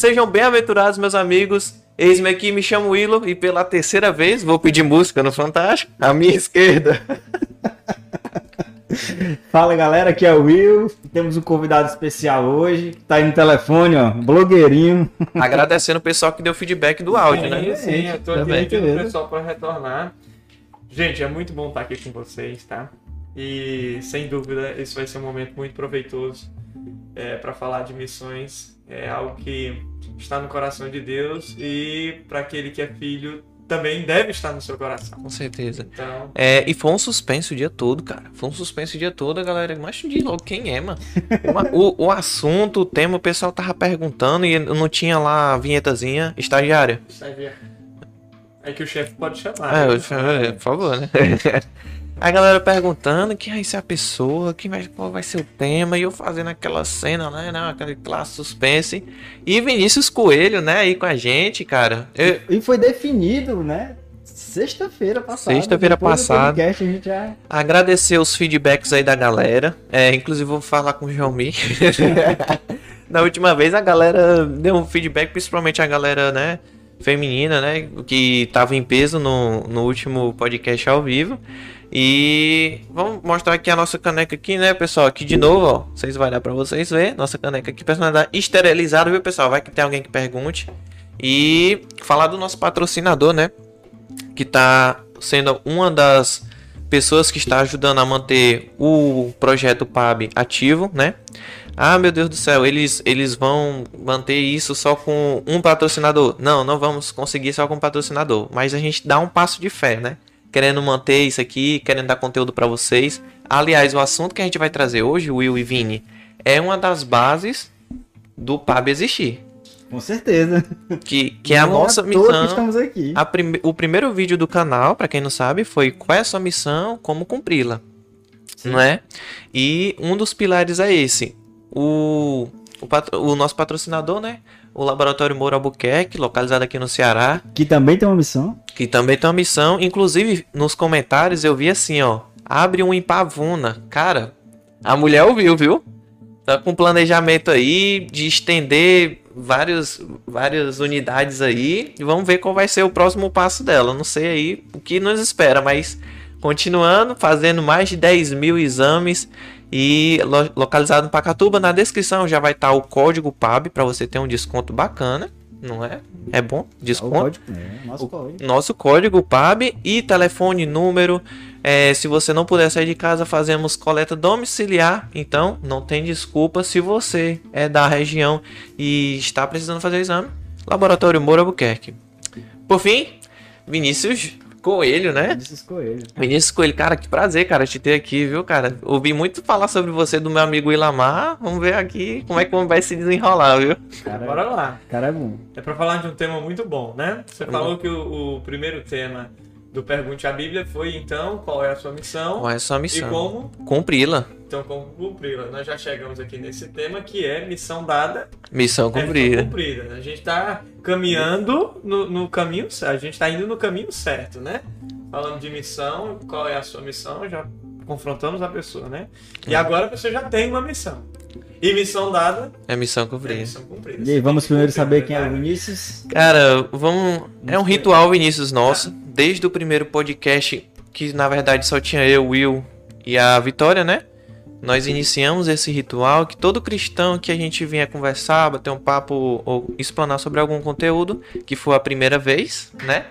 Sejam bem-aventurados, meus amigos. Eis-me aqui, me chamo Willow e pela terceira vez vou pedir música no Fantástico. À minha esquerda. Fala galera, aqui é o Will. Temos um convidado especial hoje, que tá aí no telefone, ó, blogueirinho. Agradecendo o pessoal que deu feedback do áudio, sim, né? Sim, eu tô Também. aqui pedindo o pessoal para retornar. Gente, é muito bom estar aqui com vocês, tá? E sem dúvida, esse vai ser um momento muito proveitoso é, para falar de missões. É algo que está no coração de Deus e para aquele que é filho também deve estar no seu coração. Com certeza. Então, É, e foi um suspense o dia todo, cara. Foi um suspense o dia todo, a galera. Mas diz logo quem é, mano. O, o assunto, o tema, o pessoal tava perguntando e não tinha lá a vinhetazinha estagiária. estagiário. É que o chefe pode chamar. É, né? eu- é, por favor, né? A galera perguntando quem vai ser a pessoa, quem vai, qual vai ser o tema, e eu fazendo aquela cena, né? né, Aquele classe suspense. E Vinícius Coelho, né, aí com a gente, cara. Eu- E foi definido, né? Sexta-feira passada. Sexta-feira passada. podcast, a já... agradecer os feedbacks aí da galera. É, inclusive vou falar com o Xiaomi. Na última vez a galera deu um feedback, principalmente a galera, né, feminina, né, que tava em peso no, no último podcast ao vivo. E vamos mostrar aqui a nossa caneca aqui, né, pessoal? Aqui de novo, ó. Vocês vai dar pra vocês ver. Nossa caneca aqui personalizada, esterilizada, viu, pessoal? Vai que tem alguém que pergunte. E falar do nosso patrocinador, né? Que tá sendo uma das pessoas que está ajudando a manter o projeto PAB ativo, né? Ah, meu Deus do céu, eles, eles vão manter isso só com um patrocinador. Não, não vamos conseguir só com um patrocinador. Mas a gente dá um passo de fé, né? Querendo manter isso aqui, querendo dar conteúdo para vocês. Aliás, o assunto que a gente vai trazer hoje, Will e Vini, é uma das bases do PAB existir. Com certeza. Que, que é a Não é nossa toa que missão. estamos aqui. Prime- o primeiro vídeo do canal, pra quem não sabe, foi qual é a sua missão, como cumpri-la, não é? E um dos pilares é esse. O, o, patro- o nosso patrocinador, né? O Laboratório Moura Albuquerque, localizado aqui no Ceará, Que também tem uma missão. que também tem uma missão. Inclusive, nos comentários eu vi assim, ó. Abre um em Pavuna. Cara, a mulher ouviu, viu? Tá com planejamento aí de estender vários, várias unidades aí. E vamos ver qual vai ser o próximo passo dela. Não sei aí o que nos espera, mas continuando, fazendo mais de 10 mil exames. E lo- localizado em Pacatuba, na descrição já vai estar o código PAB para você ter um desconto bacana, não é? É bom? O Desconto código. É, nosso código. nosso código PAB e telefone, número. É, se você não puder sair de casa, fazemos coleta domiciliar. Então, não tem desculpa se você é da região e está precisando fazer o exame. Laboratório Moura Albuquerque. Por fim, Vinícius Coelho, né? Vinícius Coelho. Vinícius Coelho, cara, que prazer, cara, te ter aqui, viu, cara? Ouvi muito falar sobre você do meu amigo Ilamar. Vamos ver aqui como é que vai se desenrolar, viu? Cara, Bora lá. cara é bom. É para falar de um tema muito bom, né? Você Vamos falou que o, o primeiro tema do Pergunte à Bíblia foi, então, qual é a sua missão Qual é a sua e missão? como Cumpri-la. Então, como cumpri-la? Nós já chegamos aqui nesse tema que é missão dada, Missão é missão cumprida. cumprida. A gente está caminhando no, no caminho certo, a gente está indo no caminho certo, né? Falando de missão, qual é a sua missão? Já confrontamos a pessoa, né? E agora você já tem uma missão. E missão dada É missão é cumprida. missão cumprida. E aí, vamos primeiro saber quem é o né? Vinícius. Cara, vamos. É um ritual, Vinícius, nosso. Desde o primeiro podcast, que na verdade só tinha eu, Will e a Vitória, né? Nós iniciamos esse ritual que todo cristão que a gente vinha conversar, bater um papo ou explanar sobre algum conteúdo, que for a primeira vez, né?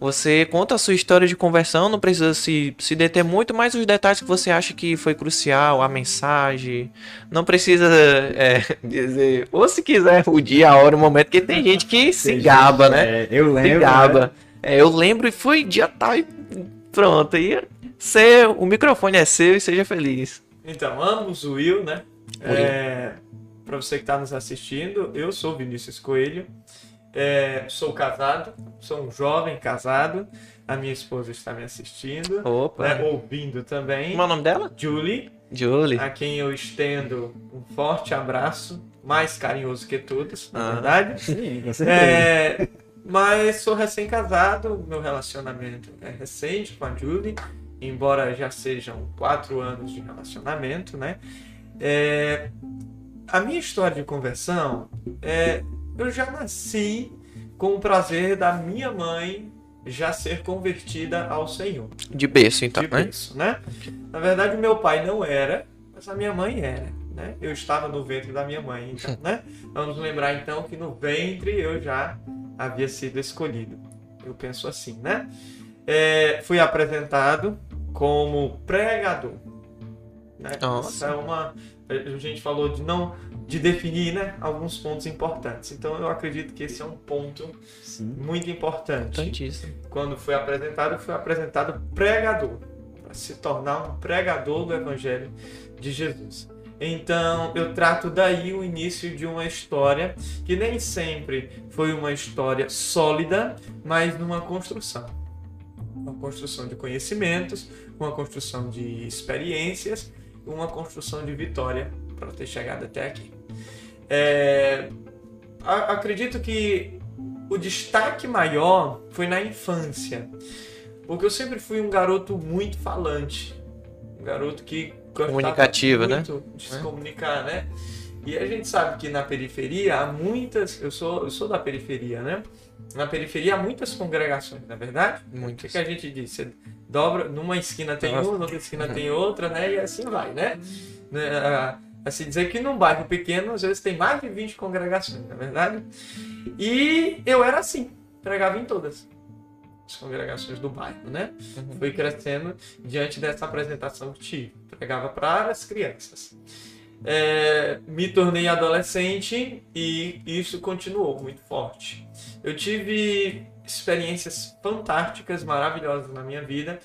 Você conta a sua história de conversão, não precisa se, se deter muito, mas os detalhes que você acha que foi crucial, a mensagem. Não precisa é, dizer, ou se quiser o dia, a hora, o momento, porque tem gente que se gaba, né? É, eu Se lembro. gaba. né? É, eu lembro e foi dia tal e pronto. E seu, o microfone é seu e seja feliz. Então, ambos o Will, né? É, para você que está nos assistindo, eu sou Vinícius Coelho, é, sou casado, sou um jovem casado, a minha esposa está me assistindo, Opa. né, ouvindo também. Como é o nome dela? Julie, Julie. a quem eu estendo um forte abraço, mais carinhoso que todos, na Ah. verdade. Sim, com certeza. É, mas sou recém-casado, meu relacionamento é recente com a Julie, embora já sejam quatro anos de relacionamento, né? É, a minha história de conversão é, eu já nasci com o prazer da minha mãe já ser convertida ao Senhor. De berço, então, de né? berço, né? Na verdade, meu pai não era, mas a minha mãe era. Né? Eu estava no ventre da minha mãe, então, né? Vamos lembrar então que no ventre eu já havia sido escolhido. Eu penso assim, né? É, fui apresentado como pregador. Né? Nossa. Essa é uma. A gente falou de não de definir né, alguns pontos importantes. Então eu acredito que esse é um ponto Sim. muito importante. Quando foi apresentado, foi apresentado pregador, para se tornar um pregador do Evangelho de Jesus. Então eu trato daí o início de uma história que nem sempre foi uma história sólida, mas numa construção. Uma construção de conhecimentos, uma construção de experiências, uma construção de vitória para ter chegado até aqui. É, a- acredito que o destaque maior foi na infância, porque eu sempre fui um garoto muito falante, um garoto que Comunicativo, né? de se comunicar, né? E a gente sabe que na periferia há muitas, eu sou, eu sou da periferia, né? Na periferia há muitas congregações, na é verdade? O que, Muitas. que a gente diz? Você dobra, numa esquina tem Nossa. uma, outra esquina tem outra, né? E assim vai, né? Né, Assim dizer que num bairro pequeno, às vezes tem mais de 20 congregações, na é verdade? E eu era assim, pregava em todas as congregações do bairro, né? Uhum. Fui crescendo diante dessa apresentação que tive. Pregava para as crianças. É, me tornei adolescente e isso continuou muito forte. Eu tive experiências fantásticas, maravilhosas na minha vida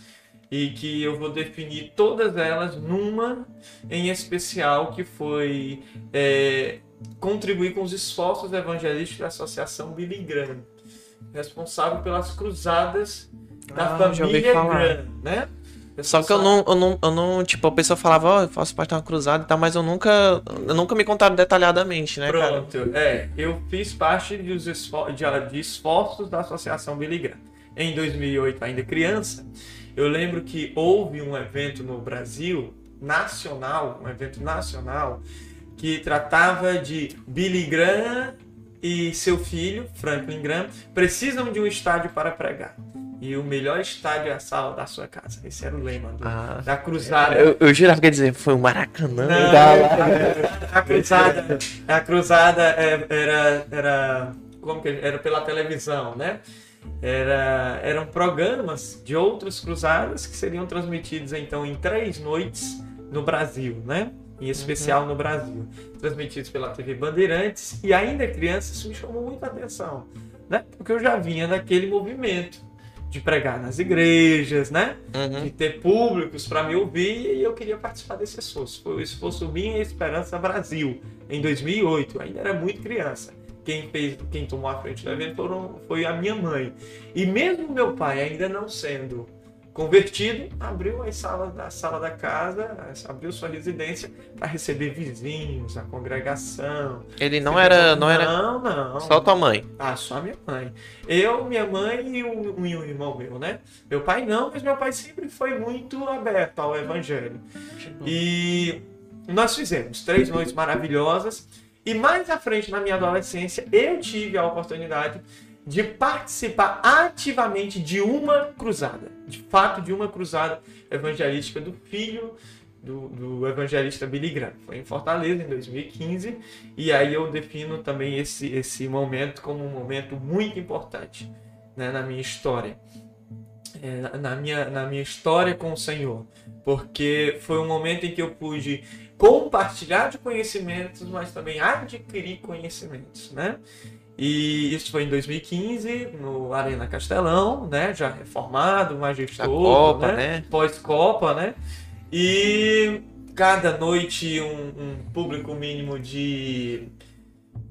e que eu vou definir todas elas numa em especial que foi é, contribuir com os esforços evangelísticos da Associação Billy Graham, responsável pelas cruzadas da Ah, família. Graham, né? Só que eu não, eu não, eu não, tipo, a pessoa falava, ó, eu faço parte de uma cruzada e tal, mas eu nunca, eu nunca me contaram detalhadamente, né, cara? Pronto, é, eu fiz parte dos esfor de, de esforços da Associação Billy Graham. Em 2008, ainda criança, eu lembro que houve um evento no Brasil, nacional, um evento nacional, que tratava de Billy Graham e seu filho, Franklin Graham, precisam de um estádio para pregar. E o melhor estádio é a sala da sua casa. Esse era o lema do- Ah, da cruzada. eu, eu jurava que ia dizer, foi o Maracanã. Não, Tá a cruzada, a cruzada é- era, era, como que era pela televisão, né? Era, eram programas de outras cruzadas que seriam transmitidos então em três noites no Brasil, né? Em especial no Brasil, transmitidos pela TV Bandeirantes e ainda criança isso me chamou muita atenção, né? Porque eu já vinha daquele movimento de pregar nas igrejas, né? Uhum. de ter públicos para me ouvir e eu queria participar desse esforço. Foi o esforço Minha Esperança Brasil, em 2008. Eu ainda era muito criança. Quem fez, quem tomou a frente do evento foram, foi a minha mãe. E mesmo meu pai ainda não sendo convertido, abriu as salas da sala da casa, abriu sua residência para receber vizinhos, a congregação. Ele não era, não era Não, não. só tua mãe. Ah, só minha mãe. Eu, minha mãe e um, e um irmão meu, né? Meu pai não, mas meu pai sempre foi muito aberto ao evangelho. E nós fizemos três noites maravilhosas. E mais à frente, na minha adolescência, eu tive a oportunidade de participar ativamente de uma cruzada. De fato, de uma cruzada evangelística do filho do, do evangelista Billy Graham. Foi em Fortaleza, em 2015. E aí eu defino também esse, esse momento como um momento muito importante né, na minha história. É, na- minha, na minha história com o Senhor. Porque foi um momento em que eu pude compartilhar de conhecimentos, mas também adquirir conhecimentos, né? E isso foi em 2015, no Arena Castelão, né? Já reformado, majestoso, né? né? pós-Copa, né? E cada noite um, um público mínimo de,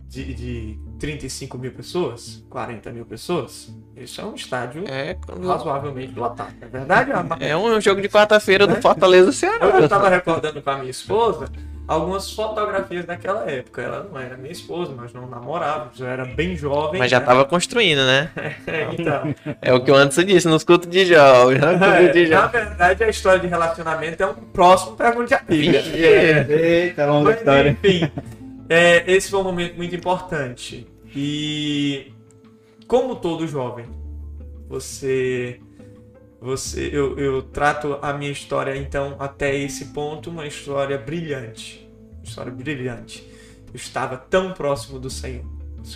de, de 35 mil pessoas, 40 mil pessoas. Isso é um estádio É, razoavelmente lotado, é verdade? Amar? é um jogo de quarta-feira do Né? Fortaleza Eu Ceará. estava recordando com a minha esposa algumas fotografias daquela época. Ela não era minha esposa, nós não namorávamos, eu era bem jovem. Mas já né? tava construindo, né? então, É o que o Anderson disse nos cultos de de é, na verdade, a história de relacionamento é um próximo pergunta de amiga. Eita, longa Mas, história. enfim, é, esse foi um momento muito importante. E como todo jovem, você você eu, eu trato a minha história então até esse ponto uma história brilhante, uma história brilhante. Eu estava tão próximo do Senhor,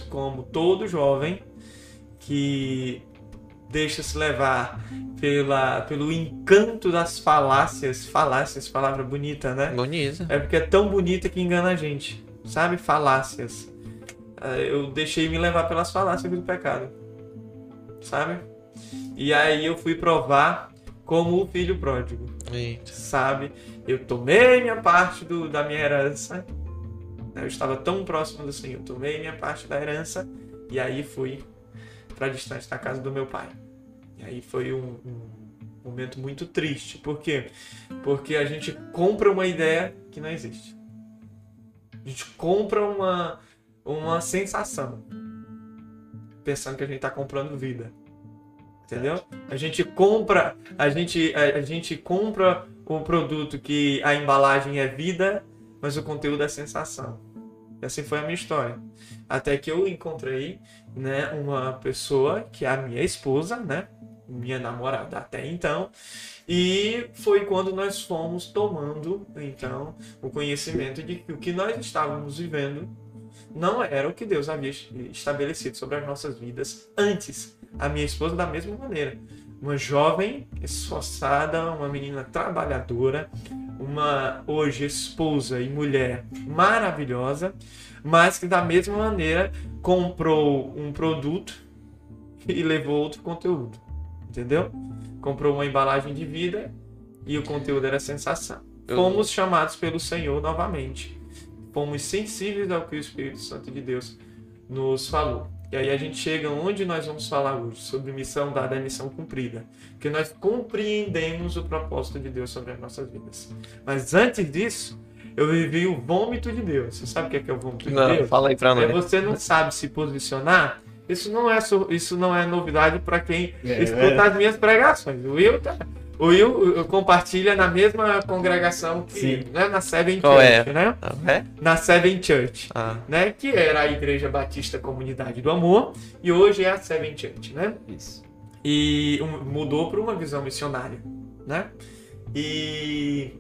como todo jovem que deixa-se levar pela, pelo encanto das falácias. Falácias, palavra bonita, né? Bonita. É porque é tão bonita que engana a gente. Sabe? Falácias. É, eu deixei me levar pelas falácias do pecado. Sabe? E aí eu fui provar como o filho pródigo. Eita. Sabe? Eu tomei minha parte do, da minha herança. Eu estava tão próximo do Senhor. Tomei minha parte da herança. E aí fui para distante da casa do meu pai. E aí foi um, um, momento muito triste. Por quê? Porque a gente compra uma ideia que não existe. A gente compra uma, uma sensação. Pensando que a gente está comprando vida. Entendeu? A gente compra, a gente, a, a gente compra um produto que a embalagem é vida, mas o conteúdo é sensação. E assim foi a minha história. Até que eu encontrei né, uma pessoa que é a minha esposa, né? Minha namorada até então. E foi quando nós fomos tomando, então, o conhecimento de que o que nós estávamos vivendo não era o que Deus havia estabelecido sobre as nossas vidas antes. A minha esposa, da mesma maneira. Uma jovem, esforçada, uma menina trabalhadora, uma hoje esposa e mulher maravilhosa, mas que da mesma maneira comprou um produto e levou outro conteúdo. Entendeu? Comprou uma embalagem de vida e o conteúdo era sensação. Fomos chamados pelo Senhor novamente. Fomos sensíveis ao que o Espírito Santo de Deus nos falou. E aí a gente chega onde nós vamos falar hoje, sobre missão dada e missão cumprida. Que nós compreendemos o propósito de Deus sobre as nossas vidas. Mas antes disso, eu vivi o vômito de Deus. Você sabe o que é, que é o vômito não, de Deus? Fala aí pra nós. É você não sabe se posicionar. Isso não é, isso não é novidade para quem é, escuta é. as minhas pregações. O Will, tá, o Will compartilha na mesma congregação que né, na Seven Qual Church, é? né? Ah, é? Na Seven Church, Ah. né? Que era a Igreja Batista Comunidade do Amor e hoje é a Seven Church, né? Isso. e um- mudou para uma visão missionária, né? E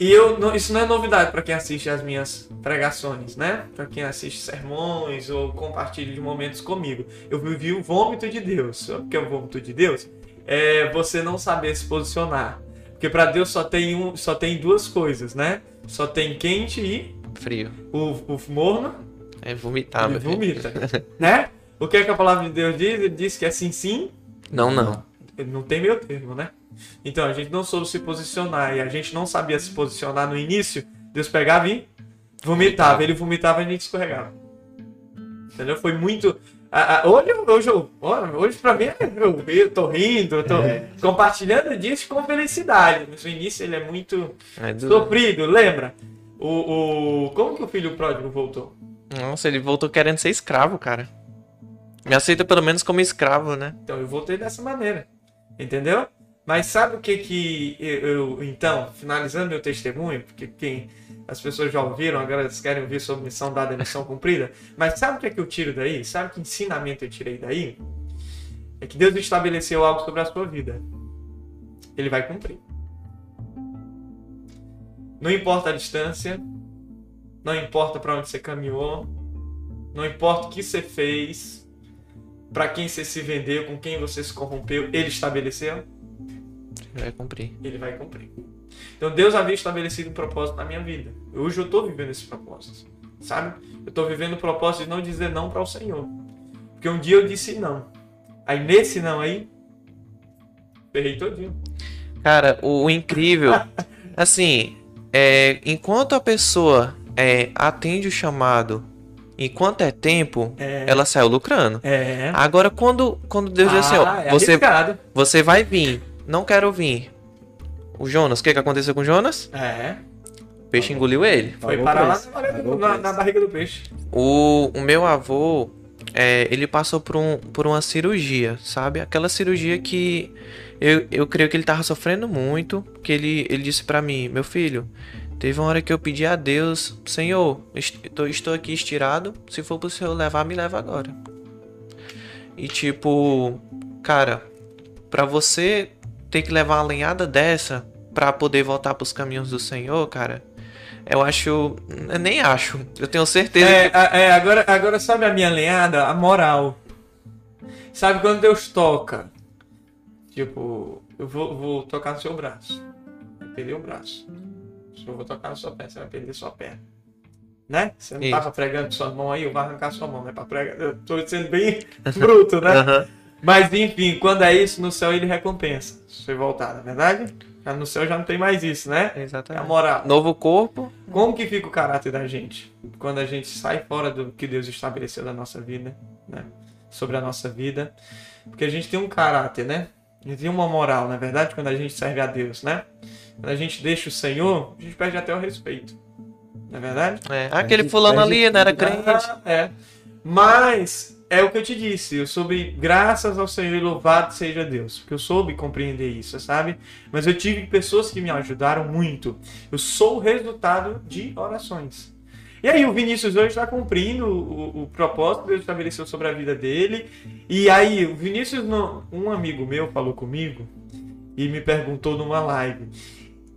e eu não- isso não é novidade para quem assiste as minhas pregações, né? Para quem assiste sermões ou compartilha de momentos comigo. Eu vivi o vômito de Deus. Sabe o que é o vômito de Deus? É você não saber se posicionar. Porque para Deus só tem um, só tem duas coisas, né? Só tem quente e Frio. o, o morno É vomitar, meu filho. vomita, né? O que, é que a palavra de Deus diz? Ele diz que é sim, sim, Não, não. ele não tem meio termo, né? Então a gente não soube se posicionar e a gente não sabia se posicionar no início. Deus pegava e vomitava. Ele vomitava e a gente escorregava. Entendeu? Foi muito. hoje, hoje, hoje pra mim, eu, eu tô rindo, eu tô É. compartilhando disso com felicidade. Mas no início ele é muito É do- sofrido, lembra? O, o, como que o filho pródigo voltou? Nossa, ele voltou querendo ser escravo, cara. Me aceita pelo menos como escravo, né? Então eu voltei dessa maneira. Entendeu? Mas sabe o que que eu, eu- então, finalizando meu testemunho, porque quem as pessoas já ouviram, agora elas querem ouvir sobre missão dada missão cumprida, mas sabe o que é que eu tiro daí? Sabe que ensinamento eu tirei daí? É que Deus estabeleceu algo sobre a sua vida. Ele vai cumprir. Não importa a distância, não importa para onde você caminhou, não importa o que você fez, para quem você se vendeu, com quem você se corrompeu, ele estabeleceu, Ele vai cumprir. ele vai cumprir. Então Deus havia estabelecido um propósito na minha vida. Hoje eu estou vivendo esse propósito, sabe? Eu estou vivendo o propósito de não dizer não para o Senhor. Porque um dia eu disse não. Aí nesse não aí, ferrei todinho. Cara, o, o incrível, assim, é, enquanto a pessoa é, atende o chamado, enquanto é tempo, É. ela saiu lucrando. É. Agora, quando, quando Deus diz assim, ó, Ah, é você, você vai vir, não quero vir. O Jonas, o que, que aconteceu com o Jonas? É. O peixe engoliu ele. Foi Pagou parar lá na, barriga do- pagou na- barriga do peixe. O, o meu avô, é, ele passou por, um, por uma cirurgia, sabe? Aquela cirurgia que eu, eu creio que ele tava sofrendo muito, que ele, ele disse pra mim, meu filho, Teve uma hora que eu pedi a Deus, Senhor, estou aqui estirado, se for pro Senhor levar, me leva agora. E tipo, cara, pra você ter que levar uma lenhada dessa pra poder voltar pros caminhos do Senhor, cara, eu acho, eu nem acho, eu tenho certeza É, que é, agora, agora sabe a minha alinhada? A moral. Sabe quando Deus toca? Tipo, eu vou, vou tocar no seu braço. Vai perder o braço. Se eu vou tocar na sua perna, você vai perder sua perna. Né? Você não Isso. tava pregando sua mão aí, eu vou arrancar sua mão, né? Pra pregar. Eu tô sendo bem bruto, né? Aham. Mas enfim, quando é isso, no céu ele recompensa. Se você voltar, na é verdade? No céu já não tem mais isso, né? É a Exatamente. moral. Novo corpo, Como que fica o caráter da gente quando a gente sai fora do que Deus estabeleceu da nossa vida, né? Sobre a nossa vida. Porque a gente tem um caráter, né? A gente tem uma moral, na verdade, quando a gente serve a Deus, né? Quando a gente deixa o Senhor, a gente perde até o respeito. Não é verdade? é, aquele fulano ali não era crente. Ah, é. Mas é o que eu te disse, eu soube, graças ao Senhor e louvado seja Deus, porque eu soube compreender isso, sabe? Mas eu tive pessoas que me ajudaram muito. Eu sou o resultado de orações. E aí o Vinícius hoje está cumprindo o, o propósito que Deus estabeleceu sobre a vida dele. E aí o Vinícius, um amigo meu falou comigo e me perguntou numa live.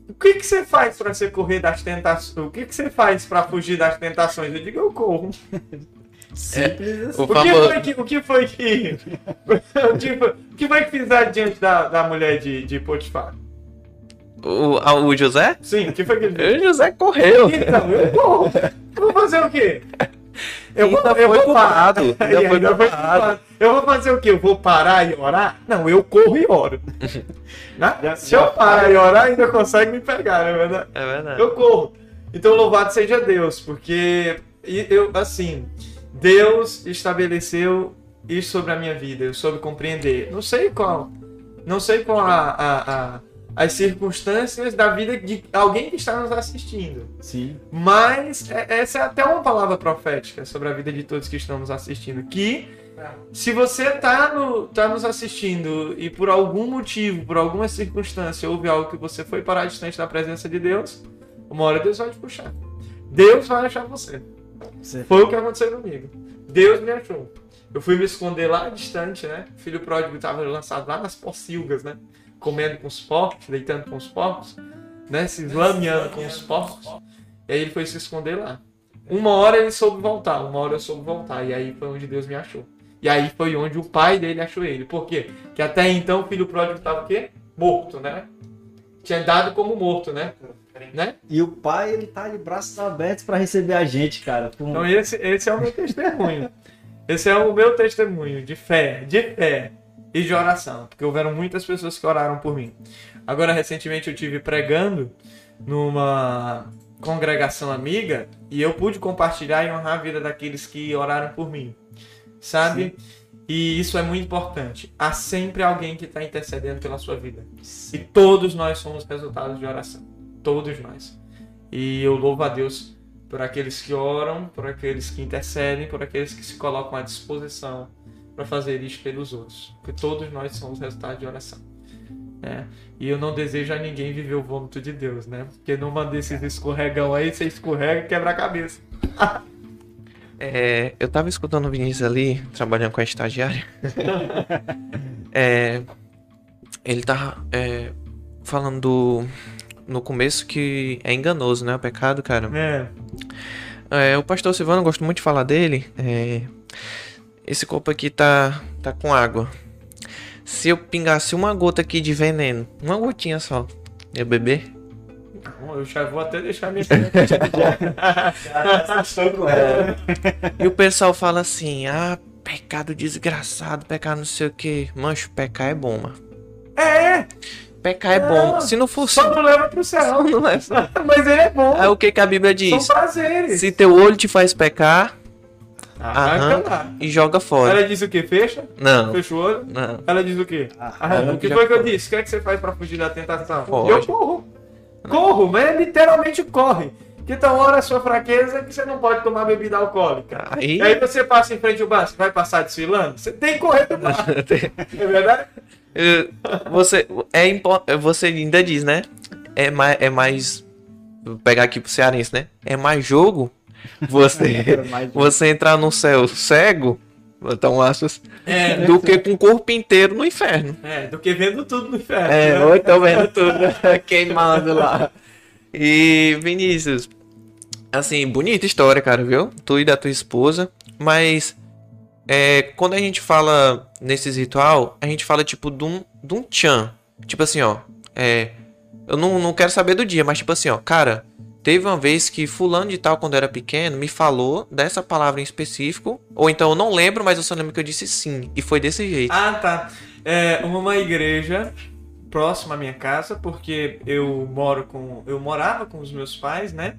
O que, que você faz para você correr das tentações? O que, que você faz para fugir das tentações? Eu digo, eu corro. Simples assim. O O que que. O que foi que. o que foi, o que foi que fizeram diante da, da mulher de, de Potifar? O, a- o José? Sim, o que foi que ele fez? O José correu. Então, eu corro. Eu vou fazer o quê? Eu vou, Ainda eu foi vou parar. culpado, ainda E foi ainda foi culpado. Eu vou fazer o quê? Eu vou parar e orar? Não, eu corro e oro. Né? Já- Se eu já parar e orar, ainda consegue me pegar, não é verdade? É verdade. Eu corro. Então louvado seja Deus, porque eu assim, Deus estabeleceu isso sobre a minha vida, eu soube compreender. Não sei qual, não sei qual a, a- a- as circunstâncias da vida de alguém que está nos assistindo. Sim. Mas é- essa é até uma palavra profética sobre a vida de todos que estão nos assistindo. Que se você está no, tá nos assistindo e por algum motivo, por alguma circunstância, houve algo que você foi parar distante da presença de Deus, uma hora Deus vai te puxar. Deus vai achar você. Você- Foi o que aconteceu comigo. Deus me achou. Eu fui me esconder lá distante, né? O filho pródigo estava lançado lá nas pocilgas, né? Comendo com os porcos, deitando com os porcos, né? Se lameando com os porcos. E aí ele foi se esconder lá. Uma hora ele soube voltar, uma hora eu soube voltar. E aí foi onde Deus me achou. E aí foi onde o pai dele achou ele. Por quê? Porque até então o filho pródigo estava o quê? Morto, né? Tinha dado como morto, né? Né? E o pai, ele tá de braços abertos pra receber a gente, cara. Com- Então esse, esse é o meu testemunho. Esse é o meu testemunho de fé, de fé e de oração. Porque houveram muitas pessoas que oraram por mim. Agora, recentemente, eu tive pregando numa congregação amiga e eu pude compartilhar e honrar a vida daqueles que oraram por mim. Sabe? E isso é muito importante. Há sempre alguém que está intercedendo pela sua vida. E todos nós somos resultados de oração. Todos nós. E eu louvo a Deus por aqueles que oram, por aqueles que intercedem, por aqueles que se colocam à disposição para fazer isso pelos outros. Porque todos nós somos resultado de oração. né? E eu não desejo a ninguém viver o vômito de Deus, né? Porque numa desses escorregão aí, você escorrega e quebra a cabeça. É, eu tava escutando o Vinícius ali, trabalhando com a estagiária. É, ele tá é, falando do- no começo que é enganoso, né? O pecado, cara. É. É, o pastor Silvano, eu gosto muito de falar dele. é, esse copo aqui tá, tá com água. Se eu pingasse uma gota aqui de veneno, uma gotinha só, eu beber? Eu já vou até deixar minha. E o pessoal fala assim: ah, pecado desgraçado, pecado não sei o que. Mancho, pecar é bom, mano. é, Pecar é bom. Se não fosse. só não leva pro céu. não é. Mas ele é bom. Aí o que, que a Bíblia diz? São prazeres. Se teu olho te faz pecar, Arranca e joga fora. Ela diz o que? Fecha? Não, Fecha o olho? não. Ela diz o quê? Arranca o que foi que eu disse? O que é que você faz pra fugir da tentação? Foge. Eu corro. Corro, mas literalmente corre. Que tal hora a sua fraqueza é que você não pode tomar bebida alcoólica. Aí. E aí você passa em frente ao bar, você vai passar desfilando? Você tem que correr do bar. É verdade? Você, é impo- você ainda diz, né? É mais, é mais vou pegar aqui pro cearense, né? É mais jogo você, Mas- você entrar no céu cego, então aspas, É, do que com o corpo inteiro no inferno. é, do que vendo tudo no inferno. É, né? ou então vendo tudo queimado lá. E Vinícius, assim, bonita história, cara, viu? Tu e da tua esposa, mas é, quando a gente fala nesses ritual, a gente fala tipo de um, de um tchan. Tipo assim, ó, é, eu não, não quero saber do dia, mas tipo assim, ó, cara, teve uma vez que fulano de tal, quando era pequeno, me falou dessa palavra em específico, ou então eu não lembro, mas eu só lembro que eu disse sim, e foi desse jeito. Ah, tá. É uma igreja próxima à minha casa, porque eu moro com. Eu morava com os meus pais, né?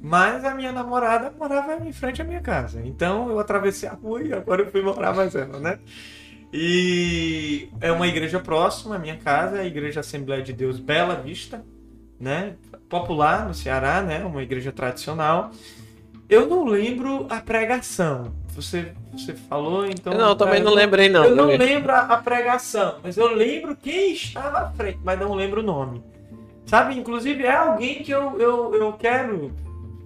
Mas a minha namorada morava em frente à minha casa. Então eu atravessei a rua e agora eu fui morar mais ela, né? E é uma igreja próxima à minha casa, a Igreja Assembleia de Deus Bela Vista, né? Popular no Ceará, né? Uma igreja tradicional. Eu não lembro a pregação. Você, você falou, então. não, eu também é, não lembrei não. eu não lembro a pregação, mas eu lembro quem estava à frente, mas não lembro o nome. Sabe, inclusive é alguém que eu, eu, eu quero,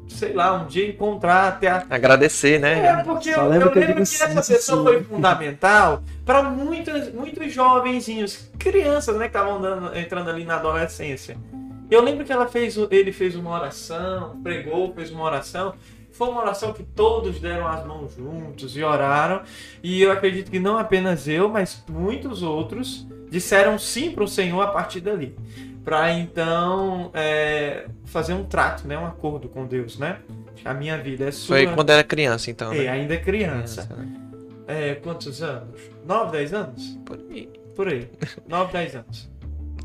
sei lá, um dia encontrar, ter a... Agradecer, né? É, porque Só eu, lembro eu que eu lembro que essa pessoa foi fundamental para muitos, muitos jovenzinhos, crianças, né, que estavam entrando ali na adolescência. Eu lembro que ela fez, ele fez uma oração, pregou, fez uma oração. Foi uma oração que todos deram as mãos juntos e oraram. E eu acredito que não apenas eu, mas muitos outros disseram sim para o Senhor a partir dali. Para então é, fazer um trato, né, um acordo com Deus, né? A minha vida é sua. Foi quando era criança, então. É, né? ainda é criança. né? É, quantos anos? 9, 10 anos? Por aí. Por aí. 9, 10 anos.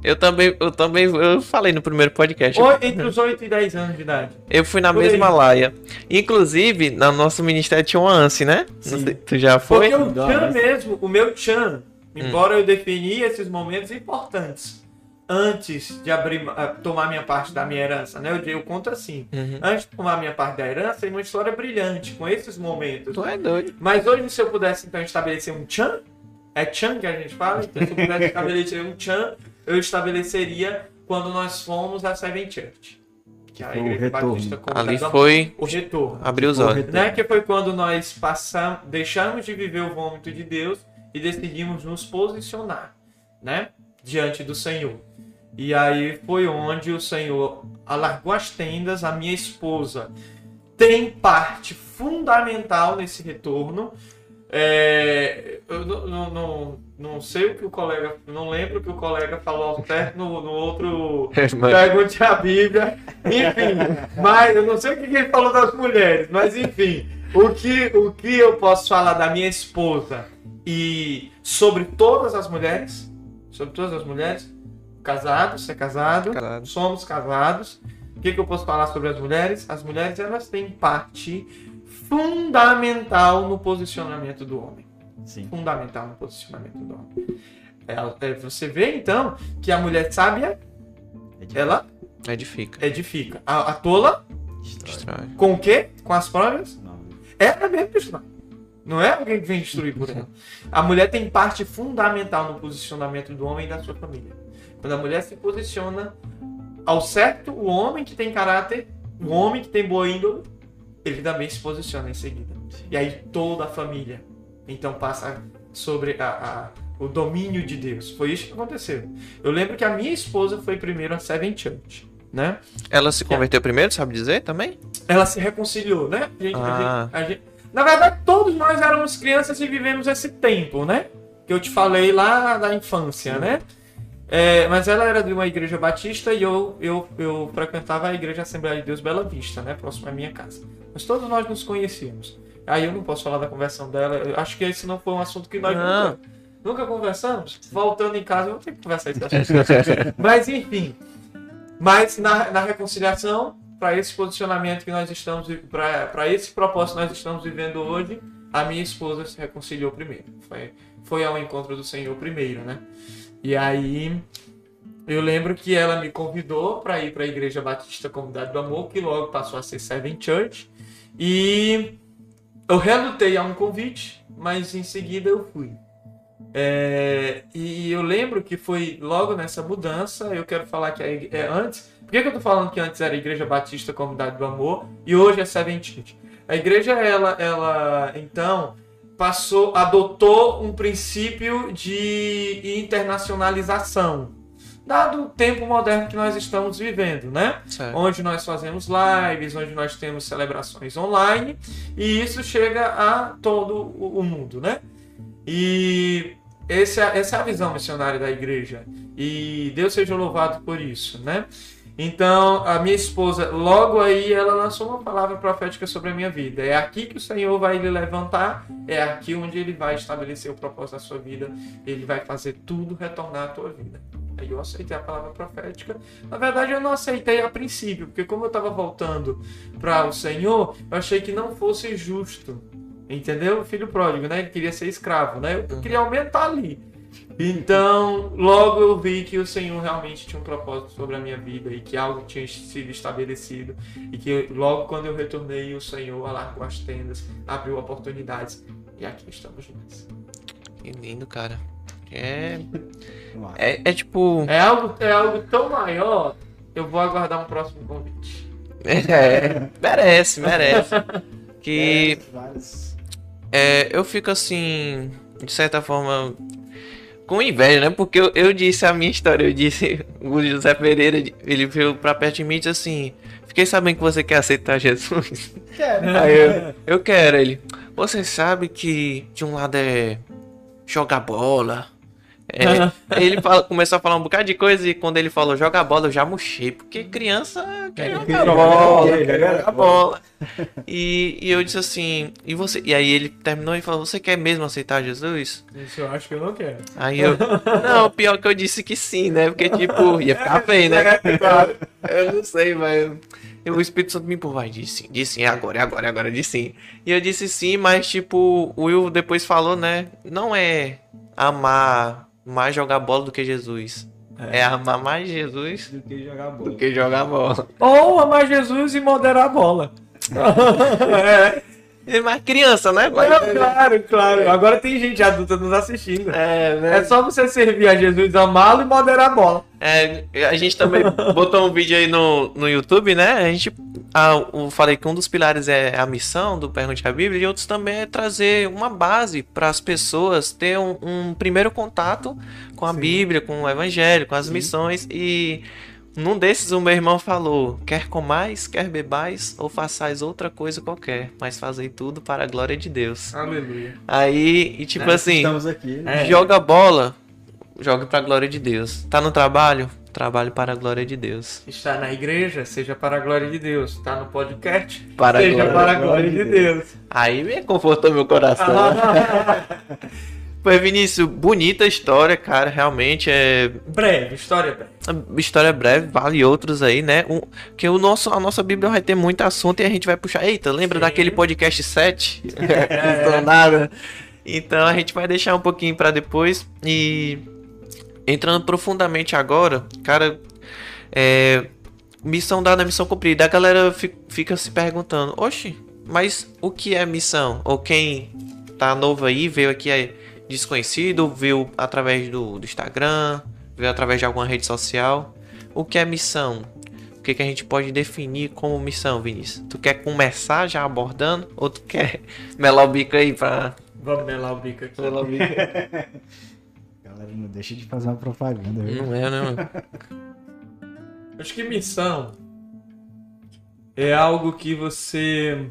Eu também, eu também, eu falei no primeiro podcast. Ou entre os 8 e 10 anos de idade. Eu fui na Por mesma aí. laia. Inclusive, no nosso ministério tinha uma ANSI, né? Sei, tu já foi? Porque o Chan mesmo, o meu Chan, Hum. embora eu defini esses momentos importantes antes de abrir, ah, tomar minha parte da minha herança, né? Eu, eu conto assim. Uhum. Antes de tomar minha parte da herança, tem uma história brilhante com esses momentos. Tu é doido. Mas hoje, se eu pudesse então estabelecer um Chan, é Chan que a gente fala, então se eu pudesse estabelecer um Chan, eu estabeleceria quando nós fomos à Seven Church. Que é a Foi o Igreja retorno. Batista Ali foi O retorno. abrir os Foi o olhos. Né? Que foi quando nós passamos, deixamos de viver o vômito de Deus e decidimos nos posicionar, né? Diante do Senhor. E aí foi onde o Senhor alargou as tendas, a minha esposa tem parte fundamental nesse retorno. É, eu não, não, não, sei o que o colega, não lembro o que o colega falou ao certo no, no outro Pergunte a Bíblia. Enfim, mas eu não sei o que ele falou das mulheres, mas enfim, o que, o que eu posso falar da minha esposa e sobre todas as mulheres, sobre todas as mulheres, casado, ser casado, Casado. somos casados. O que, que eu posso falar sobre as mulheres? As mulheres elas têm parte fundamental no posicionamento do homem Sim. fundamental no posicionamento do homem. Ela- é, você vê então que a mulher sábia ela Edifica. edifica. A, a tola Destrói. com o quê? Com as próprias? Não. Ela mesmo destrói. Não é alguém que vem destruir por ela. A mulher tem parte fundamental no posicionamento do homem e da sua família. Quando a mulher se posiciona ao certo, o homem que tem caráter, o homem que tem boa índole, também se posiciona em seguida. E aí toda a família então passa sobre a- a- o domínio de Deus. Foi isso que aconteceu. Eu lembro que a minha esposa foi primeiro a Seven Church, né? Ela se converteu primeiro, sabe dizer também? ela se reconciliou, né? A gente- Ah. a gente- na verdade, todos nós éramos crianças e vivemos esse tempo, né? Que eu te falei lá da infância, né? É, mas ela era de uma igreja batista e eu, eu, eu frequentava a igreja Assembleia de Deus Bela Vista, né? Próximo à minha casa. Mas todos nós nos conhecíamos. Aí eu não posso falar da conversão dela. Eu acho que esse não foi um assunto que nós Não. nunca, nunca conversamos. Voltando em casa, eu vou ter que conversar esse assunto. Mas enfim. Mas na, na reconciliação, para esse posicionamento que nós estamos, para esse propósito que nós estamos vivendo hoje, a minha esposa se reconciliou primeiro. Foi, foi ao encontro do Senhor primeiro, né? E aí eu lembro que ela me convidou para ir para a Igreja Batista Comunidade do Amor, que logo passou a ser Seven Church. E eu relutei a um convite, mas em seguida eu fui. É, e eu lembro que foi logo nessa mudança. Eu quero falar que é, é antes. Por que, que eu tô falando que antes era Igreja Batista Comunidade do Amor e hoje é Seventite? A igreja, ela, ela então passou, adotou um princípio de internacionalização, dado o tempo moderno que nós estamos vivendo, né? Certo. Onde nós fazemos lives, onde nós temos celebrações online, e isso chega a todo o mundo, né? E esse é- essa é a visão missionária da igreja. E Deus seja louvado por isso, né? Então, a minha esposa, logo aí, ela lançou uma palavra profética sobre a minha vida. É aqui que o Senhor vai lhe levantar, é aqui onde ele vai estabelecer o propósito da sua vida, ele vai fazer tudo retornar à tua vida. Aí eu aceitei a palavra profética. Na verdade, eu não aceitei a princípio, porque como eu estava voltando para o Senhor, eu achei que não fosse justo. Entendeu? Filho pródigo, né? Ele queria ser escravo, né? Eu queria aumentar ali. Então, logo eu vi que o Senhor realmente tinha um propósito sobre a minha vida e que algo tinha sido estabelecido. E que logo quando eu retornei, o Senhor alargou as tendas, abriu oportunidades. E aqui estamos nós. Que lindo, cara. É, é, é tipo. É algo, é algo tão maior, eu vou aguardar um próximo convite. É, merece, merece. Que é, eu fico assim, de certa forma, com inveja, né? Porque eu, eu disse a minha história, eu disse, o José Pereira, ele veio pra perto de mim e disse assim: Fiquei sabendo que você quer aceitar Jesus. Quero. Aí eu, eu quero, ele. Você sabe que de um lado é jogar bola. É, ele fala- começou a falar um bocado de coisa e quando ele falou jogar bola, eu já murchei, porque criança quer É, jogar bola, bola, quer jogar bola. E, e eu disse assim, e você? E aí ele terminou e falou, você quer mesmo aceitar Jesus? Isso eu acho que eu não quero. Aí eu, não, pior que eu disse que sim, né? Porque tipo, ia ficar feio, né? Claro. Eu não sei, mas eu- o Espírito Santo me empurrou e disse sim, disse sim, é agora, é agora, é agora, disse sim. E eu disse sim, mas tipo, o Will depois falou, né? Não é amar mais jogar bola do que Jesus. É, amar mais Jesus Do que jogar bola. do que jogar bola. Ou amar Jesus e moderar a bola. É mais criança, né? pai? Não, claro, claro. Agora tem gente adulta nos assistindo. É, né? É só você servir a Jesus, amá-lo e moderar a bola. É, a gente também botou um vídeo aí no, no YouTube, né? A gente a, eu falei que um dos pilares é a missão do Pergunte a Bíblia e outros também é trazer uma base para as pessoas ter um, um primeiro contato com a Sim. Bíblia, com o Evangelho, com as Sim. missões e num desses o meu irmão falou: quer comais, quer bebais ou façais outra coisa qualquer, mas fazei tudo para a glória de Deus. Aleluia. Aí, e tipo É, assim, Estamos aqui. né? É. Joga bola, jogue pra glória de Deus. Tá no trabalho? Trabalho para a glória de Deus. Está na igreja, seja para a glória de Deus. Está no podcast, Para a seja glória. para a glória de Deus. Aí me confortou meu coração. Pois, Vinícius, bonita história, cara. Realmente é. breve, história breve. História breve, vale outros aí, né? Um, que o nosso, a nossa Bíblia vai ter muito assunto e a gente vai puxar. Eita, lembra Sim. daquele podcast 7? Não nada. Então a gente vai deixar um pouquinho pra depois. E entrando profundamente agora, cara, é, missão dada, missão cumprida. A galera fi- fica se perguntando: Oxe, mas o que é missão? Ou quem tá novo aí, veio aqui é desconhecido, viu através do, do Instagram, viu através de alguma rede social. O que é missão? O que, que a gente pode definir como missão, Vinícius? Tu quer começar já abordando? Ou tu quer melar o bico aí pra. Vamos melar o bico aqui. Melar o bico? Galera, não deixa de fazer uma propaganda. viu? Não é, não. Acho que missão é algo que você.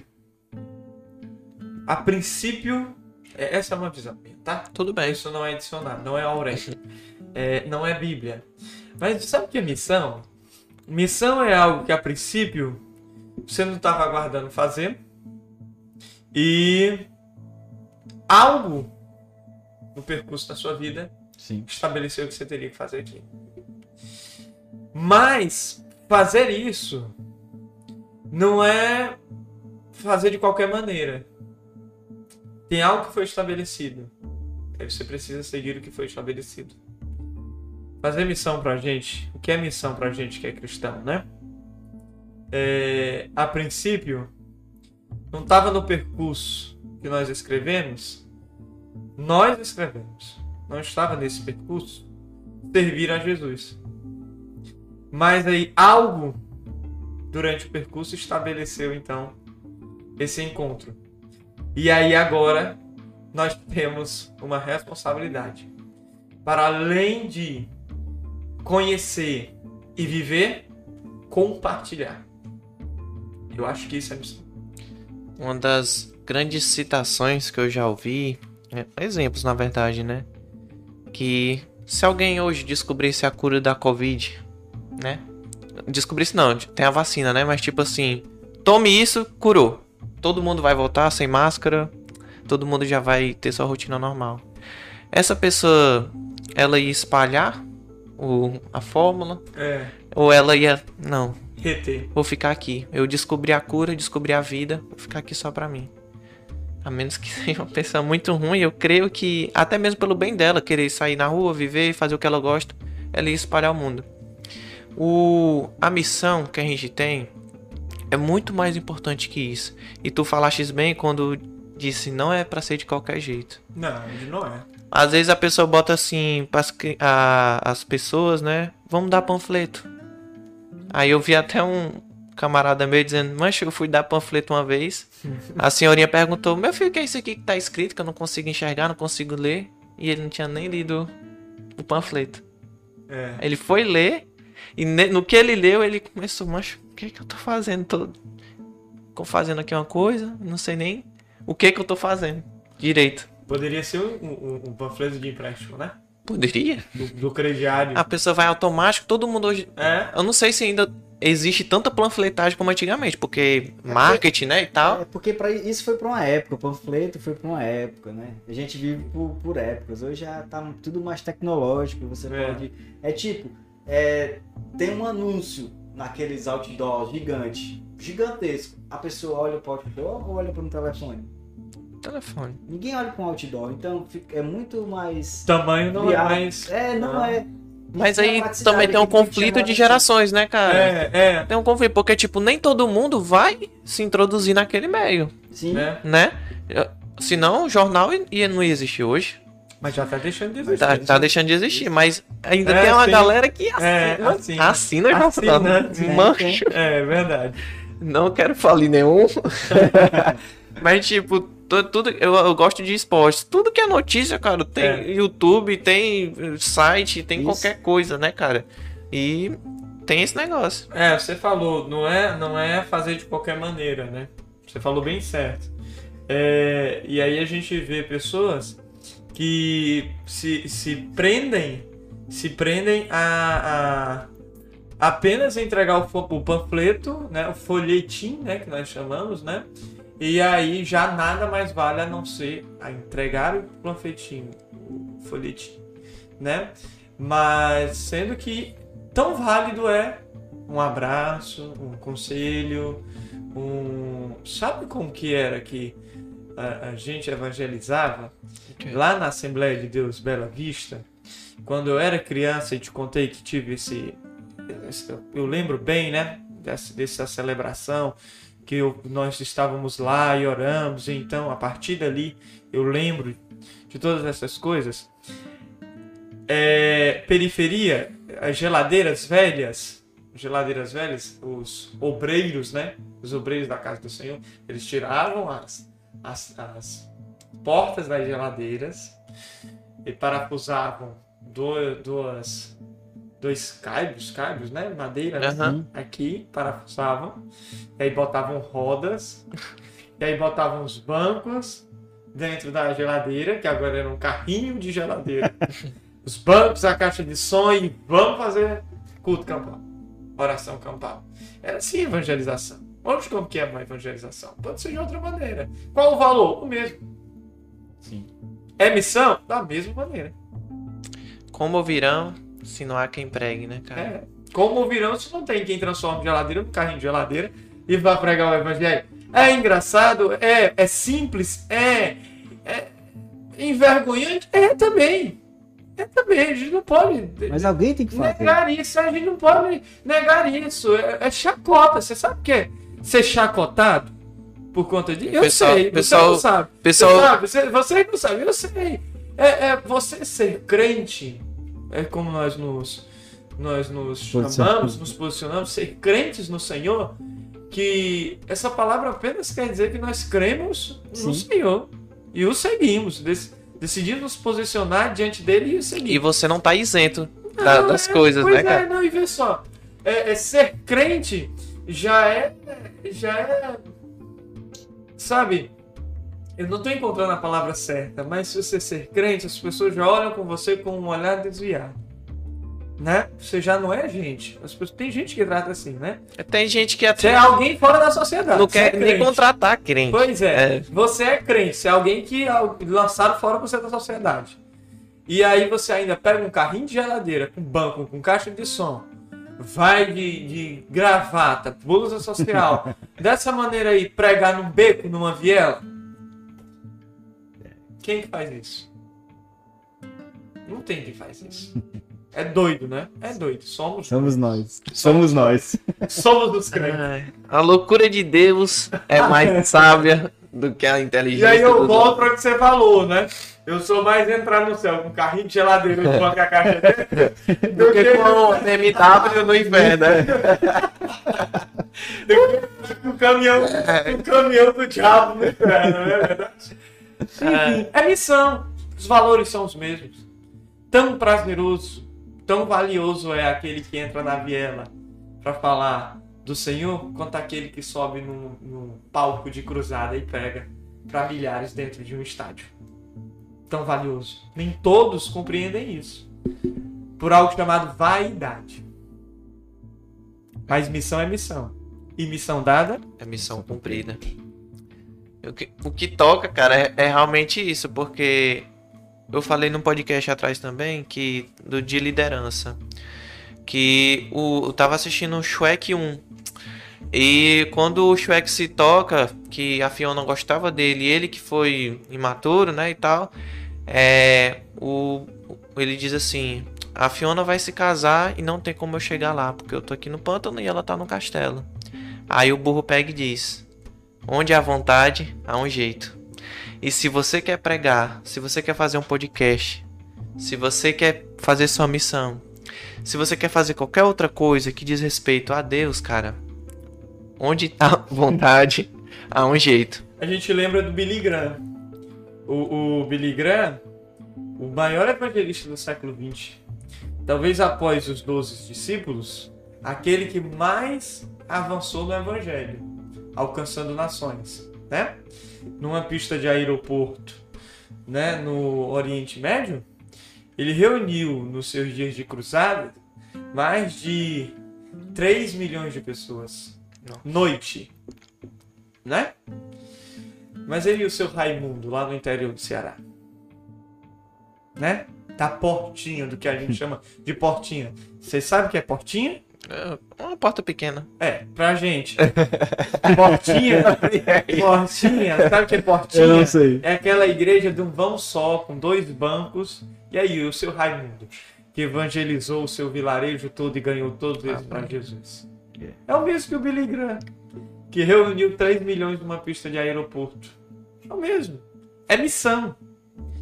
A princípio. É- Essa é uma visão minha, tá? Tudo bem. Isso não é dicionário, não é Aurélio. É, não é Bíblia. Mas sabe o que é missão? Missão é algo que a princípio você não estava aguardando fazer. E algo no percurso da sua vida Sim. estabeleceu que você teria que fazer aqui. Mas fazer isso não é fazer de qualquer maneira. Tem algo que foi estabelecido. Aí você precisa seguir o que foi estabelecido. Fazer missão pra gente. O que é missão pra gente que é cristão, né? É, a princípio, não estava no percurso que nós escrevemos. Nós escrevemos. não estava nesse percurso, servir a Jesus. Mas aí algo durante o percurso estabeleceu então esse encontro. E aí agora nós temos uma responsabilidade para além de conhecer e viver, compartilhar. Eu acho que isso é missão. Uma das grandes citações que eu já ouvi, é, exemplos na verdade, né? Que se alguém hoje descobrisse a cura da Covid, né? Descobrisse não, tem a vacina, né? Mas tipo assim, tome isso, curou. Todo mundo vai voltar sem máscara, todo mundo já vai ter sua rotina normal. Essa pessoa, ela ia espalhar o, a fórmula? É. Ou ela ia. Não, Reter. vou ficar aqui. Eu descobri a cura, descobri a vida, vou ficar aqui só pra mim. A menos que seja uma pessoa muito ruim, eu creio que, até mesmo pelo bem dela, querer sair na rua, viver, fazer o que ela gosta, ela ia espalhar o mundo. O, a missão que a gente tem é muito mais importante que isso. E tu falaste bem quando disse não é pra ser de qualquer jeito. Não, ele não é. Às vezes a pessoa bota assim cri- a- as pessoas, né? Vamos dar panfleto. Aí eu vi até um camarada meu dizendo, mancha, eu fui dar panfleto uma vez. A senhorinha perguntou, meu filho, o que é isso aqui que tá escrito que eu não consigo enxergar, não consigo ler? E ele não tinha nem lido o panfleto. É. Ele foi ler e no que ele leu, ele começou, mancha, o que que eu tô fazendo? Tô, tô fazendo aqui uma coisa, não sei nem o que que eu tô fazendo direito. Poderia ser um, um- um panfleto de empréstimo, né? Poderia? Do, do crediário. A pessoa vai automático, todo mundo hoje. É. Eu não sei se ainda existe tanta panfletagem como antigamente, porque marketing, né, e tal. É porque pra, isso foi pra uma época, o panfleto foi pra uma época, né? A gente vive por, por épocas. Hoje já tá tudo mais tecnológico. Você É. pode. É tipo, é, tem um anúncio naqueles outdoors gigante, gigantesco. A pessoa olha pro outdoor ou olha para um telefone? Telefone. Ninguém olha para um outdoor, então fica- é muito mais. Tamanho não é viável. mais. É, não Não. é. Mas é aí também tem um conflito de gerações, né, cara? É, é. Tem um conflito, porque, tipo, nem todo mundo vai se introduzir naquele meio, Sim. Né? né? Senão o jornal ia, não ia existir hoje. Mas já tá deixando de existir. Tá, tá deixando de existir, mas ainda É, tem uma sim. galera que assina, É, assina, assina. jornal. Assina. Tem, Mancha. É verdade. Não quero falir nenhum. Mas, tipo, tu- tudo. Eu, eu gosto de esportes. Tudo que é notícia, cara, tem É. YouTube, tem eh, site, tem Isso. qualquer coisa, né, cara? E tem esse negócio. É, você falou, não é, não é fazer de qualquer maneira, né? Você falou bem certo. É, e aí a gente vê pessoas que se, se prendem, se prendem a, a apenas entregar o, o panfleto, né, o folhetim, né, que nós chamamos, né? E aí já nada mais vale a não ser a entregar o panfletinho, o folhetim, né? Mas sendo que tão válido é um abraço, um conselho, um. Sabe como que era que a, a gente evangelizava? Lá na Assembleia de Deus Bela Vista, quando eu era criança e te contei que tive esse. esse- eu lembro bem, né? Dessa, dessa celebração, que eu- nós estávamos lá e oramos, e então a partir dali eu lembro de todas essas coisas. É, periferia, as geladeiras velhas, geladeiras velhas, os obreiros, né? Os obreiros da casa do Senhor, eles tiravam as, as, as portas das geladeiras e parafusavam duas, dois caibos, caibos, né? Madeira? Aham. aqui, parafusavam, e aí botavam rodas, e aí botavam os bancos dentro da geladeira, que agora era um carrinho de geladeira. os bancos, a caixa de som e vamos fazer culto campal, oração campal. Era assim evangelização. Hoje como que é uma evangelização? Pode ser de outra maneira. Qual o valor? O mesmo. Sim. É missão? Da mesma maneira. Como virão se não há quem pregue, né, cara? É. Como virão se não tem quem transforme geladeira num carrinho de geladeira e vá pregar o evangelho? É engraçado? É, é simples? É, é envergonhante? É também. É também. A gente não pode Mas alguém tem que fazer. negar isso. A gente não pode negar isso. É, é chacota. Você sabe o que é ser chacotado por conta disso? Eu Pessoal- sei. pessoal- você não sabe. Pessoal, Você sabe? Você, você não sabe. Eu sei. É, é você ser crente, é como nós nos, nós nos chamamos, nos posicionamos, ser crentes no Senhor, que essa palavra apenas quer dizer que nós cremos no Sim. Senhor e o seguimos, dec- decidimos nos posicionar diante dele e o seguir. E você não tá isento da- Não, das é, coisas, pois né, é, cara? não, e vê só. É, é ser crente já é. Já é. Sabe? Eu não tô encontrando a palavra certa, mas se você ser crente, as pessoas já olham com você com um olhar desviado. Né? Você já não é gente. As pessoas, tem gente que trata assim, né? Tem gente que Você até é alguém fora da sociedade. não você é quer nem contratar crente. Pois é, É. você é crente, você é alguém que al- lançaram fora você da sociedade. E aí você ainda pega um carrinho de geladeira, com banco, com caixa de som, vai de, de gravata, blusa social, dessa maneira aí, pregar num beco, numa viela. Quem que faz isso? Não tem quem faz isso. É doido, né? É doido. Somos, Somos nós. Somos nós. somos os crentes. A loucura de Deus é mais sábia do que a E inteligência aí eu volto o que você falou, né? Eu sou mais entrar no céu com um carrinho de geladeira e banco a caixa dentro do que com o MW no inferno, né? com o caminhão, o caminhão do diabo no inferno, não é verdade? Enfim, é missão. Os valores são os mesmos. Tão prazeroso, tão valioso é aquele que entra na viela para falar do Senhor, quanto aquele que sobe num, num palco de cruzada e prega para milhares dentro de um estádio. Tão valioso. Nem todos compreendem isso. Por algo chamado vaidade. Mas missão é missão. E missão dada É missão cumprida. O que, o que toca, cara, é, é realmente isso, porque eu falei num podcast atrás também que do de liderança. Que o, eu tava assistindo o Shrek 1. E quando o Shrek se toca, que a Fiona gostava dele, ele que foi imaturo, né, e tal, é, o, ele diz assim: a Fiona vai se casar e não tem como eu chegar lá, porque eu tô aqui no pântano e ela tá no castelo. Aí o burro pega e diz: Onde há vontade, há um jeito. E se você quer pregar, se você quer fazer um podcast, se você quer fazer sua missão, se você quer fazer qualquer outra coisa que diz respeito a Deus, cara, onde há vontade, há um jeito. A gente lembra do Billy Graham. O, o Billy Graham, o maior evangelista do século XX, talvez após os 12 discípulos, aquele que mais avançou no evangelho, alcançando nações, né? Numa pista de aeroporto, né, no Oriente Médio, ele reuniu nos seus dias de cruzada mais de 3 milhões de pessoas. Nossa. Noite. Né? Mas ele e o seu Raimundo lá no interior do Ceará. Né? Da portinha, do que a gente chama de portinha. Você sabe o que é portinha? É uma porta pequena. É, pra gente. Portinha. portinha. Sabe o que é portinha? Eu não sei. É aquela igreja de um vão só, com dois bancos. E aí, o seu Raimundo, que evangelizou o seu vilarejo todo e ganhou todos eles para Jesus. É o mesmo que o Billy Graham, que reuniu 3 milhões numa pista de aeroporto. É o mesmo. É missão.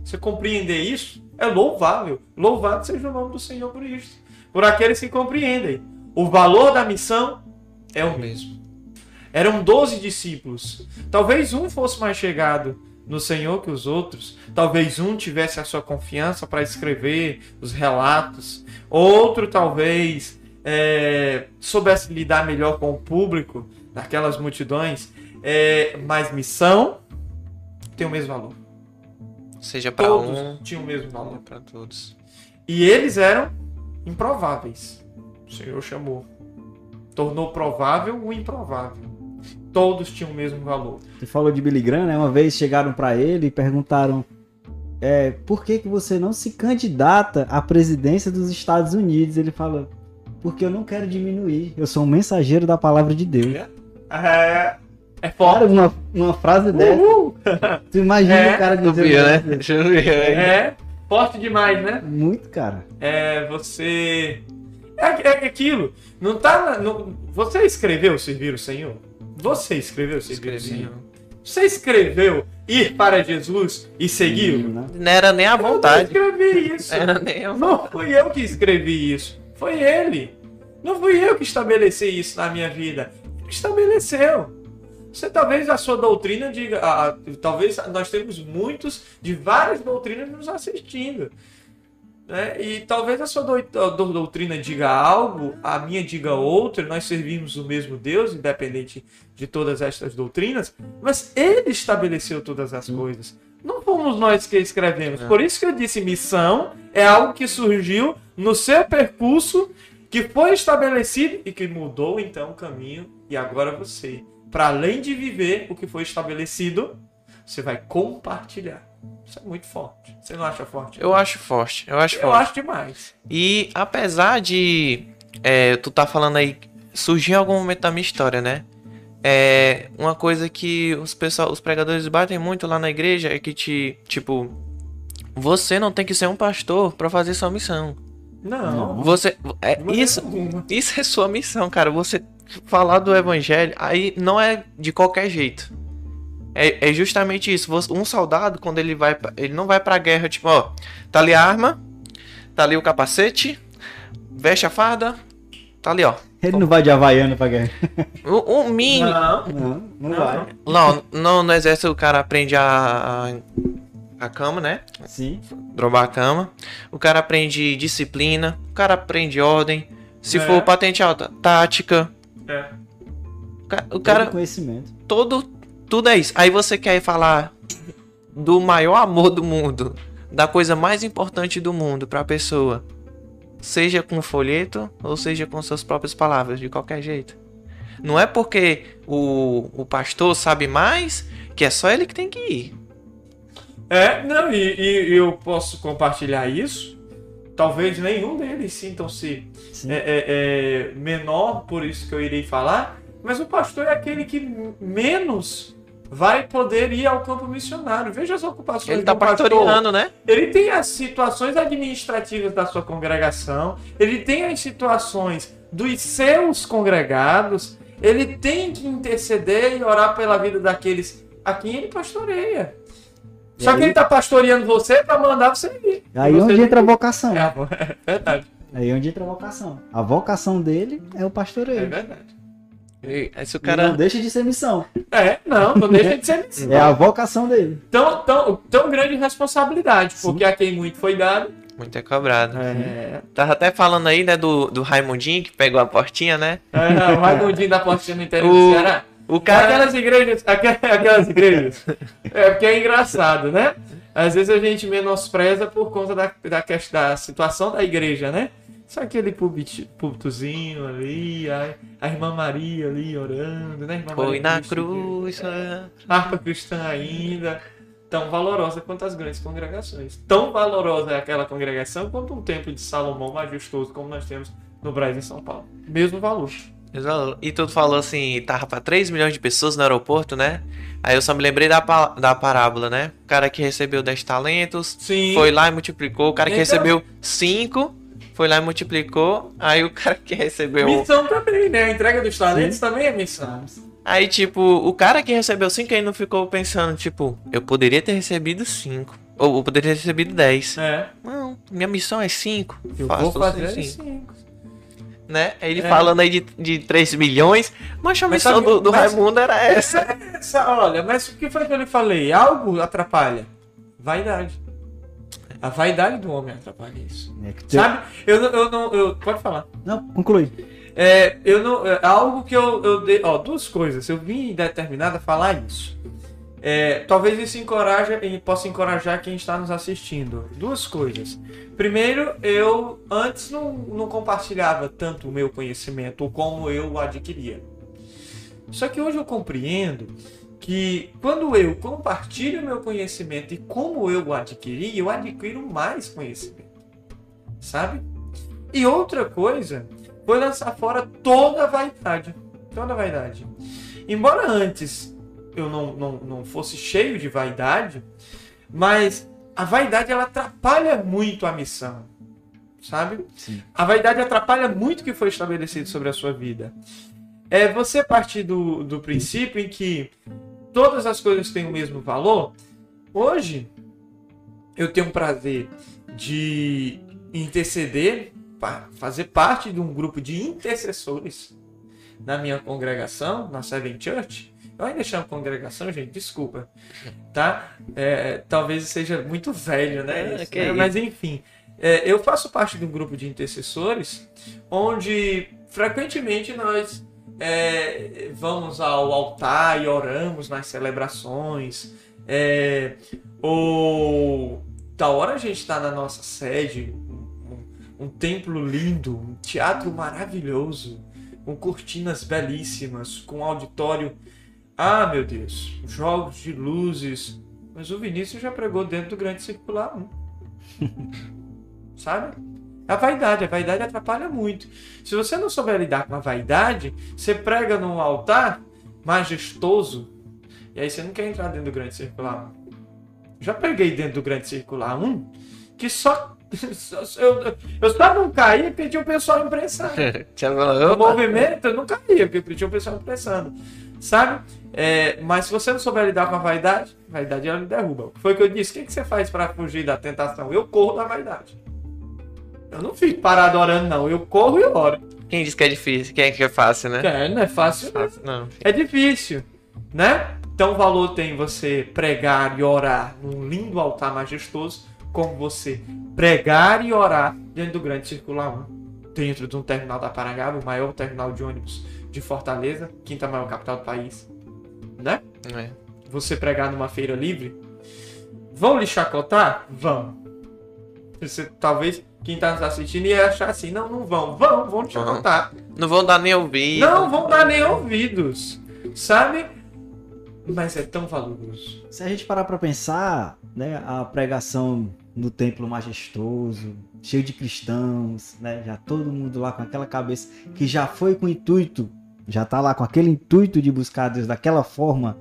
Você compreender isso é louvável. Louvado seja o nome do Senhor por isso. Por aqueles que compreendem. O valor da missão é o mesmo. Eram 12 discípulos. Talvez um fosse mais chegado no Senhor que os outros. Talvez um tivesse a sua confiança para escrever os relatos. Outro talvez é, soubesse lidar melhor com o público daquelas multidões. É, mas missão tem o mesmo valor. Seja Todos um, tinham o mesmo valor. pra todos. E eles eram improváveis. O Senhor chamou. Tornou provável o improvável. Todos tinham o mesmo valor. Você falou de Billy Graham, né? Uma vez chegaram pra ele e perguntaram é, por que, que você não se candidata à presidência dos Estados Unidos? Ele falou, porque eu não quero diminuir, eu sou um mensageiro da palavra de Deus. É, é Cara, forte. uma, uma frase dessa, Uhul. tu imagina É, o cara dizendo viu, né? isso? Deixa eu ver aí. É forte demais, né? Muito, cara. É você. É, é aquilo. Não tá. na- não- Você escreveu servir o Senhor? Você escreveu servir o. Senhor? Você escreveu ir para Jesus e segui-lo? Né? Não era nem a Eu não vontade. escrevi isso. Era nem a Não fui eu que escrevi isso. Foi ele. Não fui eu que estabeleci isso na minha vida. Ele estabeleceu. Você talvez a sua doutrina diga. ah, ah, talvez nós temos muitos de várias doutrinas nos assistindo. né? E talvez a sua dou- dou- doutrina diga algo, a minha diga outra, nós servimos o mesmo Deus, independente de todas estas doutrinas, mas ele estabeleceu todas as coisas. Não fomos nós que escrevemos. Por isso que eu disse missão é algo que surgiu no seu percurso, que foi estabelecido e que mudou então o caminho. E agora você, para além de viver o que foi estabelecido, você vai compartilhar. Isso é muito forte. Você não acha forte? Eu acho forte, eu acho Eu forte. acho demais. E apesar de é, tu tá falando aí, surgiu em algum momento da minha história, né? É, uma coisa que os pessoal, os pregadores batem muito lá na igreja é que te, tipo, você não tem que ser um pastor pra fazer sua missão. Não. Você é isso, alguma. isso é sua missão, cara. Você falar do evangelho aí não é de qualquer jeito. É, é justamente isso. Um soldado quando ele vai, pra- ele não vai pra guerra tipo, ó, tá ali a arma, tá ali o capacete, veste a farda, tá ali, ó. Ele não vai de Havaiana pra guerra. O, o mínimo. Não. Não, não, Não, vai. Não, no, no exército o cara aprende a, a, a cama, né? Sim. Drobar a cama. O cara aprende disciplina. O cara aprende ordem. Se É. for patente alta, tática. É. O ca- O Todo cara, conhecimento. todo. Tudo é isso. Aí você quer falar do maior amor do mundo. Da coisa mais importante do mundo pra pessoa. Seja com folheto ou seja com suas próprias palavras, de qualquer jeito. Não é porque o, o pastor sabe mais que é só ele que tem que ir. É, não, e, e eu posso compartilhar isso. Talvez nenhum deles sintam-se é, é, é, menor, por isso que eu irei falar. Mas o pastor é aquele que menos vai poder ir ao campo missionário. Veja as ocupações Ele tá do pastor. pastoreando, né? Ele tem as situações administrativas da sua congregação, ele tem as situações dos seus congregados, ele tem que interceder e orar pela vida daqueles a quem ele pastoreia. E Só que aí- ele tá pastoreando você para mandar você ir. Aí Você onde entra a que- vocação. É, é verdade. Aí onde entra a vocação. A vocação dele é o É pastoreio. verdade. E aí se o E Não cara. deixa de ser missão. É, não, não deixa de ser missão. É a vocação dele. Tão, tão, tão grande responsabilidade, Sim. porque a quem muito foi dado. Muito é cobrado. É, Tava até falando aí, né, do, do Raimundinho que pegou a portinha, né? é o Raimundinho da Portinha no interior O- do Ceará. O cara. Aquelas igrejas, aqu- aquelas igrejas. É porque é engraçado, né? Às vezes a gente menospreza por conta da, da, da situação da igreja, né? Só aquele púlpito- púlpitozinho ali, a, a irmã Maria ali orando, né? Irmã Foi Maria na Cristo, cruz. é. harpa cristã ainda, tão valorosa quanto as grandes congregações. Tão valorosa é aquela congregação quanto um templo de Salomão majestoso como nós temos no Brasil e em São Paulo. Mesmo valor. E tu falou assim, tava pra 3 milhões de pessoas no aeroporto, né? Aí eu só me lembrei da, da parábola, né? O cara que recebeu 10 talentos, Sim. foi lá e multiplicou. O cara que Então- recebeu 5, foi lá e multiplicou. Aí o cara que recebeu. Missão também, né? A entrega dos talentos também é missão. Aí, tipo, o cara que recebeu 5 aí não ficou pensando, tipo, eu poderia ter recebido 5. Ou eu poderia ter recebido 10. É. Não, minha missão é 5. Eu vou fazer cinco. Né? Ele É. falando aí de, de 3 milhões. Mas a missão do, do mas- Raimundo era essa. Essa, olha, mas o que foi que eu lhe falei? Algo atrapalha. Vaidade. A vaidade do homem atrapalha isso. É que teu- Sabe? Eu não. Eu não eu, pode falar. Não, conclui. É, eu não, é algo que eu, eu dei. Ó, duas coisas. Eu vim determinado a falar isso. É, talvez isso encoraje, e possa encorajar quem está nos assistindo. Duas coisas. Primeiro, eu antes não, não compartilhava tanto o meu conhecimento ou como eu o adquiria. Só que hoje eu compreendo que quando eu compartilho meu conhecimento e como eu o adquiri, eu adquiro mais conhecimento. Sabe? E outra coisa foi lançar fora toda a vaidade. Toda a vaidade. Embora antes eu não, não, não fosse cheio de vaidade, mas a vaidade ela atrapalha muito a missão. Sabe? Sim. A vaidade atrapalha muito o que foi estabelecido sobre a sua vida. É você partir do, do princípio em que todas as coisas têm o mesmo valor, hoje eu tenho o prazer de interceder, fazer parte de um grupo de intercessores na minha congregação, na Seven Church. Eu ainda chamo congregação, gente, desculpa. Tá? É, talvez seja muito velho, né? É, isso, né? Mas enfim, é, eu faço parte de um grupo de intercessores onde frequentemente nós é, vamos ao altar e oramos nas celebrações. É, ou da hora a gente está na nossa sede, um, um templo lindo, um teatro maravilhoso, com cortinas belíssimas, com auditório. Ah, meu Deus, jogos de luzes. Mas o Vinícius já pregou dentro do grande circular 1. Sabe? A vaidade, a vaidade atrapalha muito. Se você não souber lidar com a vaidade, você prega num altar majestoso, e aí você não quer entrar dentro do grande circular 1. Já preguei dentro do grande circular 1 que só. Eu, eu só não caía porque tinha o pessoal imprensando. No "Opa." movimento eu não caía, porque tinha o pessoal impressando. Sabe? É, mas se você não souber lidar com a vaidade, a vaidade ela lhe derruba. Foi o que eu disse. O que, que você faz para fugir da tentação? Eu corro da vaidade. Eu não fico parado orando, não. Eu corro e oro. Quem disse que é difícil? Quem é que é fácil, né? É, não é fácil, não. Fácil, não. É difícil, né? Então o valor tem você pregar e orar num lindo altar majestoso, como você pregar e orar dentro do grande circular 1, dentro de um terminal da Parangaba, o maior terminal de ônibus de Fortaleza, quinta maior capital do país, né? É. Você pregar numa feira livre, vão lhe chacotar? Vão. Você, talvez quem tá nos assistindo ia achar assim, não, não vão. Vão, vão te chacotar. Não vão dar nem ouvir. Não vão dar nem ouvidos, sabe? Mas é tão valoroso. Se a gente parar pra pensar, né, a pregação no templo majestoso, cheio de cristãos, né, já todo mundo lá com aquela cabeça que já foi com intuito, já tá lá com aquele intuito de buscar Deus daquela forma,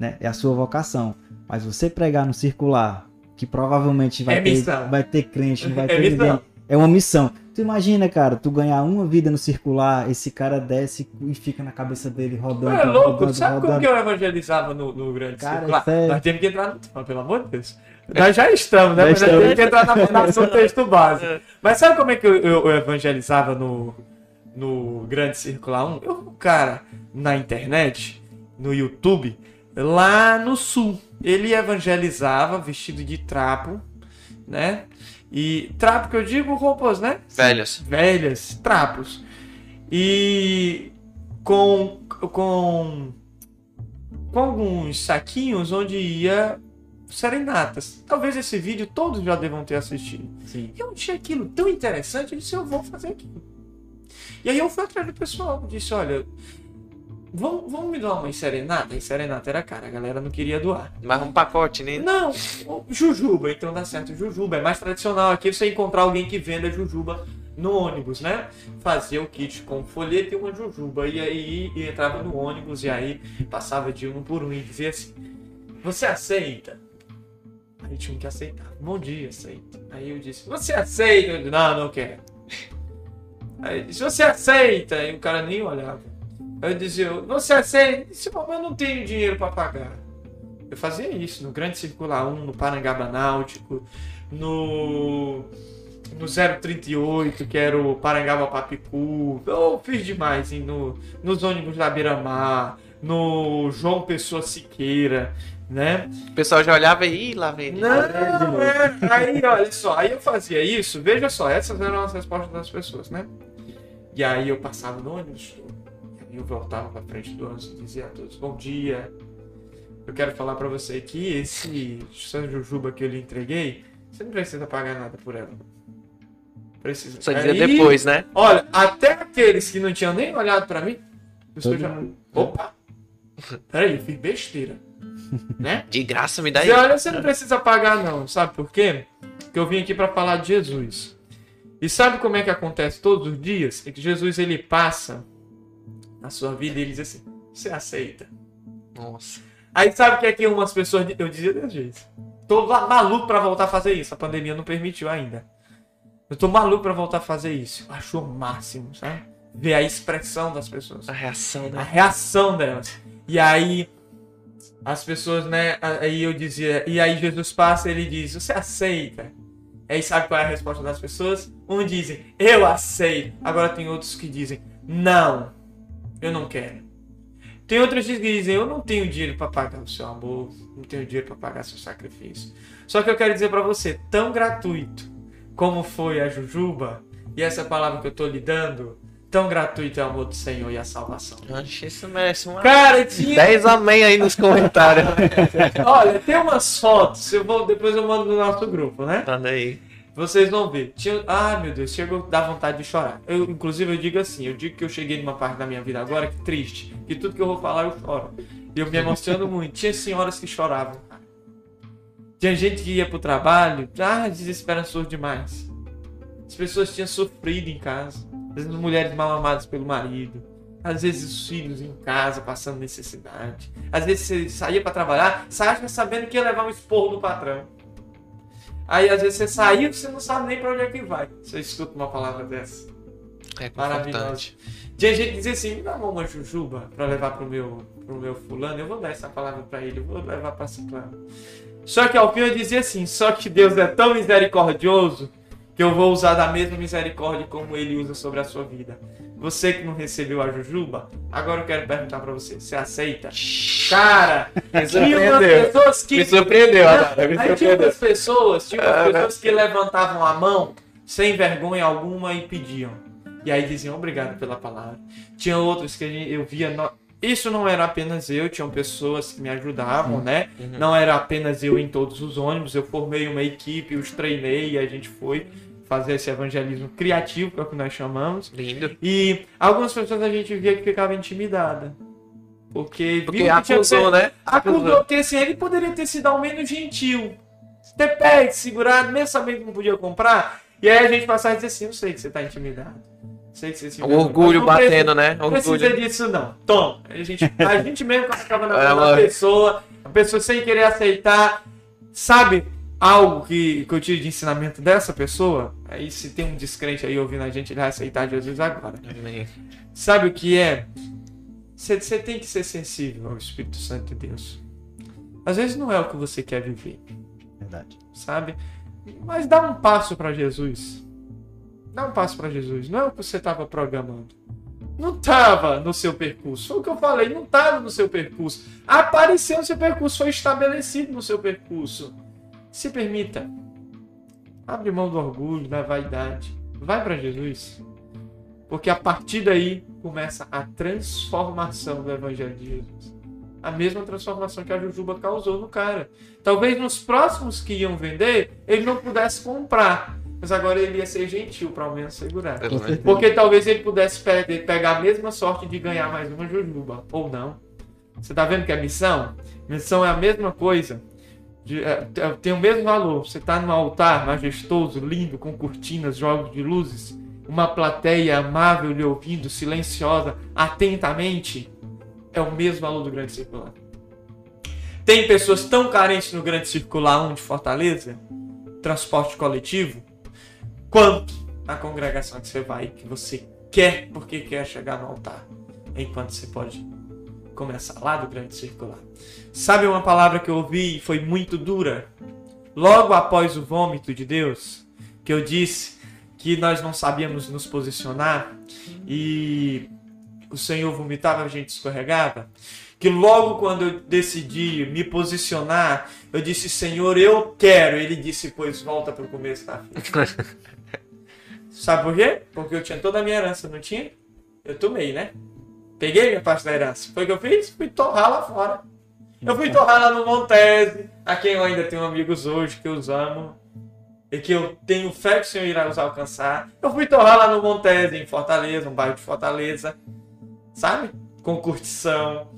né, é a sua vocação. Mas você pregar no circular, que provavelmente vai É ter, missão. vai ter crente, não vai É ter missão. ninguém. É uma missão. Tu imagina, cara, tu ganhar uma vida no circular, esse cara desce e fica na cabeça dele rodando, É louco, rodando, sabe como rodando. que eu evangelizava no, no grande Cara, circular? é- Nós temos que entrar no tema, pelo amor de Deus. Nós já estamos, né? Já Mas estamos. temos que entrar na fundação do texto base. É. Mas sabe como é que eu, eu- eu evangelizava no, no grande circular 1? Eu, cara, na internet, no YouTube, lá no sul. Ele evangelizava vestido de trapo, né? E trapo que eu digo roupas, né? Velhos. velhas, trapos. E com, com, com alguns saquinhos onde ia serenatas. Talvez esse vídeo todos já devam ter assistido. Sim. Eu achei aquilo tão interessante, eu disse, eu vou fazer aquilo. E aí eu fui atrás do pessoal, disse, olha, vamos, vamos me doar uma serenata? E serenata era cara, a galera não queria doar. Mas um pacote, né? Não, Jujuba, então dá certo. Jujuba é mais tradicional aqui você encontrar alguém que venda Jujuba no ônibus, né? Fazia o kit com folheto e uma Jujuba. E aí e entrava no ônibus e aí passava de um por um e dizia assim: Você aceita? Aí tinha que aceitar. Bom dia, aceita. Aí eu disse: Você aceita? Eu disse, não, não quero. Aí disse: Você aceita? Aí o cara nem olhava. Aí eu dizia: Você aceita? Eu disse: mas eu não tenho dinheiro para pagar. Eu fazia isso no Grande Circular 1, no Parangaba Náutico, no, no 038, que era o Parangaba Papicu. Eu fiz demais, hein, no, nos ônibus da Beira-Mar, no João Pessoa Siqueira, né? O pessoal já olhava e lá vem. ele. Não, é, aí olha só, aí eu fazia isso, veja só, essas eram as respostas das pessoas, né? E aí eu passava no ônibus, aí eu voltava pra frente do ônibus e dizia a todos, bom dia, eu quero falar pra você que esse São Jujuba que eu lhe entreguei, você não precisa pagar nada por ela. Precisa. Só dizer Aí, depois, né? Olha, até aqueles que não tinham nem olhado pra mim, eu Todo já... Opa! Peraí, eu fiz besteira. Né? De graça me dá aí. olha, você não precisa pagar não, sabe por quê? Porque eu vim aqui para falar de Jesus. E sabe como é que acontece todos os dias? É que Jesus ele passa na sua vida e ele diz assim: "Você aceita?". Nossa. Aí sabe o que é que umas pessoas eu dizia desse jeito. Tô maluco para voltar a fazer isso. A pandemia não permitiu ainda. Eu tô maluco para voltar a fazer isso. Eu acho o máximo, sabe? Ver a expressão das pessoas A reação, a né? reação delas. E aí, as pessoas, né? Aí eu dizia, e aí Jesus passa ele diz: Você aceita? Aí sabe qual é a resposta das pessoas? Um dizem, eu aceito. Agora tem outros que dizem, não, eu não quero. Tem outros que dizem, eu não tenho dinheiro para pagar o seu amor, não tenho dinheiro para pagar seu sacrifício. Só que eu quero dizer para você, tão gratuito como foi a Jujuba, e essa palavra que eu tô lhe dando, tão gratuito é o amor do Senhor e a salvação. Acho que isso merece uma. Cara, tinha. 10 amém aí nos comentários. Olha, tem umas fotos, eu vou, depois eu mando no nosso grupo, né? Manda aí. Vocês vão ver. Tinha... Ah, meu Deus, chegou a dar vontade de chorar. Eu, inclusive, eu digo assim, eu digo que eu cheguei numa parte da minha vida agora que triste, que tudo que eu vou falar eu choro. E eu me emociono muito. Tinha senhoras que choravam. Tinha gente que ia pro trabalho, ah, desesperançoso demais. As pessoas tinham sofrido em casa. Às vezes mulheres mal amadas pelo marido. Às vezes os filhos em casa passando necessidade. Às vezes você saía para trabalhar, saia sabendo que ia levar um esporro do patrão. Aí às vezes você saiu e você não sabe nem para onde é que vai. Você escuta uma palavra dessa. É Maravilhoso. confortante. Tinha gente que dizia assim, me dá uma jujuba para levar pro meu, pro meu fulano, eu vou dar essa palavra para ele, eu vou levar para ciclano. Só que ao fim eu dizia assim, só que Deus é tão misericordioso que eu vou usar da mesma misericórdia como ele usa sobre a sua vida. Você que não recebeu a jujuba, agora eu quero perguntar para você, você aceita? Cara, Me surpreendeu. pessoas que Me surpreendeu, Adara, me Aí tinha umas pessoas, tinha umas pessoas que levantavam a mão sem vergonha alguma e pediam. E aí diziam obrigado pela palavra. Tinha outros que eu via. no- Isso não era apenas eu, tinham pessoas que me ajudavam, né? Uhum. Não era apenas eu em todos os ônibus. Eu formei uma equipe, os treinei e a gente foi fazer esse evangelismo criativo, que é o que nós chamamos. Lindo. E algumas pessoas a gente via que ficava intimidada. Porque, Porque viu que tinha acusou, né? Acusou que assim, ele poderia ter sido ao menos gentil. Ter pé, segurado, mesmo sabendo que não podia comprar. E aí a gente passar e dizer assim, eu sei que você tá intimidado. Sei que O orgulho não batendo, né? Não precisa Orgulho. disso, não. Toma. A gente, a gente mesmo acaba na É, mão da pessoa, a pessoa sem querer aceitar. Sabe algo que, que eu tiro de ensinamento dessa pessoa? Aí se tem um descrente aí ouvindo a gente, ele vai aceitar Jesus agora. Amém. Sabe o que é? Você você tem que ser sensível ao Espírito Santo de Deus. Às vezes não é o que você quer viver, Verdade. sabe? Mas dá um passo para Jesus. Dá um passo para Jesus. Não é o que você estava programando. Não estava no seu percurso. Foi o que eu falei, não estava no seu percurso. Apareceu no seu percurso, foi estabelecido no seu percurso. Se permita. Abre mão do orgulho, da vaidade. Vai para Jesus. Porque a partir daí começa a transformação do Evangelho de Jesus. A mesma transformação que a Jujuba causou no cara. Talvez nos próximos que iam vender, ele não pudesse comprar. Mas agora ele ia ser gentil para ao menos segurar. Porque talvez ele pudesse pe- pegar a mesma sorte de ganhar mais uma Jujuba. Ou não. Você tá vendo que é missão? Missão é a mesma coisa. De- é, é, tem o mesmo valor. Você tá num altar majestoso, lindo, com cortinas, jogos de luzes. Uma plateia amável lhe ouvindo, silenciosa, atentamente. É o mesmo valor do grande circular. Tem pessoas tão carentes no grande circular 1 de Fortaleza, transporte coletivo, quanto a congregação que você vai, que você quer porque quer chegar no altar, enquanto você pode começar lá do grande circular. Sabe uma palavra que eu ouvi e foi muito dura? Logo após o vômito de Deus, que eu disse que nós não sabíamos nos posicionar e o Senhor vomitava, a gente escorregava. Que logo quando eu decidi me posicionar, eu disse, Senhor, eu quero. Ele disse, pois volta para o começo da fila. Sabe por quê? Porque eu tinha toda a minha herança, não tinha? Eu tomei, né? Peguei minha parte da herança. Foi o que eu fiz? Fui torrar lá fora. Eu fui torrar lá no Montese, a quem eu ainda tenho amigos hoje que eu amo. E que eu tenho fé que o Senhor irá nos alcançar. Eu fui torrar lá no Montese, em Fortaleza, um bairro de Fortaleza. Sabe? Com curtição.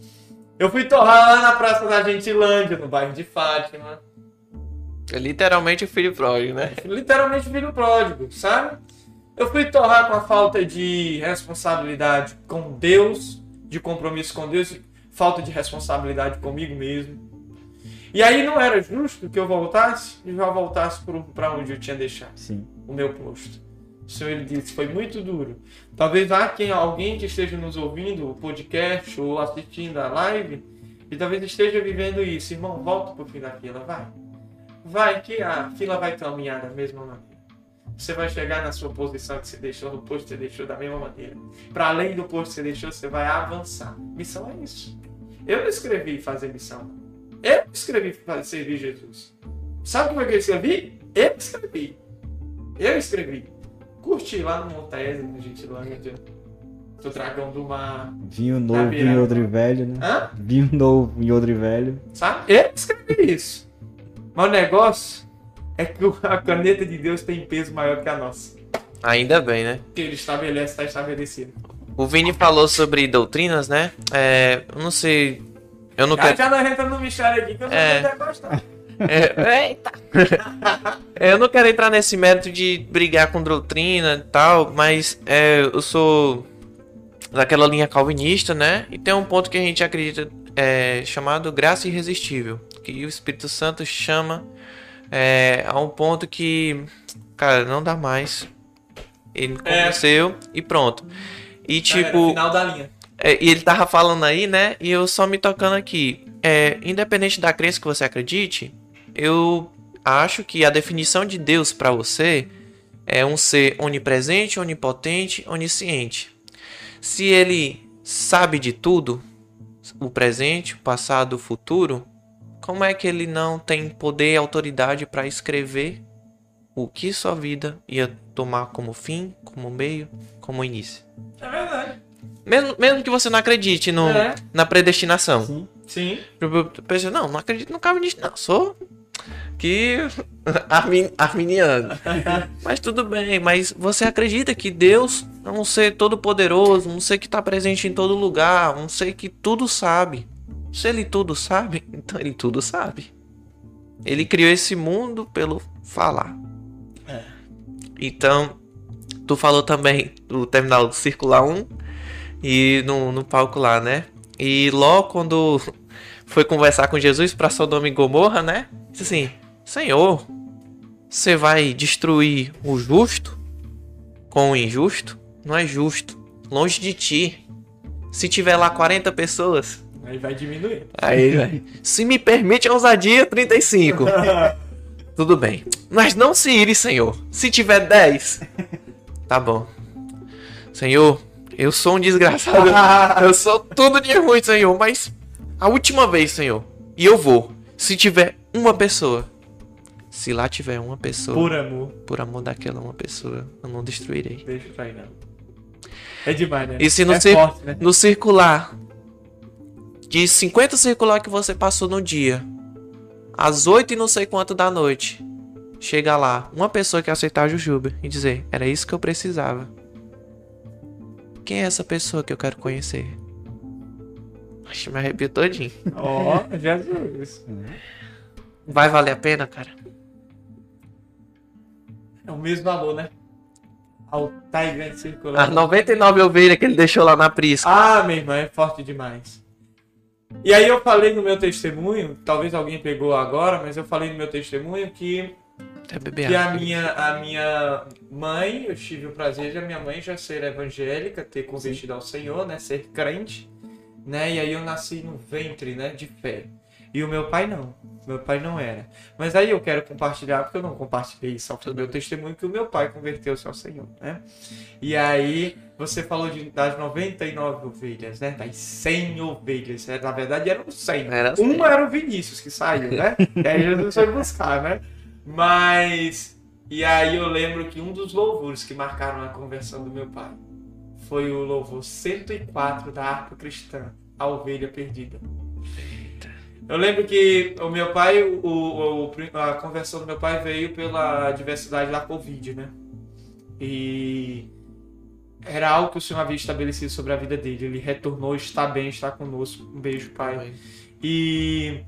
Eu fui torrar lá na Praça da Gentilândia, no bairro de Fátima. É literalmente o filho pródigo, né? literalmente filho pródigo, sabe? Eu fui torrar com a falta de responsabilidade com Deus, de compromisso com Deus, falta de responsabilidade comigo mesmo. E aí não era justo que eu voltasse e já voltasse para onde eu tinha deixado Sim. o meu posto. O Senhor ele disse, foi muito duro. Talvez há quem, alguém que esteja nos ouvindo, o podcast ou assistindo a live, e talvez esteja vivendo isso. Irmão, volta pro fim da fila, vai. Vai que a fila vai caminhar da mesma maneira. Você vai chegar na sua posição que você deixou, no posto que você deixou da mesma maneira. Para além do posto que você deixou, você vai avançar. Missão é isso. Eu não escrevi fazer missão. Eu escrevi fazer servir Jesus. Sabe como é que eu escrevi? Eu escrevi. Eu escrevi. Curti lá no Montese, no Gentilândia. Do Dragão do Mar. Vinho novo em odre velho, né? Hã? Vinho novo em odre velho. Sabe? Eu escrevi isso. Mas o negócio é que a caneta de Deus tem peso maior que a nossa. Ainda bem, né? Que ele estabelece, está estabelecido. O Vini falou sobre doutrinas, né? É, eu não sei. Eu não Já, quero. já não entra no mistério aqui que eu não É. vou gostar. É, eita! eu não quero entrar nesse mérito de brigar com doutrina e tal, mas é, eu sou daquela linha calvinista, né? E tem um ponto que a gente acredita é, chamado graça irresistível, que o Espírito Santo chama é, a um ponto que, cara, não dá mais. Ele me É. convenceu e pronto. E Galera, tipo. final da linha. É, e ele tava falando aí, né? E eu só me tocando aqui. É, independente da crença que você acredite, eu acho que a definição de Deus pra você é um ser onipresente, onipotente, onisciente. Se ele sabe de tudo, o presente, o passado, o futuro, como é que ele não tem poder e autoridade para escrever o que sua vida ia tomar como fim, como meio, como início? É verdade. Mesmo, mesmo que você não acredite no, É. na predestinação. Sim. Sim. Eu penso, não, não acredito no calvinista, não. Sou que armin, arminiano. mas tudo bem, mas você acredita que Deus é um ser todo poderoso, um ser que está presente em todo lugar, um ser que tudo sabe. Se ele tudo sabe, então ele tudo sabe. Ele criou esse mundo pelo falar. É. Então, tu falou também do terminal circular 1 e no, no palco lá, né? E logo quando foi conversar com Jesus para Sodoma e Gomorra, né? Disse assim: Senhor, você vai destruir o justo com o injusto? Não é justo. Longe de ti. Se tiver lá 40 pessoas, Aí vai diminuir. aí vai. Se me permite a ousadia, 35. Tudo bem. Mas não se ire, Senhor. Se tiver 10. Tá bom. Senhor, eu sou um desgraçado. Eu sou tudo de ruim, Senhor. Mas a última vez, Senhor. E eu vou. Se tiver uma pessoa. Se lá tiver uma pessoa. Por, Por amor. amor daquela uma pessoa, eu não destruirei. Deixa pra ir, não. É demais, né? E se no, é cir- forte, né? no circular de 50 circular que você passou no dia, às 8 e não sei quanto da noite, chega lá uma pessoa que aceitar a Jujuba e dizer: Era isso que eu precisava. Quem é essa pessoa que eu quero conhecer? Acho me arrepio todinho. Ó, Jesus. Vai valer a pena, cara? É o mesmo valor, né? Altar e grande circular. As 99 ovelhas que ele deixou lá na prisca. Ah, meu irmão, é forte demais. E aí eu falei no meu testemunho, talvez alguém pegou agora, mas eu falei no meu testemunho que, beber que a minha, a minha mãe, eu tive o prazer de a minha mãe já ser evangélica, ter convertido ao Senhor, né, ser crente, né, e aí eu nasci no ventre, né, de fé. E o meu pai não, meu pai não era. Mas aí eu quero compartilhar, porque eu não compartilhei só o meu testemunho, que o meu pai converteu-se ao Senhor, né. E aí você falou de, das 99 ovelhas, né, das 100 ovelhas, É, na verdade eram 100. Era assim. Um era o Vinícius que saiu, né? E aí Jesus foi buscar, né? Mas. E aí eu lembro que um dos louvores que marcaram a conversão do meu pai foi o louvor 104 da harpa cristã, a ovelha perdida. Eu lembro que o meu pai, o, o- a conversão do meu pai veio pela diversidade da Covid, né? E era algo que o Senhor havia estabelecido sobre a vida dele. Ele retornou, está bem, está conosco. Um beijo, pai. E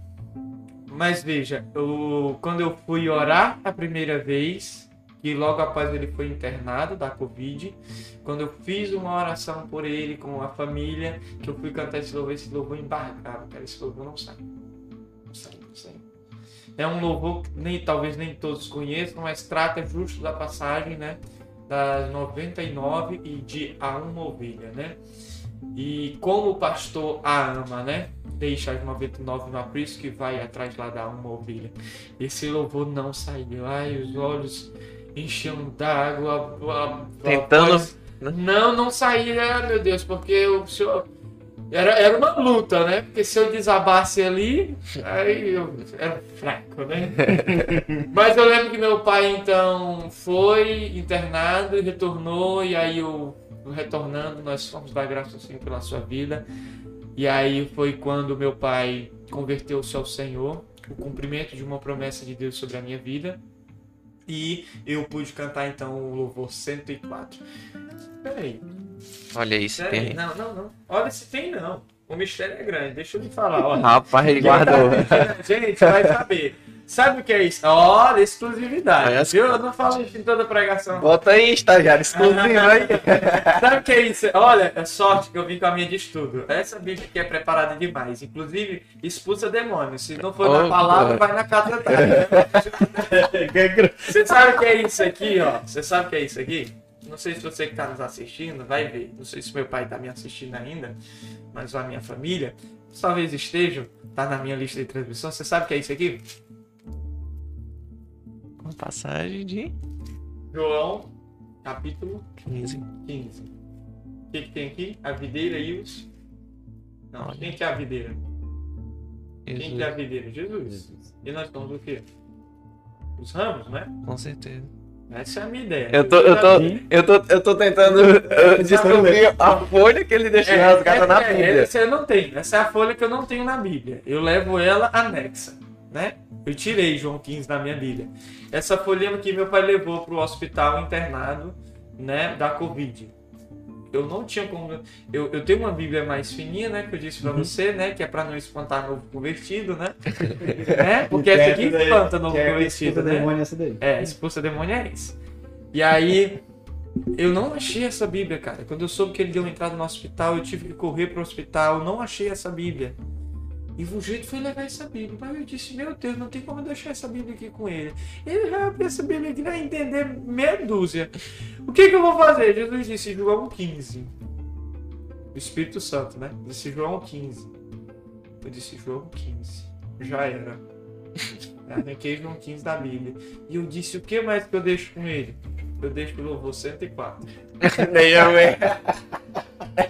mas veja, eu, quando eu fui orar a primeira vez, e logo após ele foi internado da Covid, quando eu fiz uma oração por ele com a família, que eu fui cantar esse louvor, esse louvor embarcava, cara, esse louvor não sai. É um louvor que nem, talvez nem todos conheçam, mas trata justo da passagem, né? Das 99 e de a uma ovelha, né? E como o pastor a ama, né? deixa as 99 no aprisco e vai atrás lá da uma ovelha. Esse louvor não saiu. Ai, os olhos enchiam d'água. Tentando- voz- Não, não saía, meu Deus, porque o senhor. Era, era uma luta, né? Porque se eu desabasse ali, aí eu era fraco, né? Mas eu lembro que meu pai então foi internado e retornou, e aí eu retornando, nós fomos dar graças ao Senhor pela sua vida. E aí foi quando meu pai converteu-se ao Senhor, o cumprimento de uma promessa de Deus sobre a minha vida. E eu pude cantar então o louvor 104. Peraí, Olha isso, tem. Não, não, não. Olha se tem não. O mistério é grande, deixa eu lhe falar. Olha. Rapaz, ele guardou. Gente, vai saber. Sabe o que é isso? Olha, exclusividade. Olha viu? Eu não falo isso em toda pregação. Bota aí, estagiário, exclusivo aí. Sabe o que é isso? Olha, é sorte que eu vim com a minha de estudo. Essa Bíblia aqui é preparada demais. Inclusive, expulsa demônios. Se não for na Oh, palavra, boy. vai na casa Você sabe o que é isso aqui, ó? Você sabe o que é isso aqui? Não sei se você que está nos assistindo vai ver. Não sei se meu pai está me assistindo ainda, mas a minha família talvez estejam. Tá na minha lista de transmissão. Você sabe o que é isso aqui? Uma passagem de João, capítulo 15. 15. O que, que tem aqui? A videira e os. Não, Olha. quem que é a videira? Quem que é a Jesus, videira? Jesus. E nós somos o quê? Os ramos, né? com certeza. Essa é a minha ideia. Eu tô, eu tô, eu tô, eu tô tentando uh, descobrir a folha que ele deixou rasgada na é, Bíblia. Essa eu não tenho. Essa é a folha que eu não tenho na Bíblia. Eu levo ela anexa, né? Eu tirei João 15 da minha Bíblia. Essa folhinha que meu pai levou pro hospital internado, né, da Covid. Eu não tinha como. Eu, eu tenho uma Bíblia mais fininha, né? Que eu disse pra você, né? Que é pra não espantar novo convertido, né? né? Porque essa aqui espanta novo Que é convertido, né? demônio essa daí. É, expulsa demônio é isso. E aí, eu não achei essa Bíblia, cara. Quando eu soube que ele deu uma entrada no hospital, eu tive que correr pro hospital. Eu não achei essa Bíblia. E o jeito foi levar essa Bíblia. Mas eu disse, meu Deus, não tem como deixar essa Bíblia aqui com ele. Ele vai abrir essa Bíblia aqui vai entender meia dúzia. O que, que eu vou fazer? Jesus disse, João 15. O Espírito Santo, né? Disse João 15. Eu disse, João 15. Já era. Arranquei João 15 da Bíblia. E eu disse, o que mais que eu deixo com ele? Eu deixo o louvor 104. Nem hein?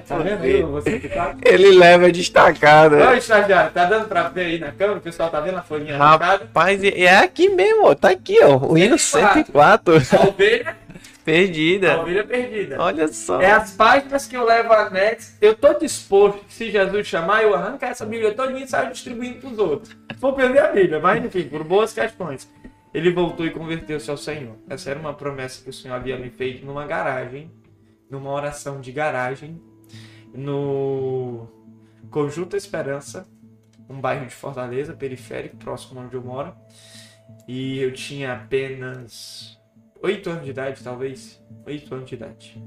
Tá vendo aí o louvor 104? Ele leva destacado. Ô, estagiário, tá dando pra ver aí na câmera? O pessoal tá vendo a folhinha? Rapaz, é aqui mesmo, ó. Tá aqui, ó. O hino 104. 104. A ovelha, a Perdida. ovelha perdida. Olha só. É as páginas que eu levo anexo. Eu tô disposto, se Jesus chamar, eu arranco essa Bíblia todinha e saio distribuindo pros outros. Vou perder a Bíblia, mas enfim, por boas questões. Ele voltou e converteu-se ao Senhor. Essa era uma promessa que o Senhor havia me feito numa garagem, numa oração de garagem, no Conjunto Esperança, um bairro de Fortaleza, periférico, próximo onde eu moro. E eu tinha apenas oito anos de idade, talvez. Oito anos de idade.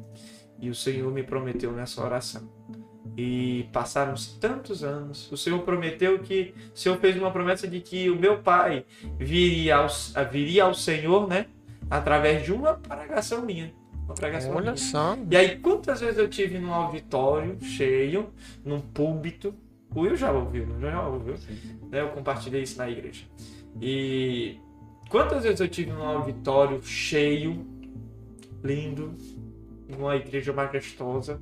E o Senhor me prometeu nessa oração. E passaram-se tantos anos. O Senhor prometeu que. O Senhor fez uma promessa de que o meu pai viria ao, viria ao Senhor, né? Através de uma pregação minha. Uma pregação Olha só. E aí, quantas vezes eu tive num auditório cheio, num púlpito? O Will já ouviu, não já ouviu? Né? Eu compartilhei isso na igreja. E quantas vezes eu tive num auditório cheio, lindo, numa igreja majestosa?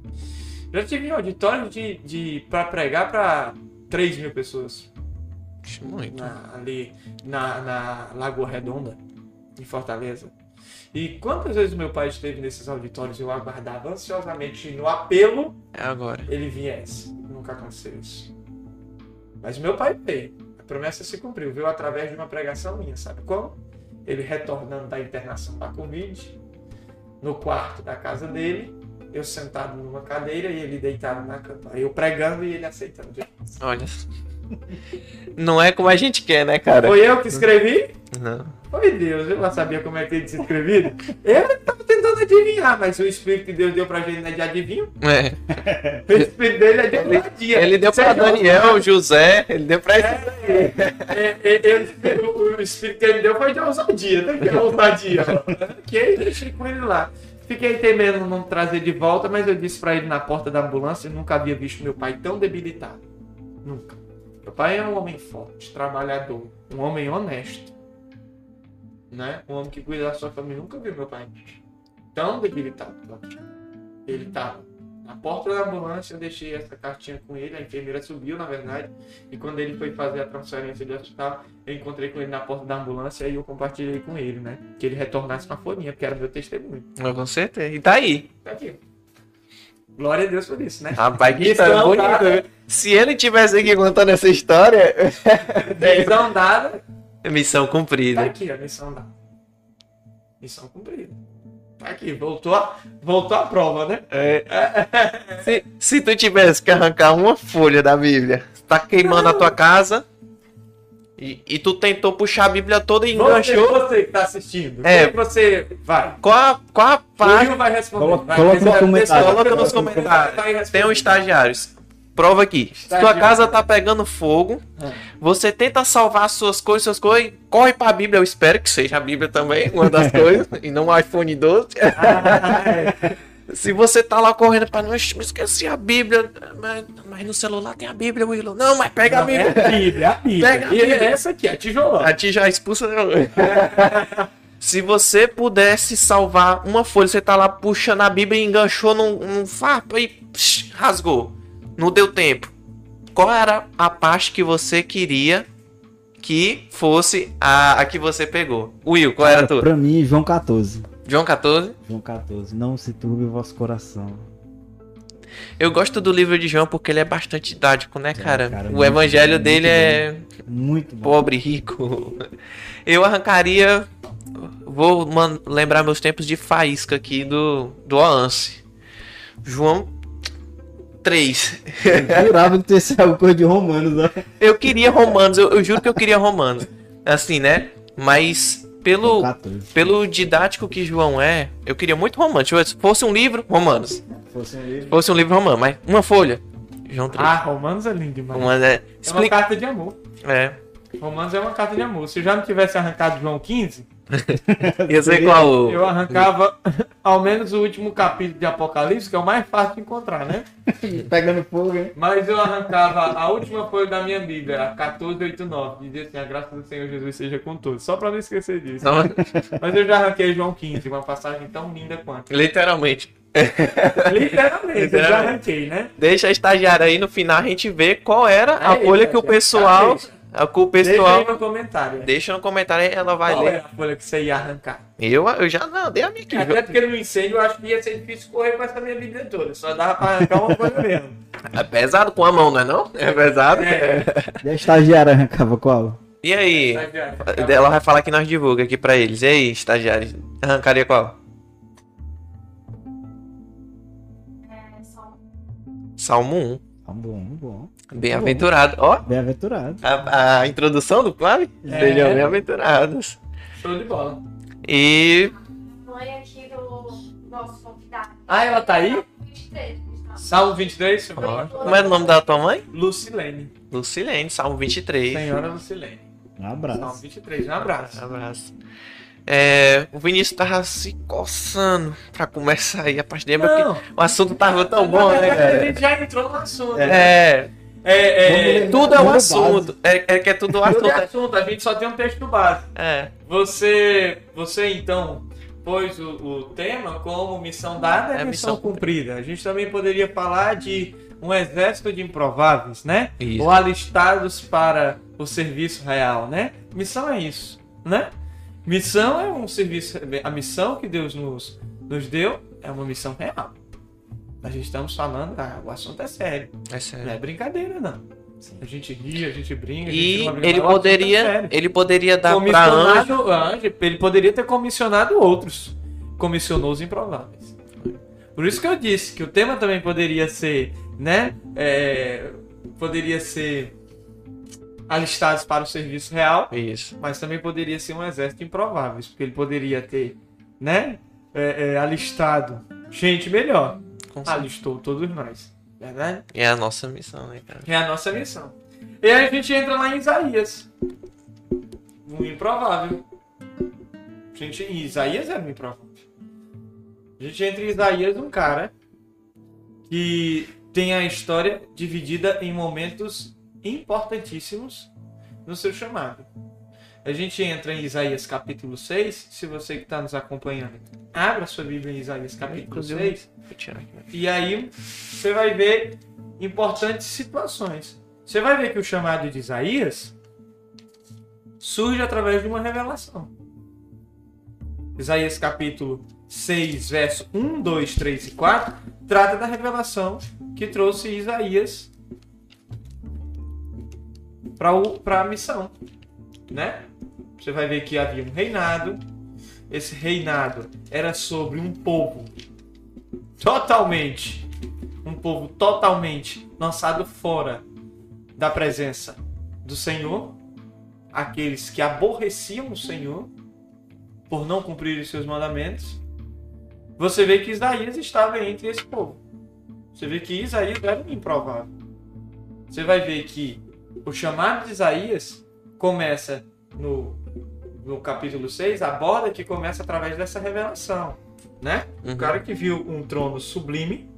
Já tive um auditório de, de para pregar para 3 mil pessoas Muito. na- ali na, na Lagoa Redonda, em Fortaleza. E quantas vezes meu pai esteve nesses auditórios e eu aguardava ansiosamente no apelo É agora. ele viesse. Nunca aconteceu isso. Mas meu pai veio. A promessa se cumpriu. Veio através de uma pregação minha, sabe como? Ele retornando da internação da Covid, no quarto da casa dele, eu sentado numa cadeira e ele deitado na cama. Eu pregando e ele aceitando. Olha. Não é como a gente quer, né, cara? Foi eu que escrevi? Não. Foi Deus, eu não sabia como é que ele tinha escrevido. Eu estava tentando adivinhar, mas o Espírito que Deus deu pra gente não é de adivinho. É. O Espírito dele é de ousadia. Ele deu pra Seja Daniel, José, ele deu pra. É, é, é, o, o Espírito que ele deu foi de ousadia, né? Que é ousadia. Que aí deixei com ele lá. Fiquei temendo não trazer de volta, mas eu disse pra ele na porta da ambulância, eu nunca havia visto meu pai tão debilitado. Nunca. Meu pai é um homem forte, trabalhador, um homem honesto. Né? Um homem que cuida da sua família. Nunca vi meu pai tão debilitado. Ele tava na porta da ambulância, eu deixei essa cartinha com ele, a enfermeira subiu, na verdade, e quando ele foi fazer a transferência de hospital, eu encontrei com ele na porta da ambulância e eu compartilhei com ele, né? Que ele retornasse com a folhinha, porque era meu testemunho. Com certeza. E tá aí. Tá aqui. Glória a Deus por isso, né? Rapaz, que história bonita. dada. Se ele tivesse aqui contando essa história, Missão dada. missão Tá cumprida. aqui, a missão dada. Missão cumprida. Tá aqui, voltou a, voltou a prova, né? Se, se tu tivesse que arrancar uma folha da Bíblia, tá queimando a tua casa e, e tu tentou puxar a Bíblia toda e Você, enganchou. você que tá assistindo. É. É. você vai. Qual a, qual a O página? Will vai responder. Coloca- vai, coloca é- é o- Coloca nos é o- comentários. Tem um estagiários. Prova aqui. Estagiário. casa tá pegando fogo, Ah. você tenta salvar as suas coisas, suas coisas, corre pra Bíblia. Eu espero que seja a Bíblia também, uma das coisas, e não o iPhone 12. Ah, é. Se você tá lá correndo pra não "Ixi, me esqueci a Bíblia, mas, mas no celular tem a Bíblia, Willow. Não, mas pega a Não, Bíblia. É a Bíblia, é a Bíblia. Pega a E Bíblia. essa aqui, a tijolão. A ti já expulsa. Se você pudesse salvar uma folha, você tá lá puxando a Bíblia e enganchou num, num farpa e psh, rasgou. Não deu tempo. Qual era a parte que você queria que fosse a, a que você pegou? Will, qual era a tua? Pra mim, João 14. João 14? João 14. Não se turbe o vosso coração. Eu gosto do livro de João porque ele é bastante didático, né, cara? cara, o evangelho dele é Muito bom. pobre, rico. Eu arrancaria. Vou man- lembrar meus tempos de faísca aqui do, do Oance. João 3. Eu jurava que tivesse alguma coisa de romanos, ó. Eu queria Romanos, eu, eu juro que eu queria Romanos. Assim, né? Mas pelo, 14. pelo didático que João é, eu queria muito Romanos. Ver, Se fosse um livro, Romanos. Se Fosse um livro. fosse um livro Romano, mas uma folha. João 3. Ah, Romanos é lindo demais. Uma, é, É uma explica. carta de amor. É. Romanos é uma carta de amor. Se eu já não tivesse arrancado João 15, Ser qual? eu arrancava ao menos o último capítulo de Apocalipse, que é o mais fácil de encontrar, né? Pegando fogo, hein? Mas eu arrancava a última folha da minha Bíblia, a 1489. Dizia assim: a graça do Senhor Jesus seja com todos. Só pra não esquecer disso. Não, Mas eu já arranquei João 15, uma passagem tão linda quanto. literalmente. Literalmente, eu já Literalmente. arranquei, né? Deixa a estagiária aí no final a gente vê qual era a Aí, folha que o já- pessoal. A o Deixa pessoal. aí no comentário. Deixa no comentário aí, ela vai Qual ler. é a folha que você ia arrancar? Eu, eu já não, dei a minha aqui. Até porque no incêndio eu acho que ia ser difícil correr com essa minha Bíblia toda. Só dava pra arrancar uma folha mesmo. É pesado com a mão, não é não? É pesado. É. E a estagiária arrancava qual? E aí? Ela vai falar que nós divulga aqui pra eles. E aí, estagiário? Arrancaria qual? É, Salmo 1. Ah, bom, bom. Bem-aventurado. Ó, Bem-aventurado. a, a introdução do Flávio. É. Sejam bem-aventurados. Show de bola. E. mãe aqui do nosso convidado. Ah, ela tá aí? 23, tá? Salmo 23, deixa eu ver. ó, como era o nome da tua mãe? Lucilene. Lucilene, Salmo 23. Senhora Lucilene. Um Salmo abraço. 23, um abraço. Abraço. É, o Vinícius tava se coçando pra começar aí a parte dele, porque o assunto tava tão bom, né, verdade, A cara? gente já entrou no assunto. É, É, é, tudo é um assunto. É, é que é tudo um tudo assunto. é assunto, a gente só tem um texto base. É, Você, você então pôs o, o tema como missão dada e É, missão, missão cumprida. A gente também poderia falar de um exército de improváveis, né? Isso. Ou alistados para o serviço real, né? Missão é isso, né? Missão é um serviço. A missão que Deus nos, nos deu é uma missão real. Nós estamos falando, ah, o assunto é sério. é sério. Não é brincadeira, não. A gente ri, a gente brinca. a gente E brincadeira, ele é poderia, ele poderia dar anjo. Anjo, ele poderia ter comissionado outros. Comissionou os improváveis. Por isso que eu disse que o tema também poderia ser, né? é, poderia ser alistados para o serviço real, Isso. mas também poderia ser um exército de improváveis, porque ele poderia ter, né? é, é, alistado gente melhor. Certeza. Alistou todos nós. Verdade? É a nossa missão, né, cara? É a nossa missão. E aí a gente entra lá em Isaías. Um improvável. A gente, Isaías era um improvável. A gente entra em Isaías, um cara que tem a história dividida em momentos importantíssimos no seu chamado. A gente entra em Isaías capítulo 6, se você que está nos acompanhando, abra sua Bíblia em Isaías capítulo Inclusive, 6, Vou tirar aqui. né? e aí você vai ver importantes situações. Você vai ver que o chamado de Isaías surge através de uma revelação. Isaías capítulo 6, verso 1, 2, 3 e 4, trata da revelação que trouxe Isaías para a missão, né? Você vai ver que havia um reinado. Esse reinado era sobre um povo totalmente, um povo totalmente lançado fora da presença do Senhor, aqueles que aborreciam o Senhor por não cumprir os seus mandamentos. Você vê que Isaías estava entre esse povo. Você vê que Isaías era um improvável. Você vai ver que o chamado de Isaías começa no, no capítulo 6, aborda que começa através dessa revelação, né? Uhum. O cara que viu um trono sublime,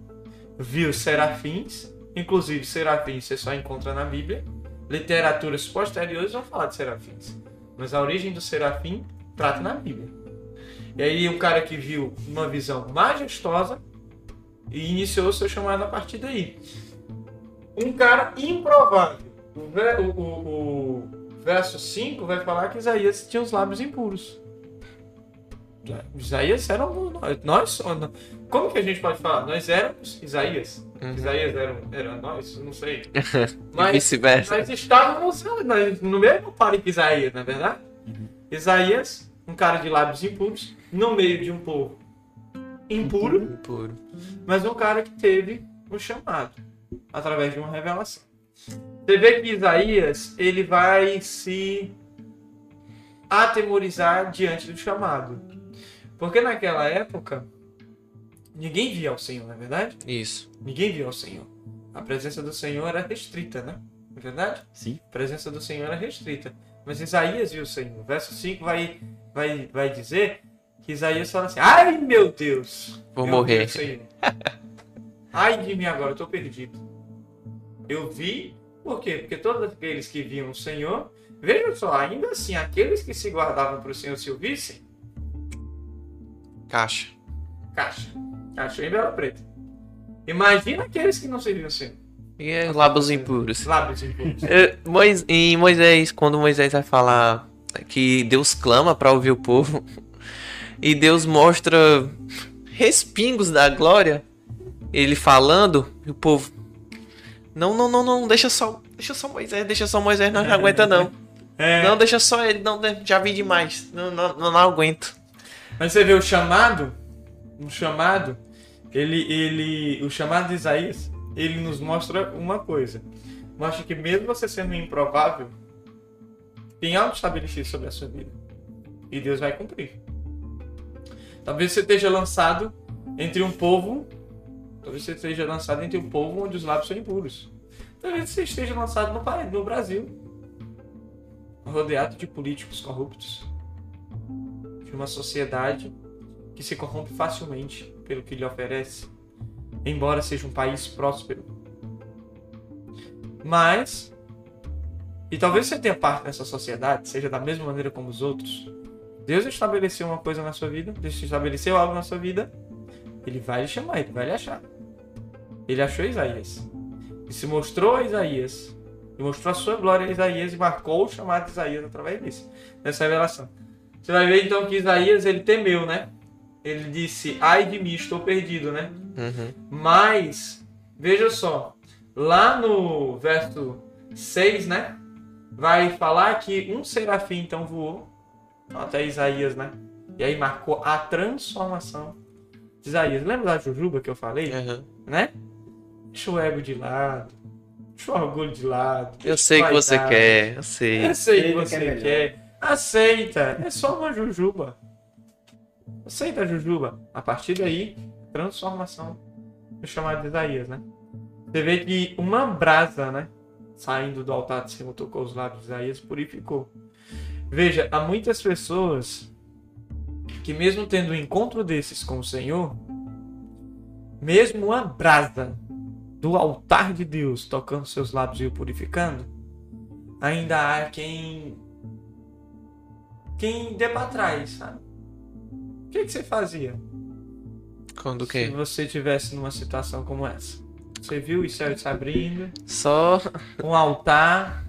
viu serafins, inclusive serafins você só encontra na Bíblia. Literaturas posteriores vão falar de serafins, mas a origem do serafim trata na Bíblia. E aí o cara que viu uma visão majestosa e iniciou o seu chamado a partir daí. Um cara improvável. O, ve- o- o- o verso 5 vai falar que Isaías tinha os lábios impuros. Isaías era um, nós, como que a gente pode falar? Nós éramos Isaías. Uhum. Isaías era, era nós, não sei. Mas vice-versa. nós estávamos no mesmo pare que Isaías, não é verdade? Isaías, um cara de lábios impuros, no meio de um povo impuro, Puro. mas um cara que teve um chamado através de uma revelação. Você vê que Isaías ele vai se atemorizar diante do chamado, porque naquela época ninguém via o Senhor, não é verdade? Isso. Ninguém via o Senhor. A presença do Senhor era restrita, né? Não é verdade? Sim. A presença do Senhor era restrita. Mas Isaías viu o Senhor. Verso 5 vai, vai, vai dizer que Isaías fala assim: Ai meu Deus! Vou eu morrer." Ai de mim agora, eu tô perdido. Eu vi, por quê? Porque todos aqueles que viam o Senhor, vejam só, ainda assim, aqueles que se guardavam para o Senhor se o vissem, Caixa. caixa. Caixa em Bela Preta. Imagina aqueles que não serviam o Senhor. E é lábios impuros. Lábios impuros. É, Mois- Em Moisés, quando Moisés vai falar que Deus clama para ouvir o povo e Deus mostra respingos da glória, ele falando, e o povo não, não, não, não, deixa só, deixa só Moisés, deixa só Moisés, não, não aguenta não. É, Não, deixa só ele, não, já vi demais. Não, não, não, não aguento. Mas você vê o chamado, o chamado, ele, ele, o chamado de Isaías, ele nos mostra uma coisa. Mostra que mesmo você sendo improvável, tem algo estabelecido sobre a sua vida. E Deus vai cumprir. Talvez você esteja lançado entre um povo, talvez você esteja lançado entre um povo onde os lábios são impuros. Talvez você esteja lançado no, no Brasil, rodeado de políticos corruptos de uma sociedade que se corrompe facilmente pelo que lhe oferece, embora seja um país próspero. Mas, e talvez você tenha parte nessa sociedade, seja da mesma maneira como os outros, Deus estabeleceu uma coisa na sua vida, Deus estabeleceu algo na sua vida, Ele vai lhe chamar, Ele vai lhe achar. Ele achou Isaías. E se mostrou a Isaías, e mostrou a sua glória a Isaías, e marcou o chamado de Isaías através disso, dessa revelação. Você vai ver então que Isaías ele temeu, né? Ele disse: Ai de mim, estou perdido, né? Uhum. Mas, veja só, lá no verso 6, né? Vai falar que um serafim então voou até Isaías, né? E aí marcou a transformação de Isaías. Lembra da Jujuba que eu falei, Uhum. né? Deixa o ego de lado, deixa o orgulho de lado. Eu sei que você vaidade. quer, eu sei. Eu sei que você quer quer. Aceita. É só uma jujuba. Aceita a jujuba. A partir daí, transformação no chamado de Isaías, né? Você vê que uma brasa, né? Saindo do altar de cima, tocou os lábios de Isaías, purificou. Veja, há muitas pessoas que mesmo tendo um encontro desses com o Senhor, mesmo uma brasa do altar de Deus, tocando seus lábios e o purificando, ainda há quem quem dê pra trás, sabe? O que, que você fazia Quando o se quê? você tivesse numa situação como essa? Você viu os céus se abrindo, Só. um altar,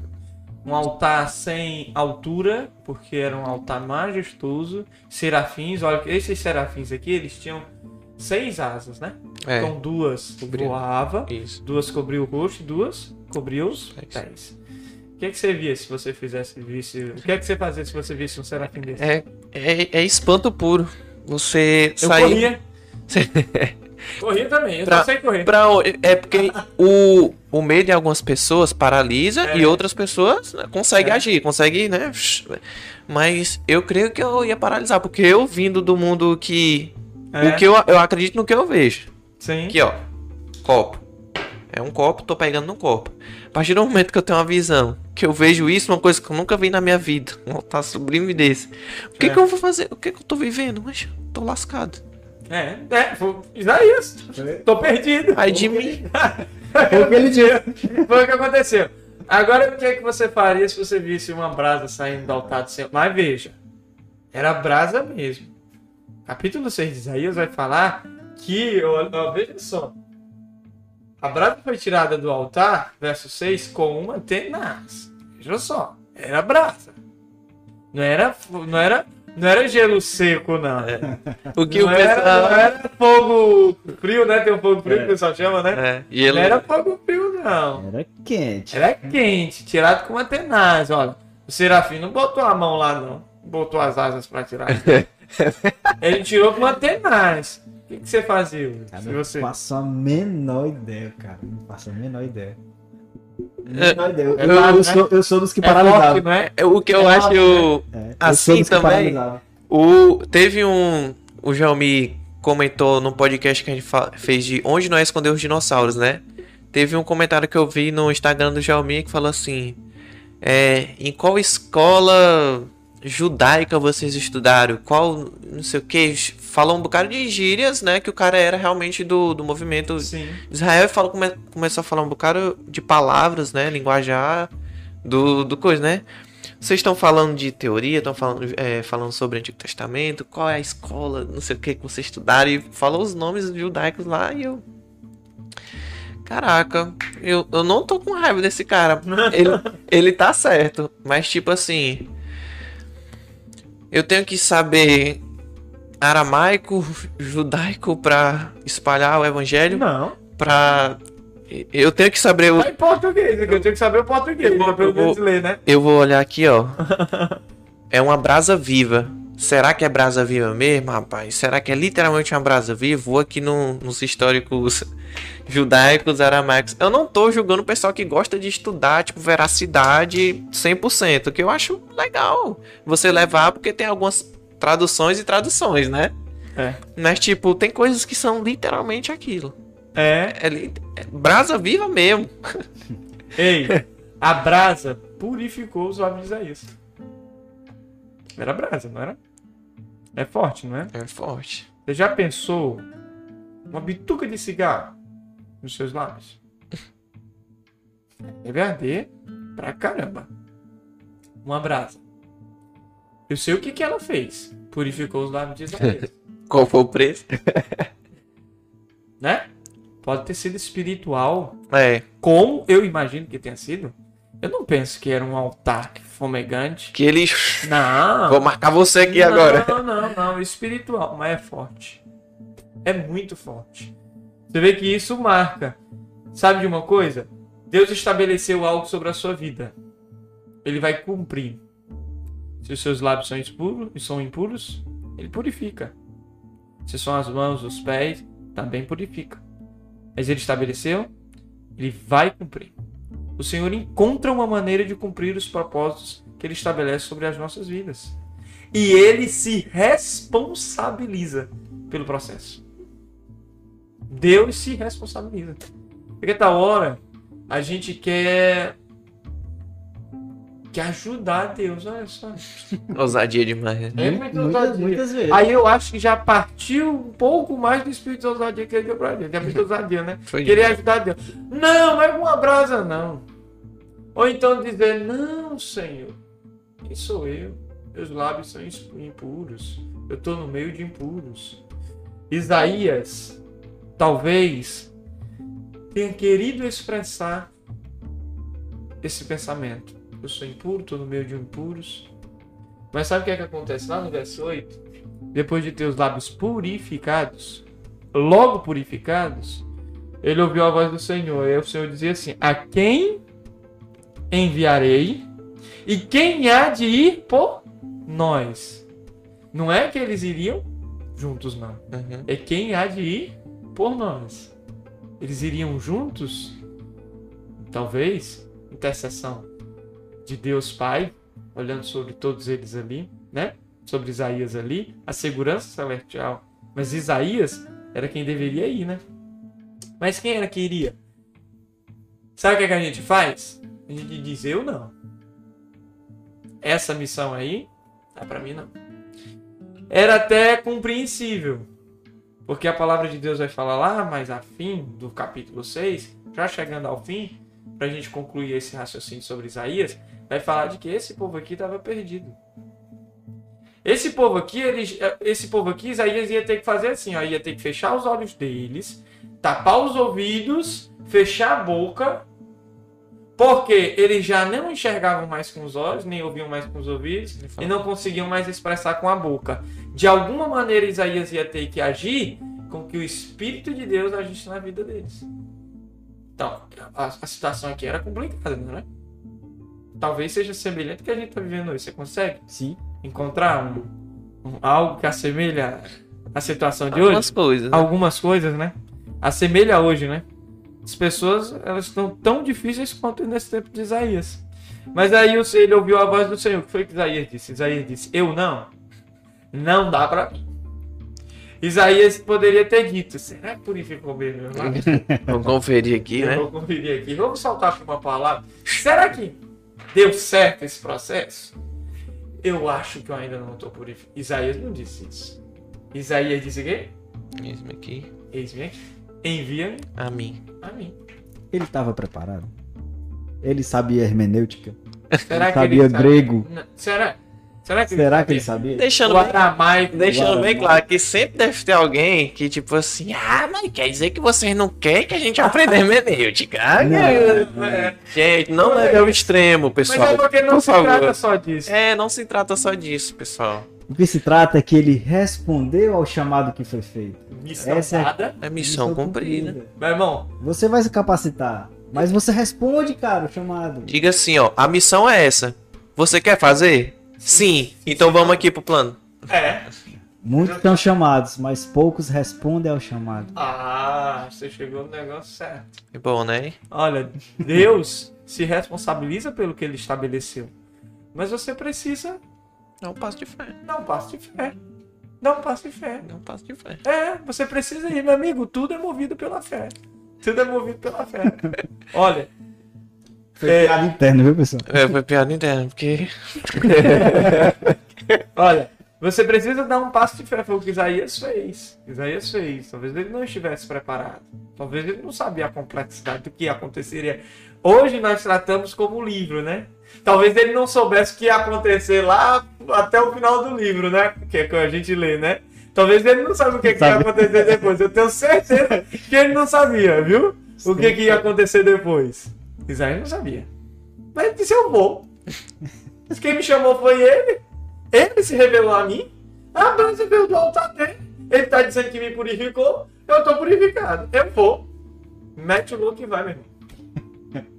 um altar sem altura, porque era um altar majestoso, serafins, olha, esses serafins aqui, eles tinham seis asas, né? É, Então duas Cobriu. voava, isso. duas cobriu o rosto, duas cobriu os Pés. pés. O que, é que você via se você fizesse, visse... O que é que você fazia se você visse um serafim desse? É, é, é espanto puro. Você Eu corria. corria também, eu Pra- sei correr. Pra, é porque o, o medo de algumas pessoas paralisa É. e outras pessoas né, conseguem É. agir, conseguem, né? Mas eu creio que eu ia paralisar, porque eu vindo do mundo que. É, O que eu, eu acredito no que eu vejo. Sim. Aqui, ó. Copo. É um copo, tô pegando no copo. A partir do momento que eu tenho uma visão, que eu vejo isso, uma coisa que eu nunca vi na minha vida, um altar sublime desse. O que, É. que eu vou fazer? O que, que eu tô vivendo? Mas tô lascado. É, é, foi Isaías. Tô perdido. Ai de mim. Foi o que ele disse. Foi o que aconteceu. Agora, o que, é que você faria se você visse uma brasa saindo do altar do Senhor? Mas veja, era brasa mesmo. Capítulo 6 de Isaías vai falar que, ó, ó, veja só, a brasa foi tirada do altar, verso 6, com uma tenaz. Veja só, era brasa. Não era, não era, não era gelo seco, não. O que não, o era, pessoal. não era fogo frio, né? Tem um fogo frio que o pessoal chama, né? É, e ele Não era fogo frio, não. Era quente. Era quente, tirado com uma tenaz. Olha, o Serafim não botou a mão lá, não. Botou as asas pra tirar. Ele tirou com tenaz. O que, que você fazia? Cara, Se não você... faço a menor ideia, cara. Não faço a menor ideia. É, Menor ideia. Eu, é eu né? sou, eu sou dos que É paralisavam. não é? É, O que eu É acho. eu- É, eu sou Assim também. O, teve um. O Jalmi comentou no podcast que a gente fez de Onde Nós Escondemos os Dinossauros, né? Teve um comentário que eu vi no Instagram do Jalmi que falou assim: é, Em qual escola judaica vocês estudaram? Qual. Não sei o que. Falou um bocado de gírias, né? Que o cara era realmente do, do movimento Sim. Israel fala, come- começou a falar um bocado de palavras, né? Linguajar do, do coisa, né? Vocês estão falando de teoria, estão falando, é, falando sobre o Antigo Testamento, qual é a escola, não sei o que que vocês estudaram, e falou os nomes judaicos lá e eu. Caraca, eu, eu não tô com raiva desse cara. Ele, ele tá certo, mas tipo assim. Eu tenho que saber aramaico, judaico pra espalhar o evangelho Não. pra. Eu tenho que saber. o- Tá em português, eu tenho que saber o português, Eu vou- menos ler, né? Eu vou olhar aqui, ó. É uma brasa viva. Será que é brasa viva mesmo, rapaz? Será que é literalmente uma brasa viva? Vou aqui no- nos históricos judaicos, aramaicos. Eu não tô julgando o pessoal que gosta de estudar, tipo, veracidade 100%, que eu acho legal você levar, porque tem algumas traduções e traduções, né? É. Mas, tipo, tem coisas que são literalmente aquilo. É. É, li- é brasa viva mesmo. Ei, a brasa purificou os lábios de Isaías. Era brasa, não era? É forte, não é? É forte. Você já pensou uma bituca de cigarro nos seus lábios? Deve arder pra caramba. Uma brasa. Eu sei o que, que ela fez. Purificou os lábios de Isaías. Qual foi o preço? né? Pode ter sido espiritual, É, como eu imagino que tenha sido. Eu não penso que era um altar fumegante. que eles. Não. Vou marcar você aqui agora. Não, não, não. Espiritual, mas é forte. É muito forte. Você vê que isso marca. Sabe de uma coisa? Deus estabeleceu algo sobre a sua vida. Ele vai cumprir. Se os seus lábios são impuros, são impuros, ele purifica. Se são as mãos, os pés, também purifica. Mas ele estabeleceu, ele vai cumprir. O Senhor encontra uma maneira de cumprir os propósitos que ele estabelece sobre as nossas vidas. E ele se responsabiliza pelo processo. Deus se responsabiliza. Porque tal hora a gente quer que ajudar Deus, olha só. Ousadia demais. né? É Mu- muito muitas, ousadia. muitas vezes. Aí eu acho que já partiu um pouco mais do espírito de ousadia que ele deu pra ele. É muita ousadia, né? Foi Querer ajudar Deus. Não, não é uma brasa, não. Ou então dizer, não, Senhor, quem sou eu? Meus lábios são impuros. Eu estou no meio de impuros. Isaías, talvez, tenha querido expressar esse pensamento. Eu sou impuro, estou no meio de impuros. Mas sabe o que é que acontece lá no verso 8? Depois de ter os lábios purificados, logo purificados, ele ouviu a voz do Senhor. E o Senhor dizia assim: A quem enviarei? E quem há de ir por nós? Não é que eles iriam juntos, não. Uhum. É quem há de ir por nós. Eles iriam juntos? Talvez, intercessão de Deus Pai, olhando sobre todos eles ali, né? Sobre Isaías ali, a segurança celestial. Mas Isaías era quem deveria ir, né? Mas quem era que iria? Sabe o que, é que a gente faz? A gente diz, eu não. Essa missão aí, tá pra mim não. Era até compreensível. Porque a palavra de Deus vai falar lá, mais a fim do capítulo 6, já chegando ao fim, pra gente concluir esse raciocínio sobre Isaías, vai falar de que esse povo aqui estava perdido. Esse povo aqui, eles, esse povo aqui, Isaías ia ter que fazer assim, ó, ia ter que fechar os olhos deles, tapar os ouvidos, fechar a boca, porque eles já não enxergavam mais com os olhos, nem ouviam mais com os ouvidos, e não conseguiam mais expressar com a boca. De alguma maneira, Isaías ia ter que agir com que o Espírito de Deus agisse na vida deles. Então, a, a situação aqui era complicada, não é? Talvez seja semelhante ao que a gente está vivendo hoje. Você consegue Sim. encontrar um, um- algo que assemelha a situação de hoje? Algumas coisas. né? algumas coisas, né? Assemelha hoje, né? As pessoas, elas estão tão difíceis quanto nesse tempo de Isaías. Mas aí o- ele ouviu a voz do Senhor. O que foi que Isaías disse? Isaías disse: Eu não. Não dá pra mim. Isaías poderia ter dito: Será que purificou mesmo? meu irmão? Vamos conferir aqui, né? Vou conferir aqui. Vamos soltar aqui uma palavra. Será que deu certo esse processo? Eu acho que eu ainda não estou purificado. Isaías não disse isso. Isaías disse o quê? Mesmo aqui. Eis-me aqui. Envia-me A mim. a mim. Ele estava preparado? Ele sabia hermenêutica? Será Ele sabia grego? Não, Será? Será que Será que ele ele sabia? Deixando bem, deixando bem claro que sempre deve ter alguém que, tipo assim, ah, mas quer dizer que vocês não querem que a gente aprenda hermenêutica. Ah, Não. É, Gente, não leve ao extremo, mas pessoal. é porque não Por se favor. trata só disso. É, não se trata só disso, pessoal. O que se trata é que ele respondeu ao chamado que foi feito. Missão Essa é-. É missão cumprida. Meu irmão, Você vai se capacitar, mas você responde, cara, o chamado. Diga assim, ó, a missão é essa. Você quer fazer? Sim. Então vamos aqui pro plano. é. Muitos são chamados, mas poucos respondem ao chamado. Ah, você chegou no negócio certo. É bom, né? Olha, Deus se responsabiliza pelo que ele estabeleceu. Mas você precisa É um passo de fé. dar um passo de fé. Dar um passo de fé. É um passo de fé. É, você precisa ir, meu amigo. Tudo é movido pela fé. Tudo é movido pela fé. Olha, Foi É. piada interna, viu, pessoal? É, foi piada interna, porque. olha, você precisa dar um passo de fé. Foi o que Isaías fez. Isaías fez. Talvez ele não estivesse preparado. Talvez ele não sabia a complexidade do que aconteceria. Hoje nós tratamos como livro, né? Talvez ele não soubesse o que ia acontecer lá até o final do livro, né? Que é que a gente lê, né? Talvez ele não saiba o que, que ia acontecer depois. Eu tenho certeza que ele não sabia, viu? O que, que ia acontecer depois. Isaías não sabia. Mas ele disse: Eu vou. Quem me chamou foi ele. Ele se revelou a mim. A brasa veio do altar dele. Ele tá dizendo que me purificou. Eu tô purificado. Eu vou. Mete o louco e vai, meu irmão.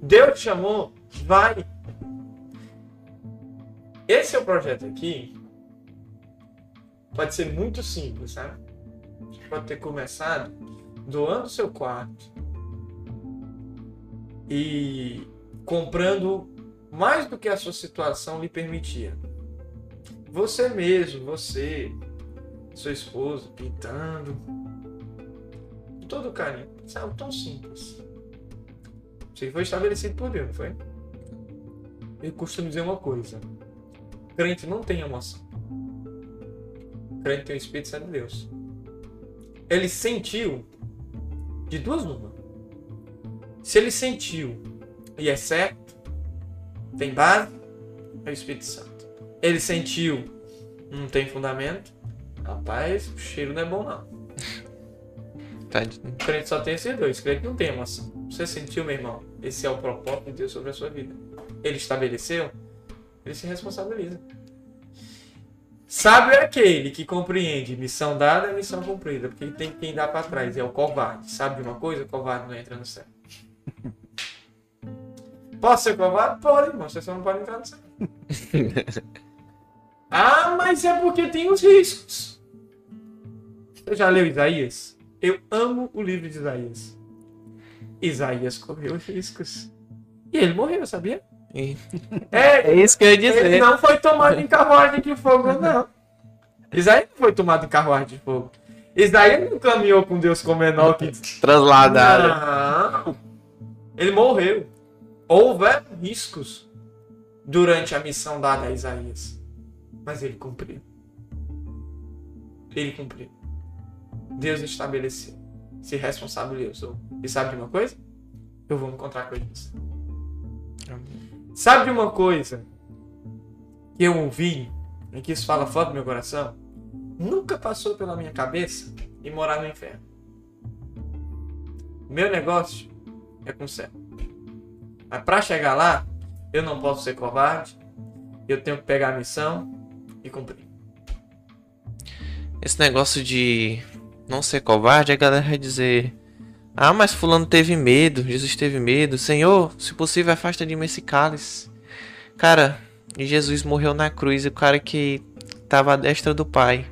Deus te chamou. Vai. Esse é o projeto aqui. Pode ser muito simples, sabe? Pode ter começado doando seu quarto e comprando mais do que a sua situação lhe permitia. Você mesmo, você, sua esposa, pintando. Todo carinho. Isso é tão simples. Isso foi estabelecido por Deus, não foi? eu costumo dizer uma coisa. Crente não tem emoção. Crente tem o Espírito Santo de Deus. Ele sentiu de duas uma. Se ele sentiu e é certo, tem base, é o Espírito Santo. Ele sentiu, não tem fundamento, rapaz, o cheiro não é bom não. Tá, O crente só tem esses dois. O crente não tem emoção. Você sentiu, meu irmão? Esse é o propósito de Deus sobre a sua vida. Ele estabeleceu, ele se responsabiliza. Sábio é aquele que compreende missão dada é missão cumprida, porque tem quem dá para trás, é o covarde. Sabe de uma coisa? O covarde não entra no céu. Posso ser covarde? Pode, irmão. Você só não pode entrar no céu. ah, mas é porque tem os riscos. Você já leu Isaías? Eu amo o livro de Isaías. Isaías correu riscos. E ele morreu, sabia? É, É isso que eu ia ele dizer. não foi tomado em carruagem de fogo, não. Isaías não foi tomado em carruagem de fogo. Isaías não caminhou com Deus como Enoque. Transladaram. Não. Ele morreu. Houveram riscos durante a missão dada a Isaías. Mas ele cumpriu. Ele cumpriu. Deus estabeleceu. Se responsabilizou. E sabe de uma coisa? Eu vou me encontrar com eles. Sabe de uma coisa que eu ouvi e que isso fala fora do meu coração? Nunca passou pela minha cabeça e morar no inferno. Meu negócio é com o céu. Mas para chegar lá, eu não posso ser covarde. Eu tenho que pegar a missão e cumprir. Esse negócio de não ser covarde, a galera vai dizer: Ah, mas Fulano teve medo, Jesus teve medo. Senhor, se possível, afasta de mim esse cálice. Cara, Jesus morreu na cruz e o cara que tava à destra do Pai,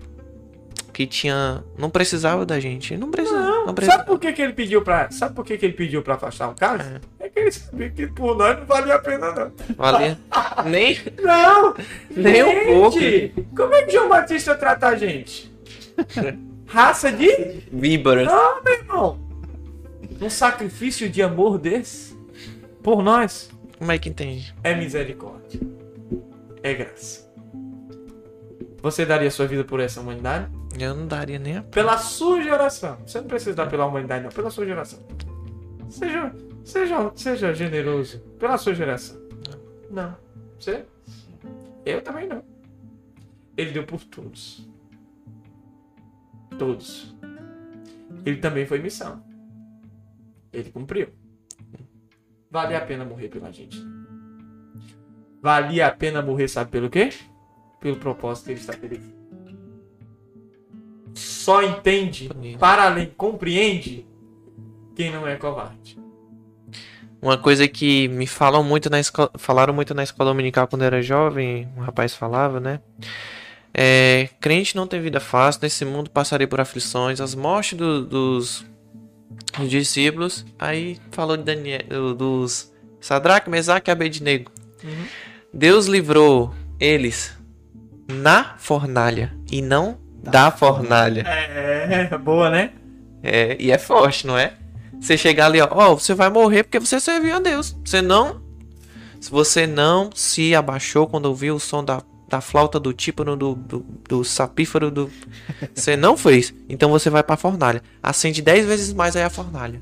que tinha. Não precisava da gente. Não precisa. Não, Sabe por que, que ele pediu para? Sabe por que, que ele pediu para afastar o cálice? É. que ele sabia que por nós não valia a pena não. Valia. Nem, Não! nem um pouco. Gente, Como é que João Batista trata a gente? Raça de? Víboras. Não, meu irmão. Um sacrifício de amor desse por nós Como é que entende? é misericórdia. É graça. Você daria sua vida por essa humanidade? Eu não daria nem a. Pela sua geração. Você não precisa dar pela humanidade, não. Pela sua geração. Seja, seja, seja generoso. Pela sua geração. Não. Você? Eu também não. Ele deu por todos. Todos. Ele também foi missão. Ele cumpriu. Valia a pena morrer pela gente. Valia a pena morrer, sabe pelo quê? Pelo propósito que ele estabeleceu. Só entende, para além, compreende quem não é covarde. Uma coisa que me falam muito na escola, falaram muito na escola dominical quando era jovem, um rapaz falava, né? É, crente não tem vida fácil, nesse mundo passarei por aflições, as mortes do- dos, dos discípulos. Aí falou de Daniel, do- dos Sadraque, Mesaque e Abednego. Uhum. Deus livrou eles na fornalha e não da fornalha. É, boa, né? É, e é forte, não é? Você chegar ali, ó, ó, você vai morrer porque você serviu a Deus. Você não. Se você não se abaixou quando ouviu o som da, da flauta do tímpano, do, do, do sapífero, do. Você não fez. Então você vai pra fornalha. Acende 10 vezes mais aí a fornalha.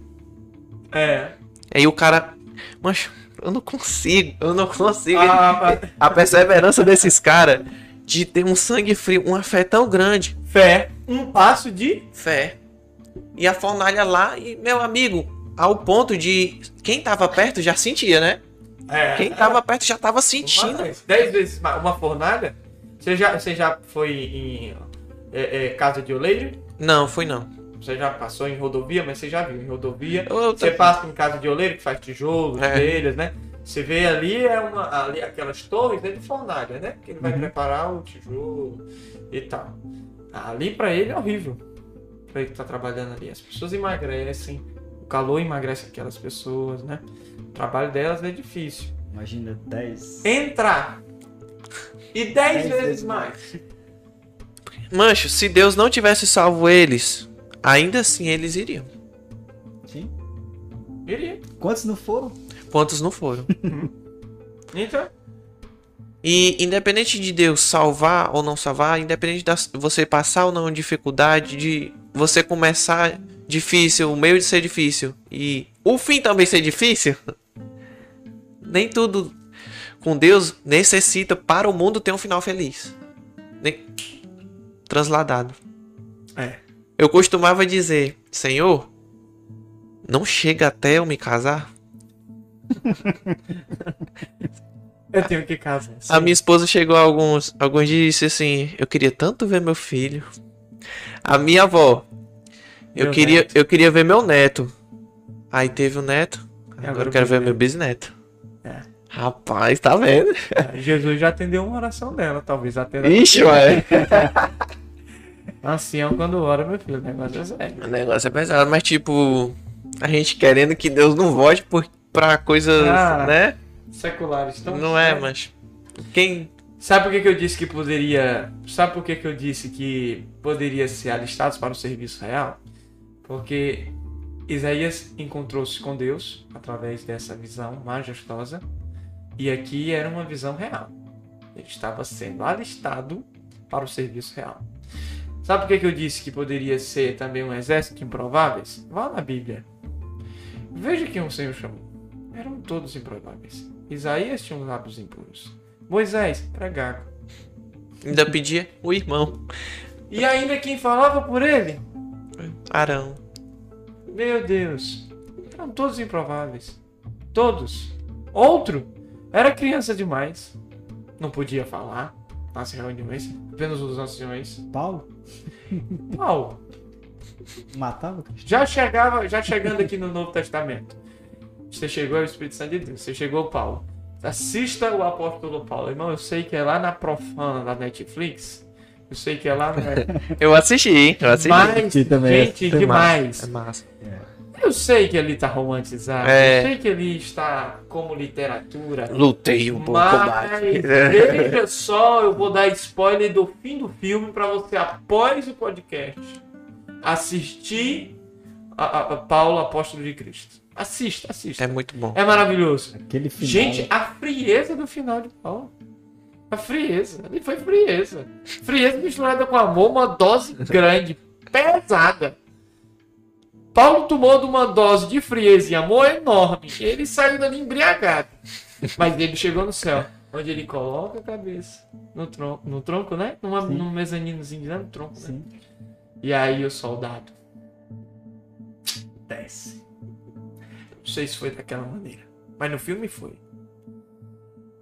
É. Aí o cara. Mancho, eu não consigo. Eu não consigo. A, A perseverança desses caras de ter um sangue frio, uma fé tão grande. fé, um passo de. Fé. E a fornalha lá, e meu amigo, ao ponto de quem tava perto já sentia, né? É. Quem tava perto já tava sentindo. Mais, Dez vezes. Uma fornalha. Você já, você já foi em é, é, casa de oleiro? Não, fui não. Você já passou em rodovia, mas você já viu em rodovia. Eu, eu, Você passa em casa de oleiro que faz tijolos, É. telhas, né? Você vê ali, é uma, ali aquelas torres né, de fornalha, né? Que ele vai Uhum. preparar o tijolo e tal. Ali pra ele é horrível. Pra ele que tá trabalhando ali. As pessoas emagrecem, o calor emagrece aquelas pessoas, né? O trabalho delas é difícil. Imagina 10. Entrar e dez Dez vezes vezes mais. Mancho, se Deus não tivesse salvo eles, ainda assim eles iriam. Sim. Iria. Quantos não foram? Quantos não foram? Então, E independente de Deus salvar ou não salvar, independente de você passar ou não dificuldade, de você começar difícil, o meio de ser difícil e o fim também ser difícil, nem tudo com Deus necessita para o mundo ter um final feliz. Nem... Transladado. É. Eu costumava dizer, Senhor, não chega até eu me casar? Eu tenho que casar. A minha esposa chegou alguns, alguns dias e disse assim: Eu queria tanto ver meu filho. A minha avó, eu Meu queria, neto. eu queria ver meu neto. Aí teve o neto. Agora, agora eu quero ver meu bisneto. É. Rapaz, tá vendo? É, Jesus já atendeu uma oração dela, talvez até Ixi, ué. Ancião quando ora, meu filho, o negócio é sério. O negócio é pesado, mas tipo, a gente querendo que Deus não volte por, pra coisas, Ah, né? Seculares estão. Não é, mas. Quem. Sabe por que, que eu disse que poderia. Sabe por que, que eu disse que poderia ser alistados para o serviço real? Porque Isaías encontrou-se com Deus através dessa visão majestosa. E aqui era uma visão real. Ele estava sendo alistado para o serviço real. Sabe por que, que eu disse que poderia ser também um exército de improváveis? Vá na Bíblia. Veja quem o Senhor chamou. Eram todos improváveis. Isaías tinha os lábios impuros. Moisés, pregago. Ainda pedia o irmão. E ainda quem falava por ele? Arão. Meu Deus. Eram todos improváveis. Todos. Outro era criança demais. Não podia falar nas reuniões. Apenas os anciões. Paulo Paulo. matava. Já chegava, já chegando aqui no Novo Testamento. Você chegou ao Espírito Santo de Deus. Você chegou, Paulo. Assista o apóstolo Paulo. Irmão, eu sei que é lá na profana da Netflix. Eu sei que é lá na. Eu assisti, hein? Eu assisti. Mas, assisti também, gente, assisti demais. É massa. Eu sei que ele tá romantizado. É. Eu sei que ele está como literatura. Lutei um pouco Mas mais. veja só, eu vou dar spoiler do fim do filme para você, após o podcast, assistir a, a- a Paulo Apóstolo de Cristo. Assista, assista. É muito bom. É maravilhoso. Aquele final. Gente, a frieza do final de Paulo. A frieza. Ali foi frieza. Frieza misturada com amor, uma dose grande, pesada. Paulo tomou de uma dose de frieza e amor enorme. Ele saiu dali embriagado. Mas ele chegou no céu, onde ele coloca a cabeça no tronco, no tronco né? Numa, Sim. num mezaninozinho, né? no tronco, né? E aí o soldado desce. Não sei se foi daquela maneira, mas no filme foi.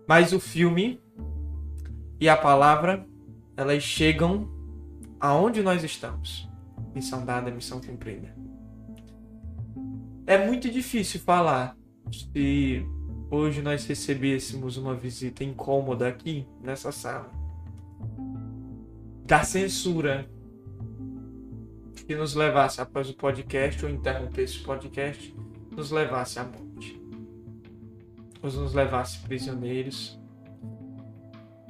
Mas o filme e a palavra, elas chegam aonde nós estamos. Missão dada, missão cumprida. É muito difícil falar se hoje nós recebêssemos uma visita incômoda aqui nessa sala. Da censura que nos levasse após o podcast ou interrompesse o podcast, nos levasse à morte. Ou nos levasse prisioneiros.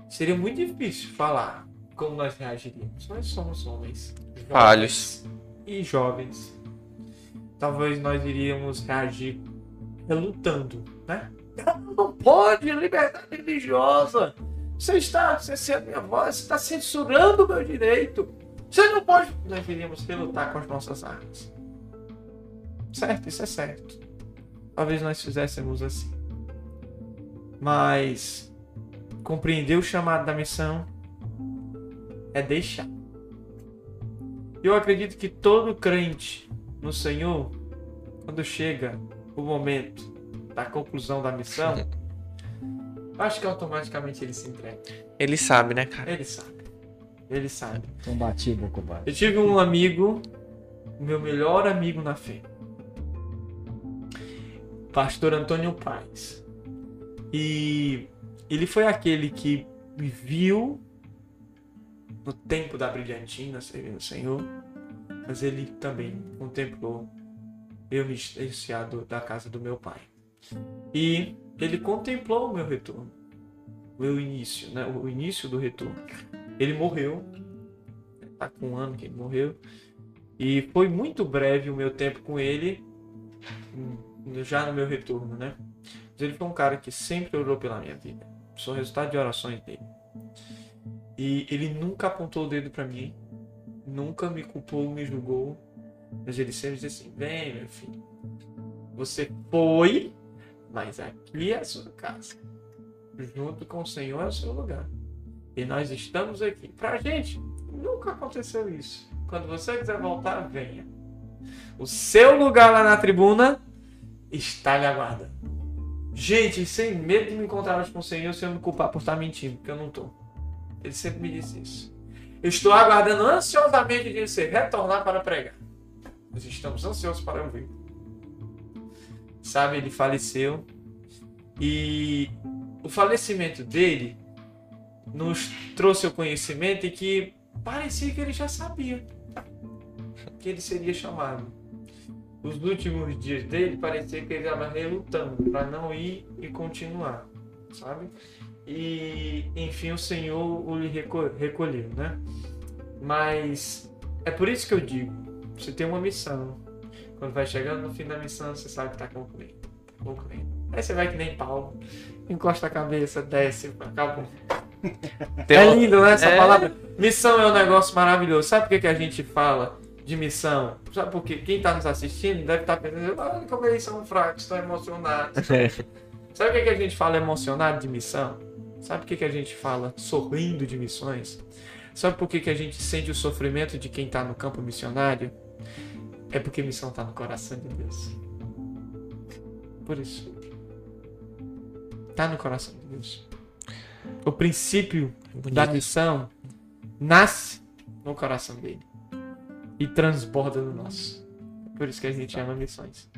Seria muito difícil falar como nós reagiríamos. Nós somos homens. Falhos. E jovens. Talvez nós iríamos reagir relutando, né? Não, pode, liberdade religiosa. Você está cessando minha voz, você está censurando o meu direito. Você não pode. Nós iríamos relutar com as nossas armas. Certo, isso é certo. Talvez nós fizéssemos assim. Mas compreender o chamado da missão é deixar. Eu acredito que todo crente no Senhor, quando chega o momento da conclusão da missão, acho que automaticamente ele se entrega. Ele sabe, né, cara? Ele sabe. Ele sabe. Combativo, combate. Eu tive um amigo, meu melhor amigo na fé. Pastor Antônio Paz. E ele foi aquele que viu no tempo da brilhantina servindo o Senhor, mas ele também contemplou eu me distanciado da casa do meu pai. E ele contemplou o meu retorno, o meu início, né? o início do retorno. Ele morreu, tá com um ano que ele morreu, e foi muito breve o meu tempo com ele, já no meu retorno, né? Mas ele foi um cara que sempre orou pela minha vida, sou resultado de orações dele. E ele nunca apontou o dedo pra mim, nunca me culpou, me julgou, mas ele sempre disse assim: vem, meu filho, você foi, mas aqui é a sua casa. Junto com o Senhor é o seu lugar. E nós estamos aqui. Pra gente, nunca aconteceu isso. Quando você quiser voltar, venha. O seu lugar lá na tribuna está lhe aguardando. Gente, sem medo de me encontrar mais com o Senhor se eu me culpar por estar mentindo, porque eu não estou. Ele sempre me disse isso. Eu estou aguardando ansiosamente de você retornar para pregar. Nós estamos ansiosos para ouvir. Sabe, ele faleceu. E o falecimento dele nos trouxe o conhecimento e que parecia que ele já sabia que ele seria chamado. Os últimos dias dele parecia que ele estava relutando para não ir e continuar, sabe? E enfim o Senhor o lhe reco- recolheu, né? Mas é por isso que eu digo, você tem uma missão. Quando vai chegando no fim da missão, você sabe que está concluindo. Tá concluindo. Aí você vai que nem Paulo, encosta a cabeça, desce, acabou. Tem é lindo, né? Essa É. palavra. Missão é um negócio maravilhoso. Sabe por que, que a gente fala de missão? Sabe por quê? Quem está nos assistindo deve estar pensando, olha como eles são fracos, estão emocionados. Sabe por que, que a gente fala emocionado de missão? Sabe por que, que a gente fala sorrindo de missões? Sabe por que, que a gente sente o sofrimento de quem está no campo missionário? É porque missão está no coração de Deus. Por isso. Está no coração de Deus. O princípio da Bonito. missão nasce no coração dele e transborda no nosso. Por isso que a gente ama missões.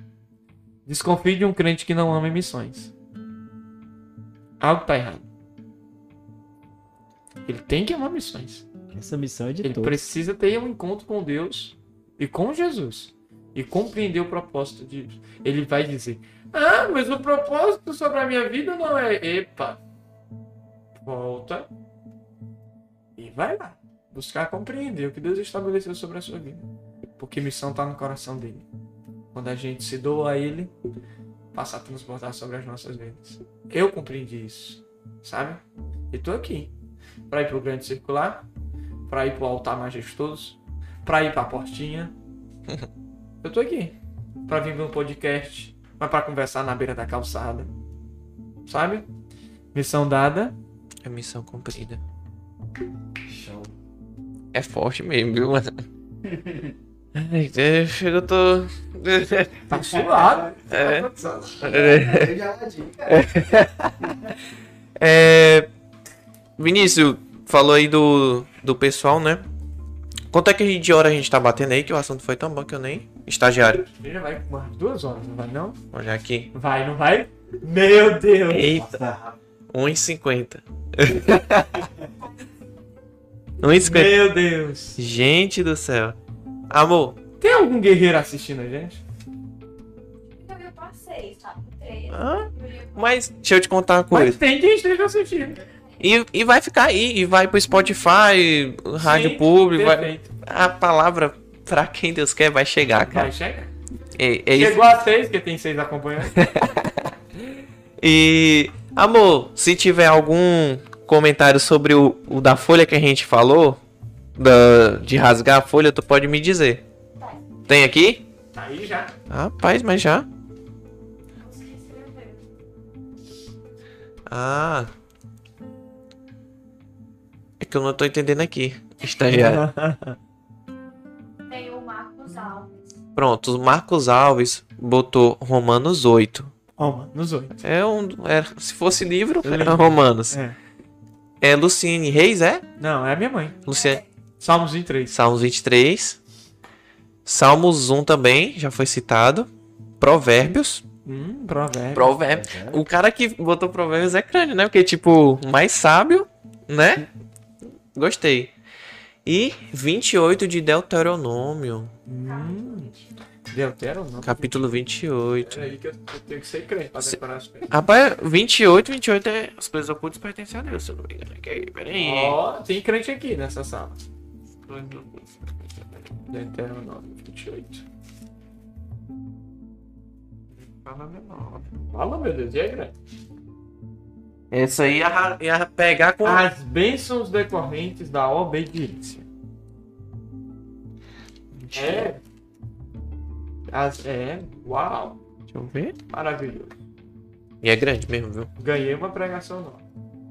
Desconfie de um crente que não ama missões. Algo tá errado. Ele tem que amar missões. Essa missão é de Ele todos. precisa ter um encontro com Deus e com Jesus. E compreender o propósito de Deus. Ele vai dizer: Ah, mas o propósito sobre a minha vida não é. Epa! Volta. E vai lá. Buscar compreender o que Deus estabeleceu sobre a sua vida. Porque missão está no coração dele. Quando a gente se doa a ele, passa a transbordar sobre as nossas vidas. Eu compreendi isso. Sabe? E tô aqui. Para ir pro grande circular, para ir pro altar majestoso, para ir pra portinha. Eu tô aqui. Para vir ver um podcast, mas para conversar na beira da calçada. Sabe? Missão dada. É missão cumprida. É forte mesmo, viu, mano? Ai, é, chega, eu tô. Tá suado. É. Já dica. É, Vinícius, falou aí do, do pessoal, né? Quanto é que de hora a gente tá batendo aí? Que o assunto foi tão bom que eu nem. Estagiário. Já vai com umas duas horas, não vai não? Olha aqui. Vai, não vai? Meu Deus! Eita, Nossa, 1,50. 1,50. Meu Deus! Gente do céu. Amor, Tem algum guerreiro assistindo a gente? Eu passei, sabe? Ah, mas deixa eu te contar uma Mas coisa. tem quem esteja assistindo. E, e vai ficar aí, e vai pro Spotify, rádio Sim, público. vai- a palavra pra quem Deus quer vai chegar, cara. Vai chegar. É, é isso. Chegou a seis, porque tem seis acompanhando. E, amor, se tiver algum comentário sobre o, o da folha que a gente falou, da, de rasgar a folha, tu pode me dizer. Tem aqui? Tá aí já. Rapaz, mas já. Ah. É que eu não tô entendendo aqui. Estagiário. Tem o Marcos Alves. Pronto, o Marcos Alves botou Romanos 8. Ó, mano, nos oito. É um. É, se fosse livro, era. Romanos. É. É Luciene Reis, é? Não, é a minha mãe. Luciene. Salmos 23. Salmos 23. Salmos 1 também, já foi citado. Provérbios. Hum, provérbio. Provérbios. O cara que botou provérbios é crânio, né? Porque, tipo, mais sábio, né? Gostei. E 28 de Deuteronômio. Hum. Deutero não. Capítulo 28. Peraí que eu, eu tenho que ser crente pra Se- decorar as coisas. Rapaz, 28, 28 é. Os coisas ocultas pertencem a Deus, se eu não me engano. Ok, Peraí. Ó, tem crente aqui nessa sala. 28. Fala meu nome. Fala, meu Deus, e aí, grande? Essa aí ia, ia pegar com. As bênçãos decorrentes da obediência. É. As, é. Uau. Deixa eu ver. Maravilhoso. E é grande mesmo, viu? Ganhei uma pregação nova.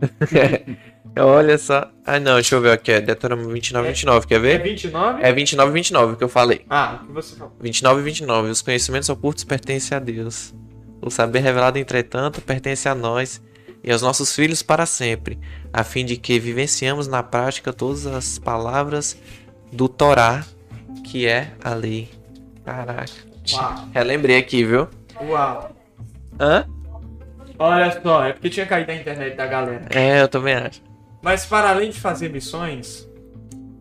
Olha só. Ah, não, deixa eu ver aqui. É Deuteronômio 29, 29. Quer É ver? 29? É 29, 29 que eu falei. Ah, o que você falou? 29 e 29. Os conhecimentos ocultos pertencem a Deus. O saber revelado, entretanto, pertence a nós e aos nossos filhos para sempre, a fim de que vivenciamos na prática todas as palavras do Torá, que é a lei. Caraca. Uau. Relembrei aqui, viu? Uau. Hã? Olha só, é porque tinha caído a internet da galera. É, eu também acho. Mas para além de fazer missões,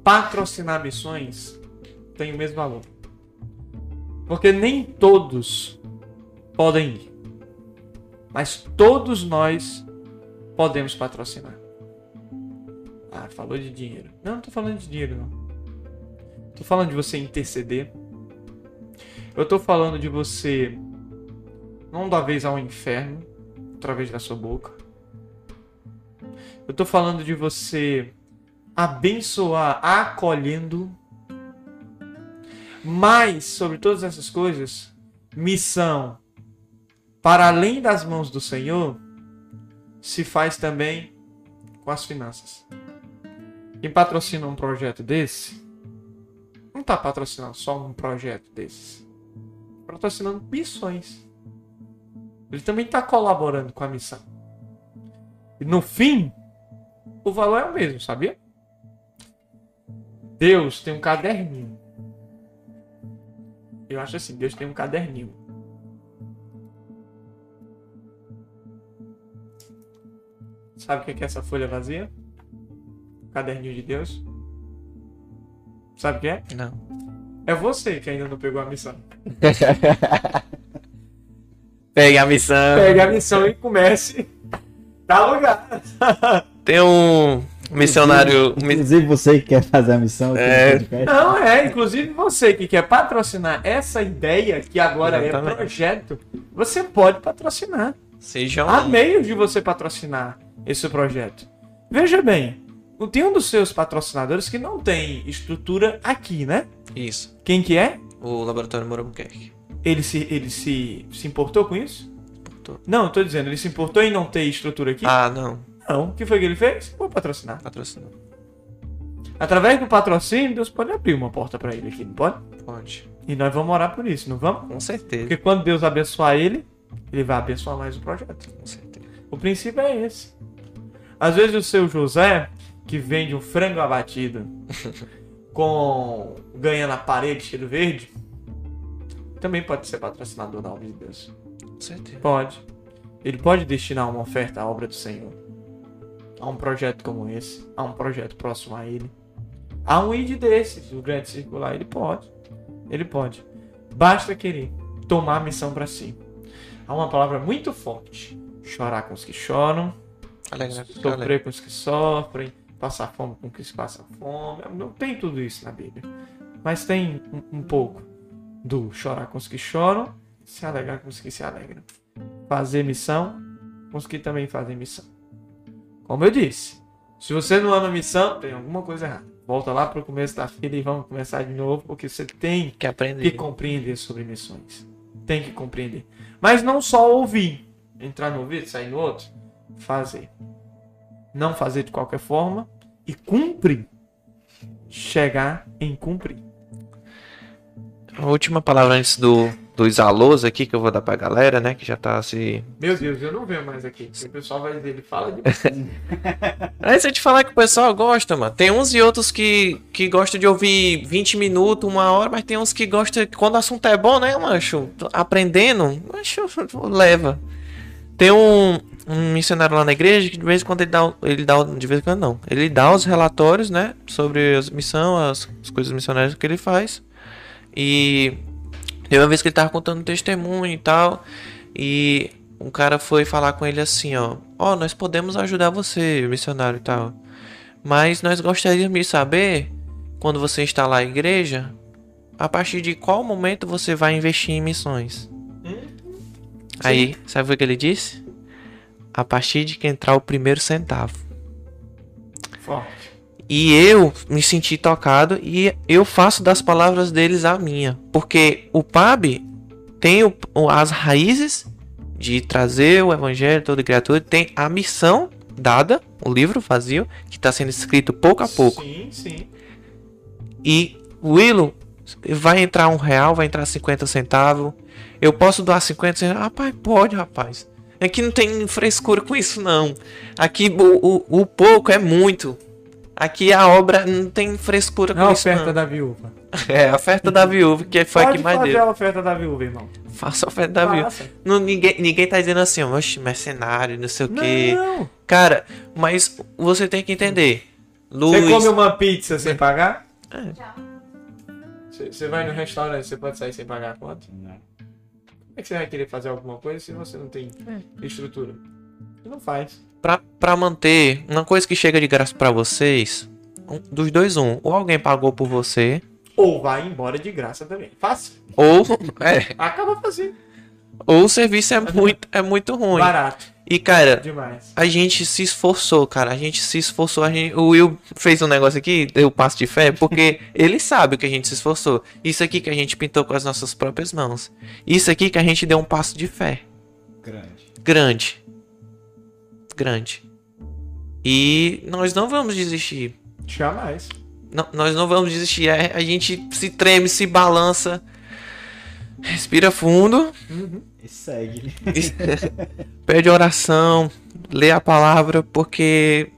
patrocinar missões tem o mesmo valor. Porque nem todos podem ir. Mas todos nós podemos patrocinar. Ah, falou de dinheiro. Não, não tô falando de dinheiro, não. Tô falando de você interceder. Eu tô falando de você não dar vez ao inferno através da sua boca. Eu tô falando de você abençoar acolhendo. Mas, sobre todas essas coisas, missão para além das mãos do Senhor se faz também com as finanças. Quem patrocina um projeto desse não está patrocinando só um projeto desses. Patrocinando missões. Ele também está colaborando com a missão. E no fim, o valor é o mesmo, sabia? Deus tem um caderninho. Eu acho assim, Deus tem um caderninho. Sabe o que é é essa folha vazia? Caderninho de Deus. Sabe o que é? Não. É você que ainda não pegou a missão. Pegue a missão. Pegue a missão e comece. Dá lugar. Tem um missionário. mi- Inclusive você que quer fazer a missão aqui É. Não, é. Inclusive você que quer patrocinar essa ideia, que agora Exatamente. é projeto, você pode patrocinar. Seja Há um. meios de você patrocinar esse projeto. Veja bem, tem um dos seus patrocinadores que não tem estrutura aqui, né? Isso. Quem que é? O Laboratório Morambuquerque. Ele se, ele se, se importou com isso? Importou. Não, eu tô dizendo, ele se importou em não ter estrutura aqui? Ah, não. Não. O que foi que ele fez? Vou patrocinar. Patrocinou. Através do patrocínio, Deus pode abrir uma porta pra ele aqui, não pode? Pode. E nós vamos orar por isso, não vamos? Com certeza. Porque quando Deus abençoar ele, ele vai abençoar mais o projeto. Com certeza. O princípio é esse. Às vezes o seu José, que vende um frango abatido com ganha na parede cheiro verde, também pode ser patrocinador da obra de Deus. Com certeza. Pode. Ele pode destinar uma oferta à obra do Senhor. A um projeto como esse. A um projeto próximo a ele. A um ID desses, o grande circular. Ele pode. Ele pode. Basta querer tomar a missão para si. Há uma palavra muito forte. Chorar com os que choram. Alegra. Sofrer com os que sofrem. Passar fome com os que passam fome. Não tem tudo isso na Bíblia. Mas tem um, um pouco do chorar com os que choram. Se alegrar com os que se alegram fazer missão com os que também fazem missão. Como eu disse, se você não ama missão, tem alguma coisa errada. Volta lá para o começo da fila e vamos começar de novo, porque você tem Que aprende. que compreender sobre missões. Tem que compreender. Mas não só ouvir, entrar no ouvido, sair no outro, fazer. Não fazer de qualquer forma e cumprir. Chegar em cumprir. A última palavra antes do, dos alôs aqui que eu vou dar pra galera, né? Que já tá se. Meu Deus, eu não venho mais aqui. O pessoal vai dizer, ele fala de Antes de falar que o pessoal gosta, mano. Tem uns e outros que, que gostam de ouvir 20 minutos, uma hora, mas tem uns que gostam. Quando o assunto é bom, né, mancho? Aprendendo, mancho, leva. Tem um, um missionário lá na igreja que de vez em quando ele dá. Ele dá de vez em quando não. Ele dá os relatórios, né? Sobre as missão, as, as coisas missionárias que ele faz. E teve uma vez que ele tava contando um testemunho e tal. E um cara foi falar com ele assim, ó. Ó, nós podemos ajudar você, missionário e tal. Mas nós gostaríamos de saber, quando você instalar a igreja, a partir de qual momento você vai investir em missões. Aí, sabe o que ele disse? A partir de que entrar o primeiro centavo. Forte. E eu me senti tocado e eu faço das palavras deles a minha. Porque o PAB tem o- as raízes de trazer o evangelho a toda criatura, tem a missão dada, o livro vazio, que está sendo escrito pouco a pouco. Sim, sim. E Willow vai entrar um real, vai entrar 50 centavos. Eu posso doar 50 centavos? Rapaz, pode, rapaz. Aqui não tem frescura com isso, não. Aqui o, o, o pouco é muito. Aqui a obra não tem frescura com Não a isso, oferta não. da viúva. É, a oferta da viúva, que foi a Pode que mais fazer deu. a oferta da viúva, irmão. Faça a oferta da viúva. Faça. Não, ninguém, ninguém tá dizendo assim, oxe, mercenário, não sei o quê. Não. Cara, mas você tem que entender. Luz. Você come uma pizza sem pagar? Você você vai no restaurante, você pode sair sem pagar a conta? Não. Como é que você vai querer fazer alguma coisa se você não tem estrutura? Você não faz. Pra, pra manter uma coisa que chega de graça pra vocês, um- dos dois, um. Ou alguém pagou por você, Ou vai embora de graça também. Fácil. ou, é, Acaba fazendo. ou o serviço é muito, é muito ruim. Barato. E, cara, Demais. a gente se esforçou, cara. A gente se esforçou. Gente, o Will fez um negócio aqui, deu passo de fé, porque ele sabe que a gente se esforçou. Isso aqui que a gente pintou com as nossas próprias mãos. Isso aqui que a gente deu um passo de fé. Grande. Grande. Grande. E nós não vamos desistir. Jamais. Não, nós não vamos desistir. É, A gente se treme, se balança. Respira fundo. Uhum. E segue. Pede oração. Lê a palavra. Porque.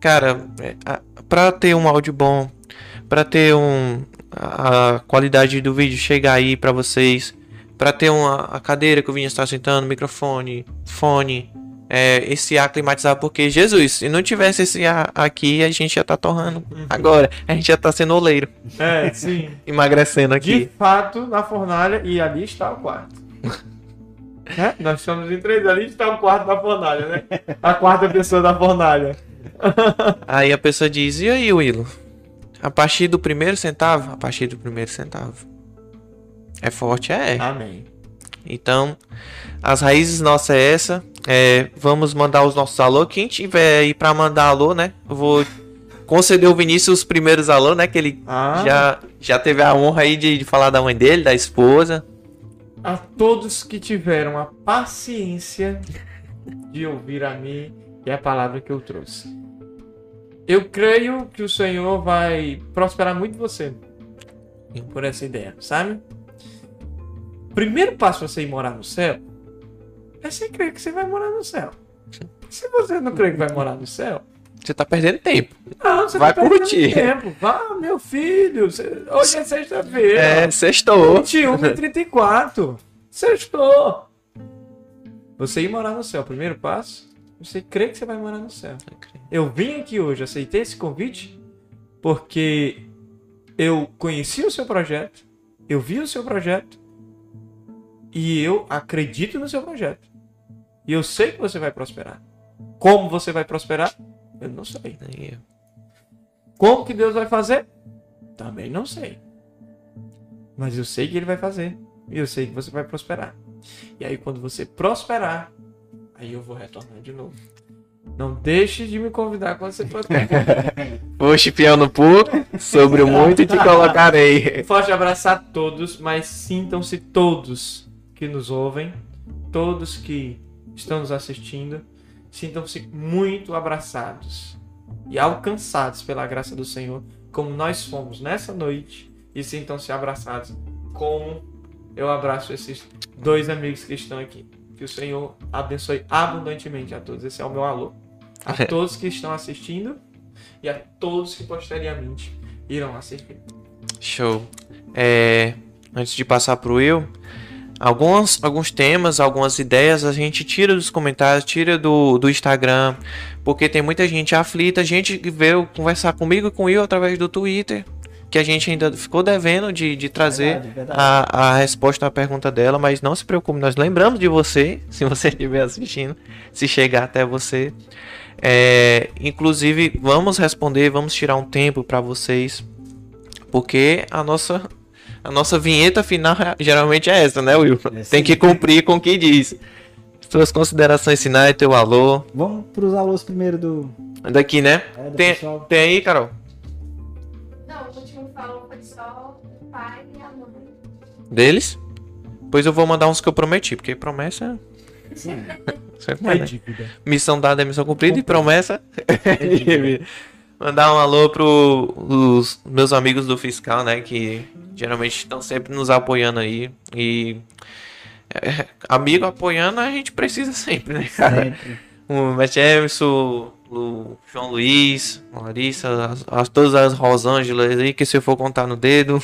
Cara, é, a- pra ter um áudio bom. Pra ter um. A qualidade do vídeo chegar aí pra vocês. Pra ter uma a cadeira que o Vinha está sentando, microfone, fone. É, esse ar climatizado, porque Jesus, se não tivesse esse ar aqui, a gente já tá torrando agora. A gente já tá sendo oleiro, É, sim. emagrecendo De aqui. fato, na fornalha, e ali está o quarto. Né? Nós estamos em três, ali está o quarto da fornalha, né? A quarta pessoa da fornalha. Aí a pessoa diz: E aí, Willo? A partir do primeiro centavo? A partir do primeiro centavo. É forte? É. Amém. Então, as raízes nossas é essa. É, vamos mandar os nossos alô. Quem tiver aí pra mandar alô, né? Eu vou conceder o Vinícius os primeiros alô, né? Que ele Ah, já, já teve a honra aí de, de falar da mãe dele, da esposa. a todos que tiveram a paciência de ouvir a mim e a palavra que eu trouxe. Eu creio que o Senhor vai prosperar muito você por essa ideia, sabe? Primeiro passo você ir morar no céu é você crer que você vai morar no céu. Se você não crê que vai morar no céu, Você tá perdendo tempo. não, você Vai tá perdendo curtir. tempo. Vá, meu filho. Hoje é sexta-feira. É, sextou. 21 e 34. Sextou. Você ir morar no céu. Primeiro passo, você crê que você vai morar no céu. Eu vim aqui hoje, aceitei esse convite, porque eu conheci o seu projeto, eu vi o seu projeto, e eu acredito no seu projeto. E eu sei que você vai prosperar. Como você vai prosperar? Eu não sei. Aí, Como que Deus vai fazer? Também não sei. Mas eu sei que Ele vai fazer. E eu sei que você vai prosperar. E aí, quando você prosperar, aí eu vou retornar de novo. Não deixe de me convidar quando você prosperar. Oxe, fiel no pouco, sobre o muito te colocarei. Forte abraço a todos, mas sintam-se todos que nos ouvem, todos que estão nos assistindo, sintam-se muito abraçados e alcançados pela graça do Senhor, como nós fomos nessa noite, e sintam-se abraçados como eu abraço esses dois amigos que estão aqui. Que o Senhor abençoe abundantemente a todos. Esse é o meu alô. A todos que estão assistindo e a todos que posteriormente irão assistir. Show. É, antes de passar pro Will, alguns, alguns temas, algumas ideias a gente tira dos comentários, tira do, do Instagram, porque tem muita gente aflita, gente que veio conversar comigo e com Will através do Twitter, que a gente ainda ficou devendo de, de trazer Verdade, verdade. a, a resposta à pergunta dela, mas não se preocupe, nós lembramos de você, se você estiver assistindo, se chegar até você. É, inclusive, vamos responder, vamos tirar um tempo para vocês, porque a nossa a nossa vinheta final geralmente é essa, né, Will? É Tem que cumprir com o que diz. Suas considerações finais, teu alô. Vamos pros alôs primeiro do, Daqui, né? é, do Tem, pessoal. tem aí, Carol? Não, o último falou foi só o pai e a mãe. Deles? Pois eu vou mandar uns que eu prometi, porque promessa. Sim. É, É né? dívida. Missão dada é missão cumprida e promessa. Mandar um alô pros meus amigos do fiscal, né? Que geralmente estão sempre nos apoiando aí. E. é, amigo apoiando a gente precisa sempre, né, cara? Sempre. O Matt Emerson, o João Luiz, Larissa, as, as- todas as Rosângelas aí, que se eu for contar no dedo.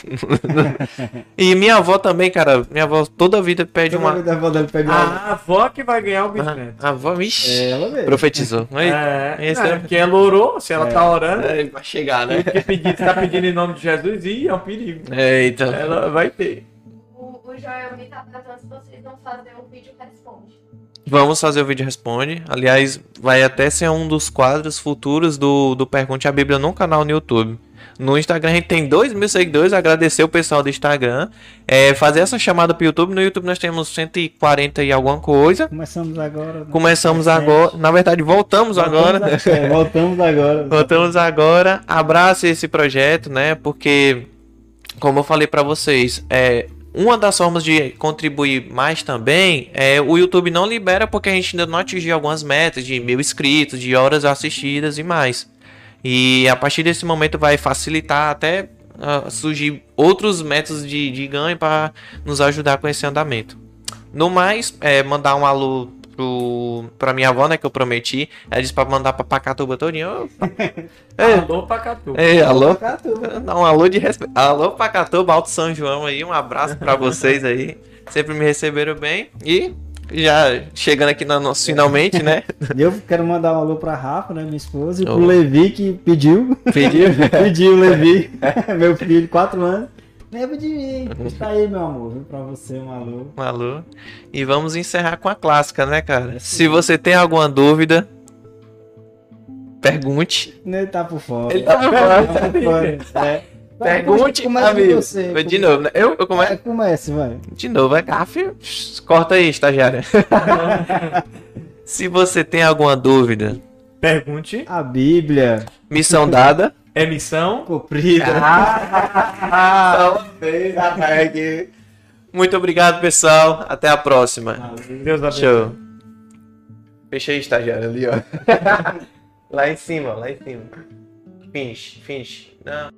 e minha avó também, cara. Minha avó toda vida pede Toda uma. vez a avó dele pede uma- A avó que vai ganhar o bisneto. A avó, vixi, É, ela mesmo. profetizou. Aí, É, é, é- porque ela orou, se ela É. tá orando, é, vai chegar, né? porque pedir, tá pedindo em nome de Jesus e é um perigo. Eita. Ela vai ter. O, o Joel me tá perguntando se vocês vão fazer um vídeo responde. Vamos fazer o vídeo responde. Aliás, vai até ser um dos quadros futuros do, do Pergunte a Bíblia no canal no YouTube. No Instagram a gente tem 2 mil seguidores, agradecer o pessoal do Instagram. É, fazer essa chamada pro YouTube. No YouTube nós temos 140 e alguma coisa. Começamos agora. né? Começamos Recente. agora. Na verdade, voltamos, agora. Voltamos a- é, voltamos agora. Voltamos agora. Abrace esse projeto, né? Porque, como eu falei pra vocês, é uma das formas de contribuir mais também é o YouTube não libera porque a gente ainda não atingiu algumas metas de mil inscritos, de horas assistidas e mais. E a partir desse momento vai facilitar até ah, surgir outros métodos de, de ganho para nos ajudar com esse andamento. No mais, é, mandar um alô pro, pra minha avó, né, que eu prometi. Ela disse pra mandar pra Pacatuba todinho. Ei, Alô, Pacatu. ei, alô? Pacatuba. Dá um alô de respeito. Alô, Pacatuba, Alto São João aí. Um abraço pra vocês aí. Sempre me receberam bem. E já chegando aqui na nossa finalmente, né? E eu quero mandar um alô pra Rafa, né, minha esposa, e pro Ô. Levi que pediu. Pediu. pediu, Levi, meu filho, 4 anos. Lembra de mim. Está aí, meu amor. Viu? Pra você, um alô. Um alô. E vamos encerrar com a clássica, né, cara? É. Se você tem alguma dúvida, pergunte. Ele tá por fora. Ele tá por fora. Tá por fora. É. Pergunte, Começa amigo. você. De novo, né? Eu, eu É, começo. comece, vai. De novo, é gafe. Corta aí, estagiária. Se você tem alguma dúvida, Pergunte. A Bíblia missão dada. É missão? comprida. Ah, Muito obrigado, pessoal. Até a próxima. Deus abençoe. Show. Fecha aí, estagiário, ali, ó. lá em cima, lá em cima. Finge, finge. Não.